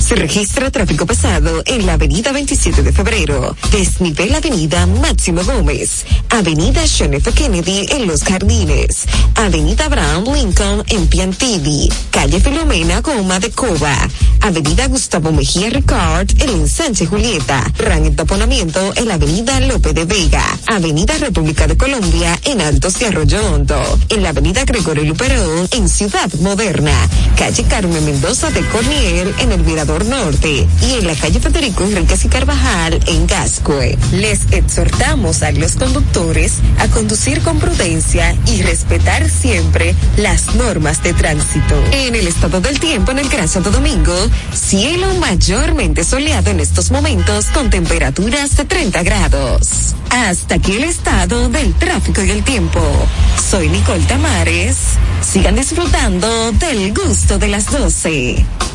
Se registra tráfico pesado en la avenida 27 de febrero, desnivel avenida Máximo Gómez, avenida John F. Kennedy en Los Jardines, avenida Abraham Lincoln en Piantini, calle Filomena Goma de Coba, avenida Gustavo Mejía Ricard en Ensanche Julieta, gran entaponamiento en la avenida Lope de Vega, avenida República de Colombia en Altos de Arroyo Hondo, en la avenida Gregorio Luperón en Ciudad Moderna, calle Carmen Mendoza de Corniel en el Norte y en la calle Federico Enriquez y Carvajal en Gascue. Les exhortamos a los conductores a conducir con prudencia y respetar siempre las normas de tránsito. En el estado del tiempo en el Gran Santo Domingo, cielo mayormente soleado en estos momentos con temperaturas de 30 grados. Hasta aquí el estado del tráfico y el tiempo. Soy Nicole Tamares. Sigan disfrutando del gusto de las 12.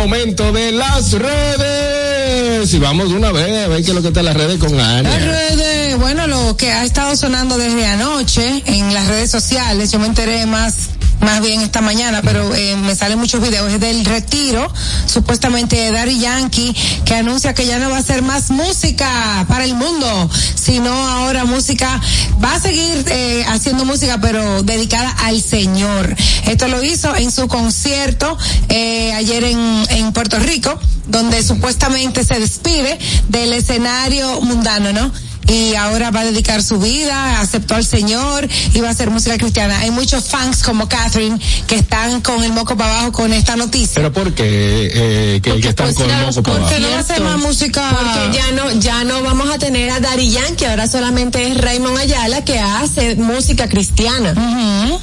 Momento de las redes. y vamos de una vez a ver qué es lo que está en las redes con Las Ania. redes, bueno, lo que ha estado sonando desde anoche en las redes sociales, yo me enteré más más bien esta mañana, pero eh, me salen muchos videos, es del retiro, supuestamente de Daddy Yankee, que anuncia que ya no va a ser más música para el mundo, sino ahora música, va a seguir eh, haciendo música, pero dedicada al Señor. Esto lo hizo en su concierto eh, ayer en, en Puerto Rico, donde supuestamente se despide del escenario mundano, ¿no? Y ahora va a dedicar su vida, aceptó al Señor y va a hacer música cristiana. Hay muchos fans como Catherine que están con el moco para abajo con esta noticia. Pero ¿por qué eh, que, que están con el moco para abajo? Porque no hacer más música. Porque ya no, ya no vamos a tener a Dari Yankee, ahora solamente es Raymond Ayala que hace música cristiana.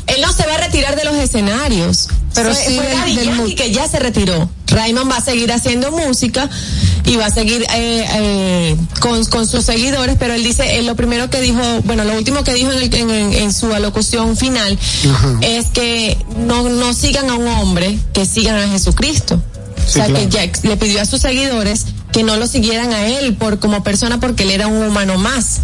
Él no se va a retirar de los escenarios. Pero fue, sí fue del- del que ya se retiró. Raymond va a seguir haciendo música y va a seguir eh, eh, con, con sus seguidores, pero él dice, eh, lo primero que dijo, bueno, lo último que dijo en, el- en- en- en su alocución final es que no, no sigan a un hombre, que sigan a Jesucristo. o sea, que ya le pidió a sus seguidores que no lo siguieran a él por como persona porque él era un humano más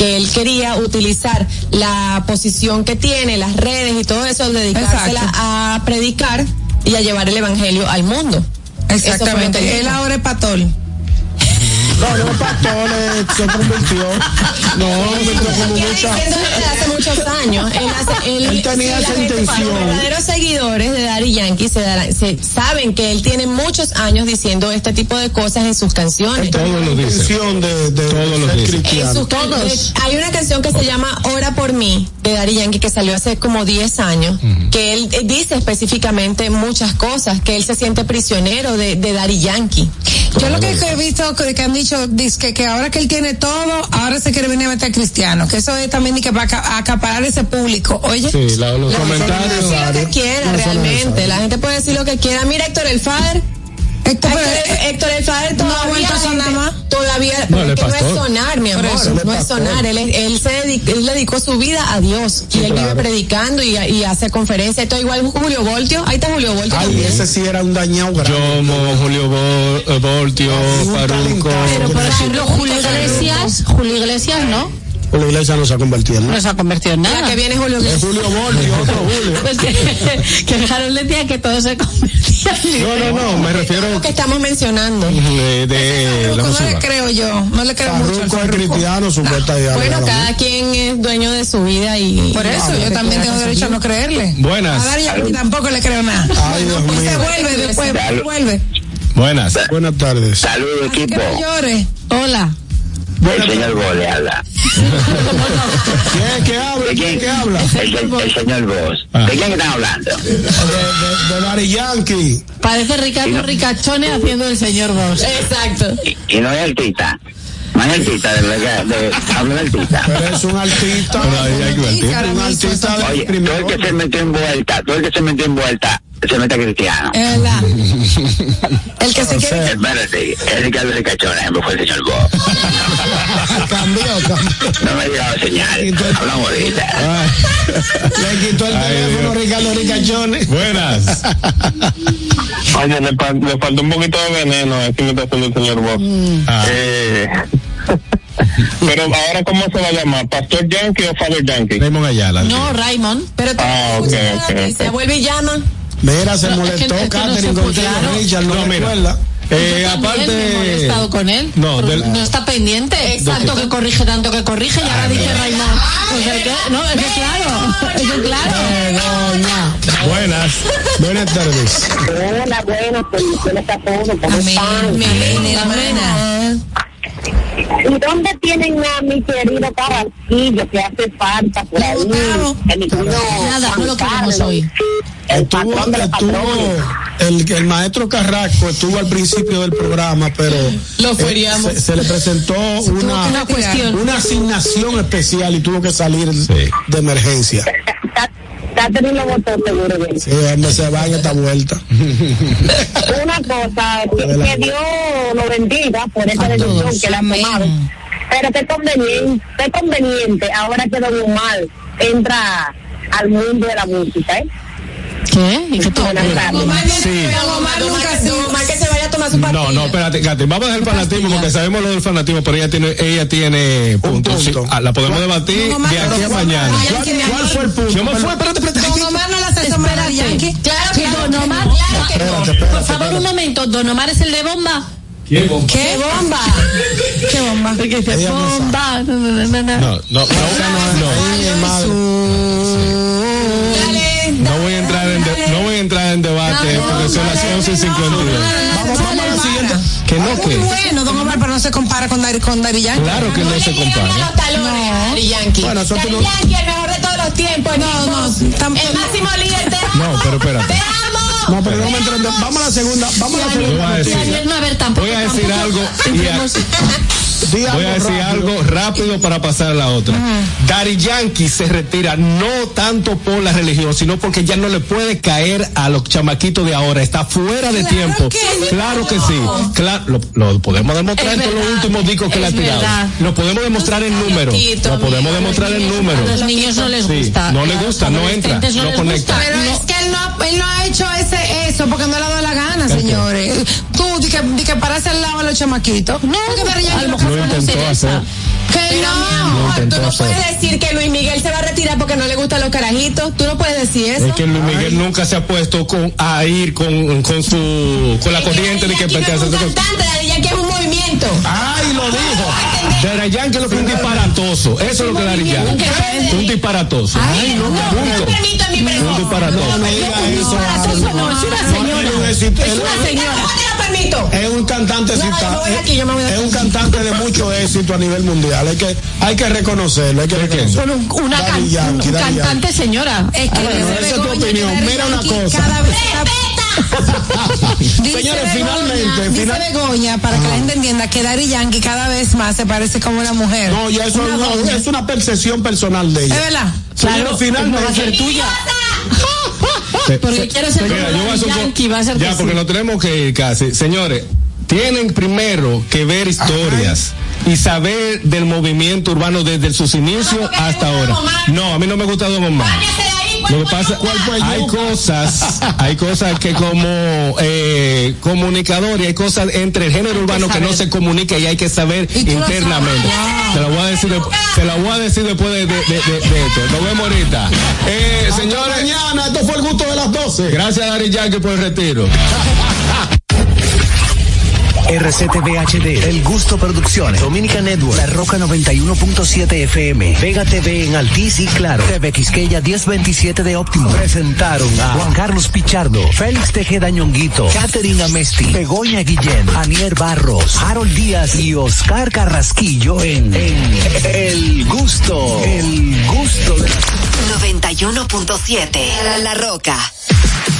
que él quería utilizar la posición que tiene, las redes y todo eso, dedicársela Exacto. a predicar y a llevar el evangelio al mundo. Exactamente. Él ahora es patol. No, no, pastor, eh, se convirtió. No, convirtió como mucha. hace muchos años. Él, hace- él- Él tenía sí, esa gente- intención. Los verdaderos seguidores de Daddy Yankee se, darán- se saben que él tiene muchos años diciendo este tipo de cosas en sus canciones. Todos lo dicen. De, de Todos lo dicen. En sus can- eh, hay una canción que se llama Ora por mí de Daddy Yankee que salió hace como 10 años, que él eh, dice específicamente muchas cosas, que él se siente prisionero de, de Daddy Yankee. Yo lo que he visto que, han dicho que, que ahora que él tiene todo, ahora se quiere venir a meter cristiano. Que eso es también y que para aca- acaparar ese público. Oye. Sí, la- los Decir comentarios. lo que quiera realmente, la gente puede decir lo que quiera. Mira Héctor el Fader. Héctor, Héctor, el Fader no ha todavía, vuelto a la sonar gente- más. todavía, No, pero él es que no es sonar, mi amor, eso, no es sonar, él, él se dedicó, él dedicó su vida a Dios y él vive predicando y, y hace conferencias, esto igual Julio Voltio, ahí está Julio Voltio Ay, también. ese sí era un dañado grande. Yomo, Julio Bo- eh, Voltio, talentazo. Pero por ejemplo, Julio Iglesias, Julio Iglesias no, La iglesia no se ha convertido en no nada. se ha convertido en nada. que viene Julio Es Iglesias. Julio Borgi, otro Julio. Pues que, que Harold decía que todo se convertía en No, no, no, me refiero Lo que estamos mencionando. de, de la Farruko, no le creo yo. No le creo mucho. al Farruko es Farruko. cristiano, supuestamente. Bueno, cada quien es dueño de su vida y Por eso, yo también tengo derecho a no creerle. Buenas. A Yankee tampoco le creo nada. Ay, Dios Y se mío. vuelve después, vuelve. Buenas. Buenas tardes. Saludos, equipo. no llore. Hola. El señor Bo le habla. ¿Quién que habla? ¿De ¿Quién que habla? El, se- el señor Vos. Ah. ¿De quién están hablando? De, de, de Daddy Yankee. Parece Ricardo Ricachone haciendo el señor Boss. Exacto. Y, y no es artista. No es artista, de verdad. De, hablo de artista. Pero es un artista. Pero ahí hay. Un artista Oye, todo el que se metió en vuelta, todo el que se metió en vuelta, se mete cristiano. Verdad. El que se quiere. Espérate, es Ricardo Ricachona, me fue el señor Bo. Cambió, cambió. No me ha llegado señal. Hablamos ahorita. Le quitó el Ay, teléfono Dios. Ricardo Ricachones. Buenas. Oye, le, le faltó un poquito de veneno a esta imitación del señor Bob. Ah. Eh, pero ahora, ¿cómo se va a llamar? ¿Pastor Yankee o Father Yankee? Raymond Ayala. No, Raymond. Pero Ah, ok, ok, noticia, vuelve y llama. Mira, se que- molestó es que Catherine puede, claro. Richard, no, No, mira. recuerda. Eh, Yo también me he molestado aparte. con él. No, del- no está pendiente. Tanto que corrige, tanto que corrige. Y ahora dice Raymond. Pues, ¿el qué? No, es que claro. Es que claro. Buenas. Buenas tardes. Hola, bueno, felicidades a todos. ¿Cómo Amén. están? Amén, hermana. ¿Y dónde tienen a mi querido Carrasquillo que hace falta por ahí? El Nada, no lo queremos hoy. El Estuvo, patrón de los estuvo el, el maestro Carrasco estuvo al principio del programa, pero Lo eh, feriamos. se, se le presentó una, una cuestión. una asignación especial y tuvo que salir de emergencia. Ca- Catherine lo votó seguro bien. Sí, hombre, se va en esta vuelta. Una cosa, que, que Dios lo bendiga por esa decisión que le ha tomado. Pero qué conveniente, qué conveniente ahora que Don Omar entra al mundo de la música, ¿eh? ¿Qué? ¿Y qué tú? Sí. Que. No, no, espérate, Katy, vamos a dejar el fanatismo porque sabemos lo del fanatismo, pero ella tiene, ella tiene puntos. Sí, ah, la podemos debatir Omar, de aquí a ¿cuál- mañana. cuál- ¿Cuál fue el punto? ¿Cómo fue? Espérate, espérate. Don Omar no la hace sombra de Yankee. Claro que Don Omar. Por favor, un momento. Don Omar es el de bomba. ¿Quién bomba? ¿Qué bomba? ¿Qué bomba? Porque no bomba. No, no, no, no. No, no, no, no. Dale. No voy a entrar en, de- no voy debate porque son las 11 y 52. Vamos, vamos a la siguiente. Que no, Muy que. bueno, Don Omar, pero no se compara con Dari, con Dari Yankee. Claro que no se compara. los talones, Daddy Yankee. Bueno, Daddy no- Yankee, el mejor de todos los tiempos. No, no, El máximo líder, te amo. No, pero espérate. Te amo. No, pero no me entren. Vamos a la segunda. Vamos a la Voy segunda. a decir, no, a tampoco. voy a decir algo y a- Voy a decir rápido. algo rápido para pasar a la otra. Dari Yankee se retira no tanto por la religión, sino porque ya no le puede caer a los chamaquitos de ahora. Está fuera de Claro tiempo. que claro que sí. Claro, lo, lo podemos demostrar Es en todos los verdad. últimos discos que le ha tirado. verdad. Lo podemos demostrar en números. Lo podemos demostrar en A números. los niños no les Sí, gusta. no les A gusta, no entra, no conecta. gusta. Pero No. es que él no, él no ha hecho ese, eso porque no le ha dado la gana, señores. Tú, di que, di que pararse al lado de los chamaquitos. No, porque Dari Yankee a lo no no intentó hacer. Que no. amor, tú no hacer. puedes decir que Luis Miguel se va a retirar porque no le gustan los carajitos. Tú no puedes decir eso. Es que Luis Miguel nunca se ha puesto con, a ir con, con su con la Es que corriente de que no pertenece cantante, Daddy Yankee es un movimiento. Ay, lo dijo. Dari Yankee lo que es un disparatoso. Eso es lo que Dari Yankee. Un disparatoso. Ay, no, no, permito mi Un pregunta. disparatoso. No diga eso. Disparatoso no, es una señora. es un. Es una señora. ¿Cómo te lo permito? Es un cantante No, yo me cita- voy de aquí, yo me voy de es un cantante de mucho éxito a nivel mundial. Hay que, hay que reconocerlo, hay que reconocerlo. Un- una Daddy can- Yankee, un Daddy cantante señora. Es que Ah, esa es tu opinión. Daddy Mira una cosa. Cada vez Dice Señores, Begoña- finalmente, Dice final- Begoña, para que la gente entienda, que Dari Yankee cada vez más se parece como una mujer. No, ya eso Una es una, doña. es una percepción personal de ella. ¿Es verdad? Señores, Claro, finalmente. no va a ser tuya. Porque quiero ser Mira, yo voy a Daddy supor- Yankee, va a ser Ya, que porque sí. no tenemos que ir casi. Señores, tienen primero que ver historias y saber del movimiento urbano desde sus inicios hasta ahora. No, a mí no me gusta Don Omar. Lo que pasa, ¿cuál fue hay cosas, hay cosas que como eh, comunicador y hay cosas entre el género urbano que, no se comunica y hay que saber internamente. sabes. Se lo voy a decir, de- se lo voy a decir después de, de- de- de- de esto. Nos vemos ahorita. Eh, señores, mañana, esto fue el gusto de las 12. gracias a Dari Yankee por el retiro. RCTV HD, El Gusto Producciones, Dominica Network, La Roca 91.7 FM, Vega TV en Altiz y Claro, TV Quisqueya 1027 de Óptimo. Presentaron a Juan Carlos Pichardo, Félix Tejeda Ñonguito, Catherine Amesti, Begoña Guillén, Anier Barros, Harold Díaz y Oscar Carrasquillo en, El Gusto, El Gusto de 91.7 La, La Roca.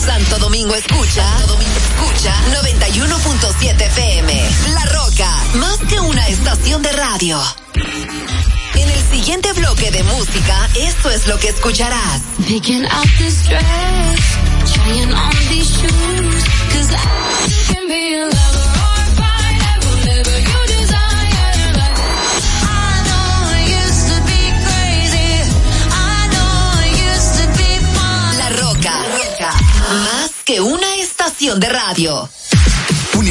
Santo Domingo escucha. Santo Domingo escucha 91.7 FM. La Roca, más que una estación de radio. En el siguiente bloque de música, esto es lo que escucharás. Picking out this dress, trying on these shoes, cause I can be a lover que una estación de radio.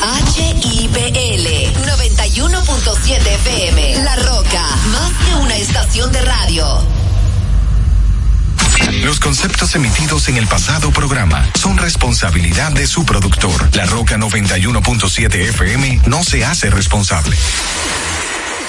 HIPL 91.7 FM. La Roca, más que una estación de radio. Los conceptos emitidos en el pasado programa son responsabilidad de su productor. La Roca 91.7 FM no se hace responsable.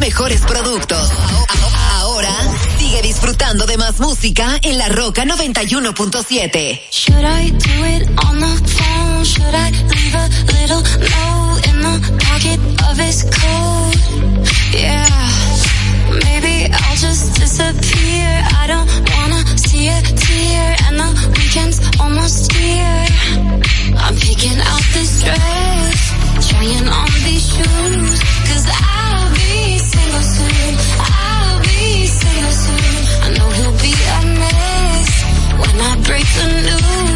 mejores productos. Ahora sigue disfrutando de más música en La Roca 91.7. Should I do it on the phone? Should I leave a little note in the pocket of his coat? Yeah, maybe I'll just disappear. I don't wanna see a tear, and the weekend's almost here. I'm picking out this dress, trying on these shoes, cause I'll break the news,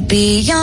be young.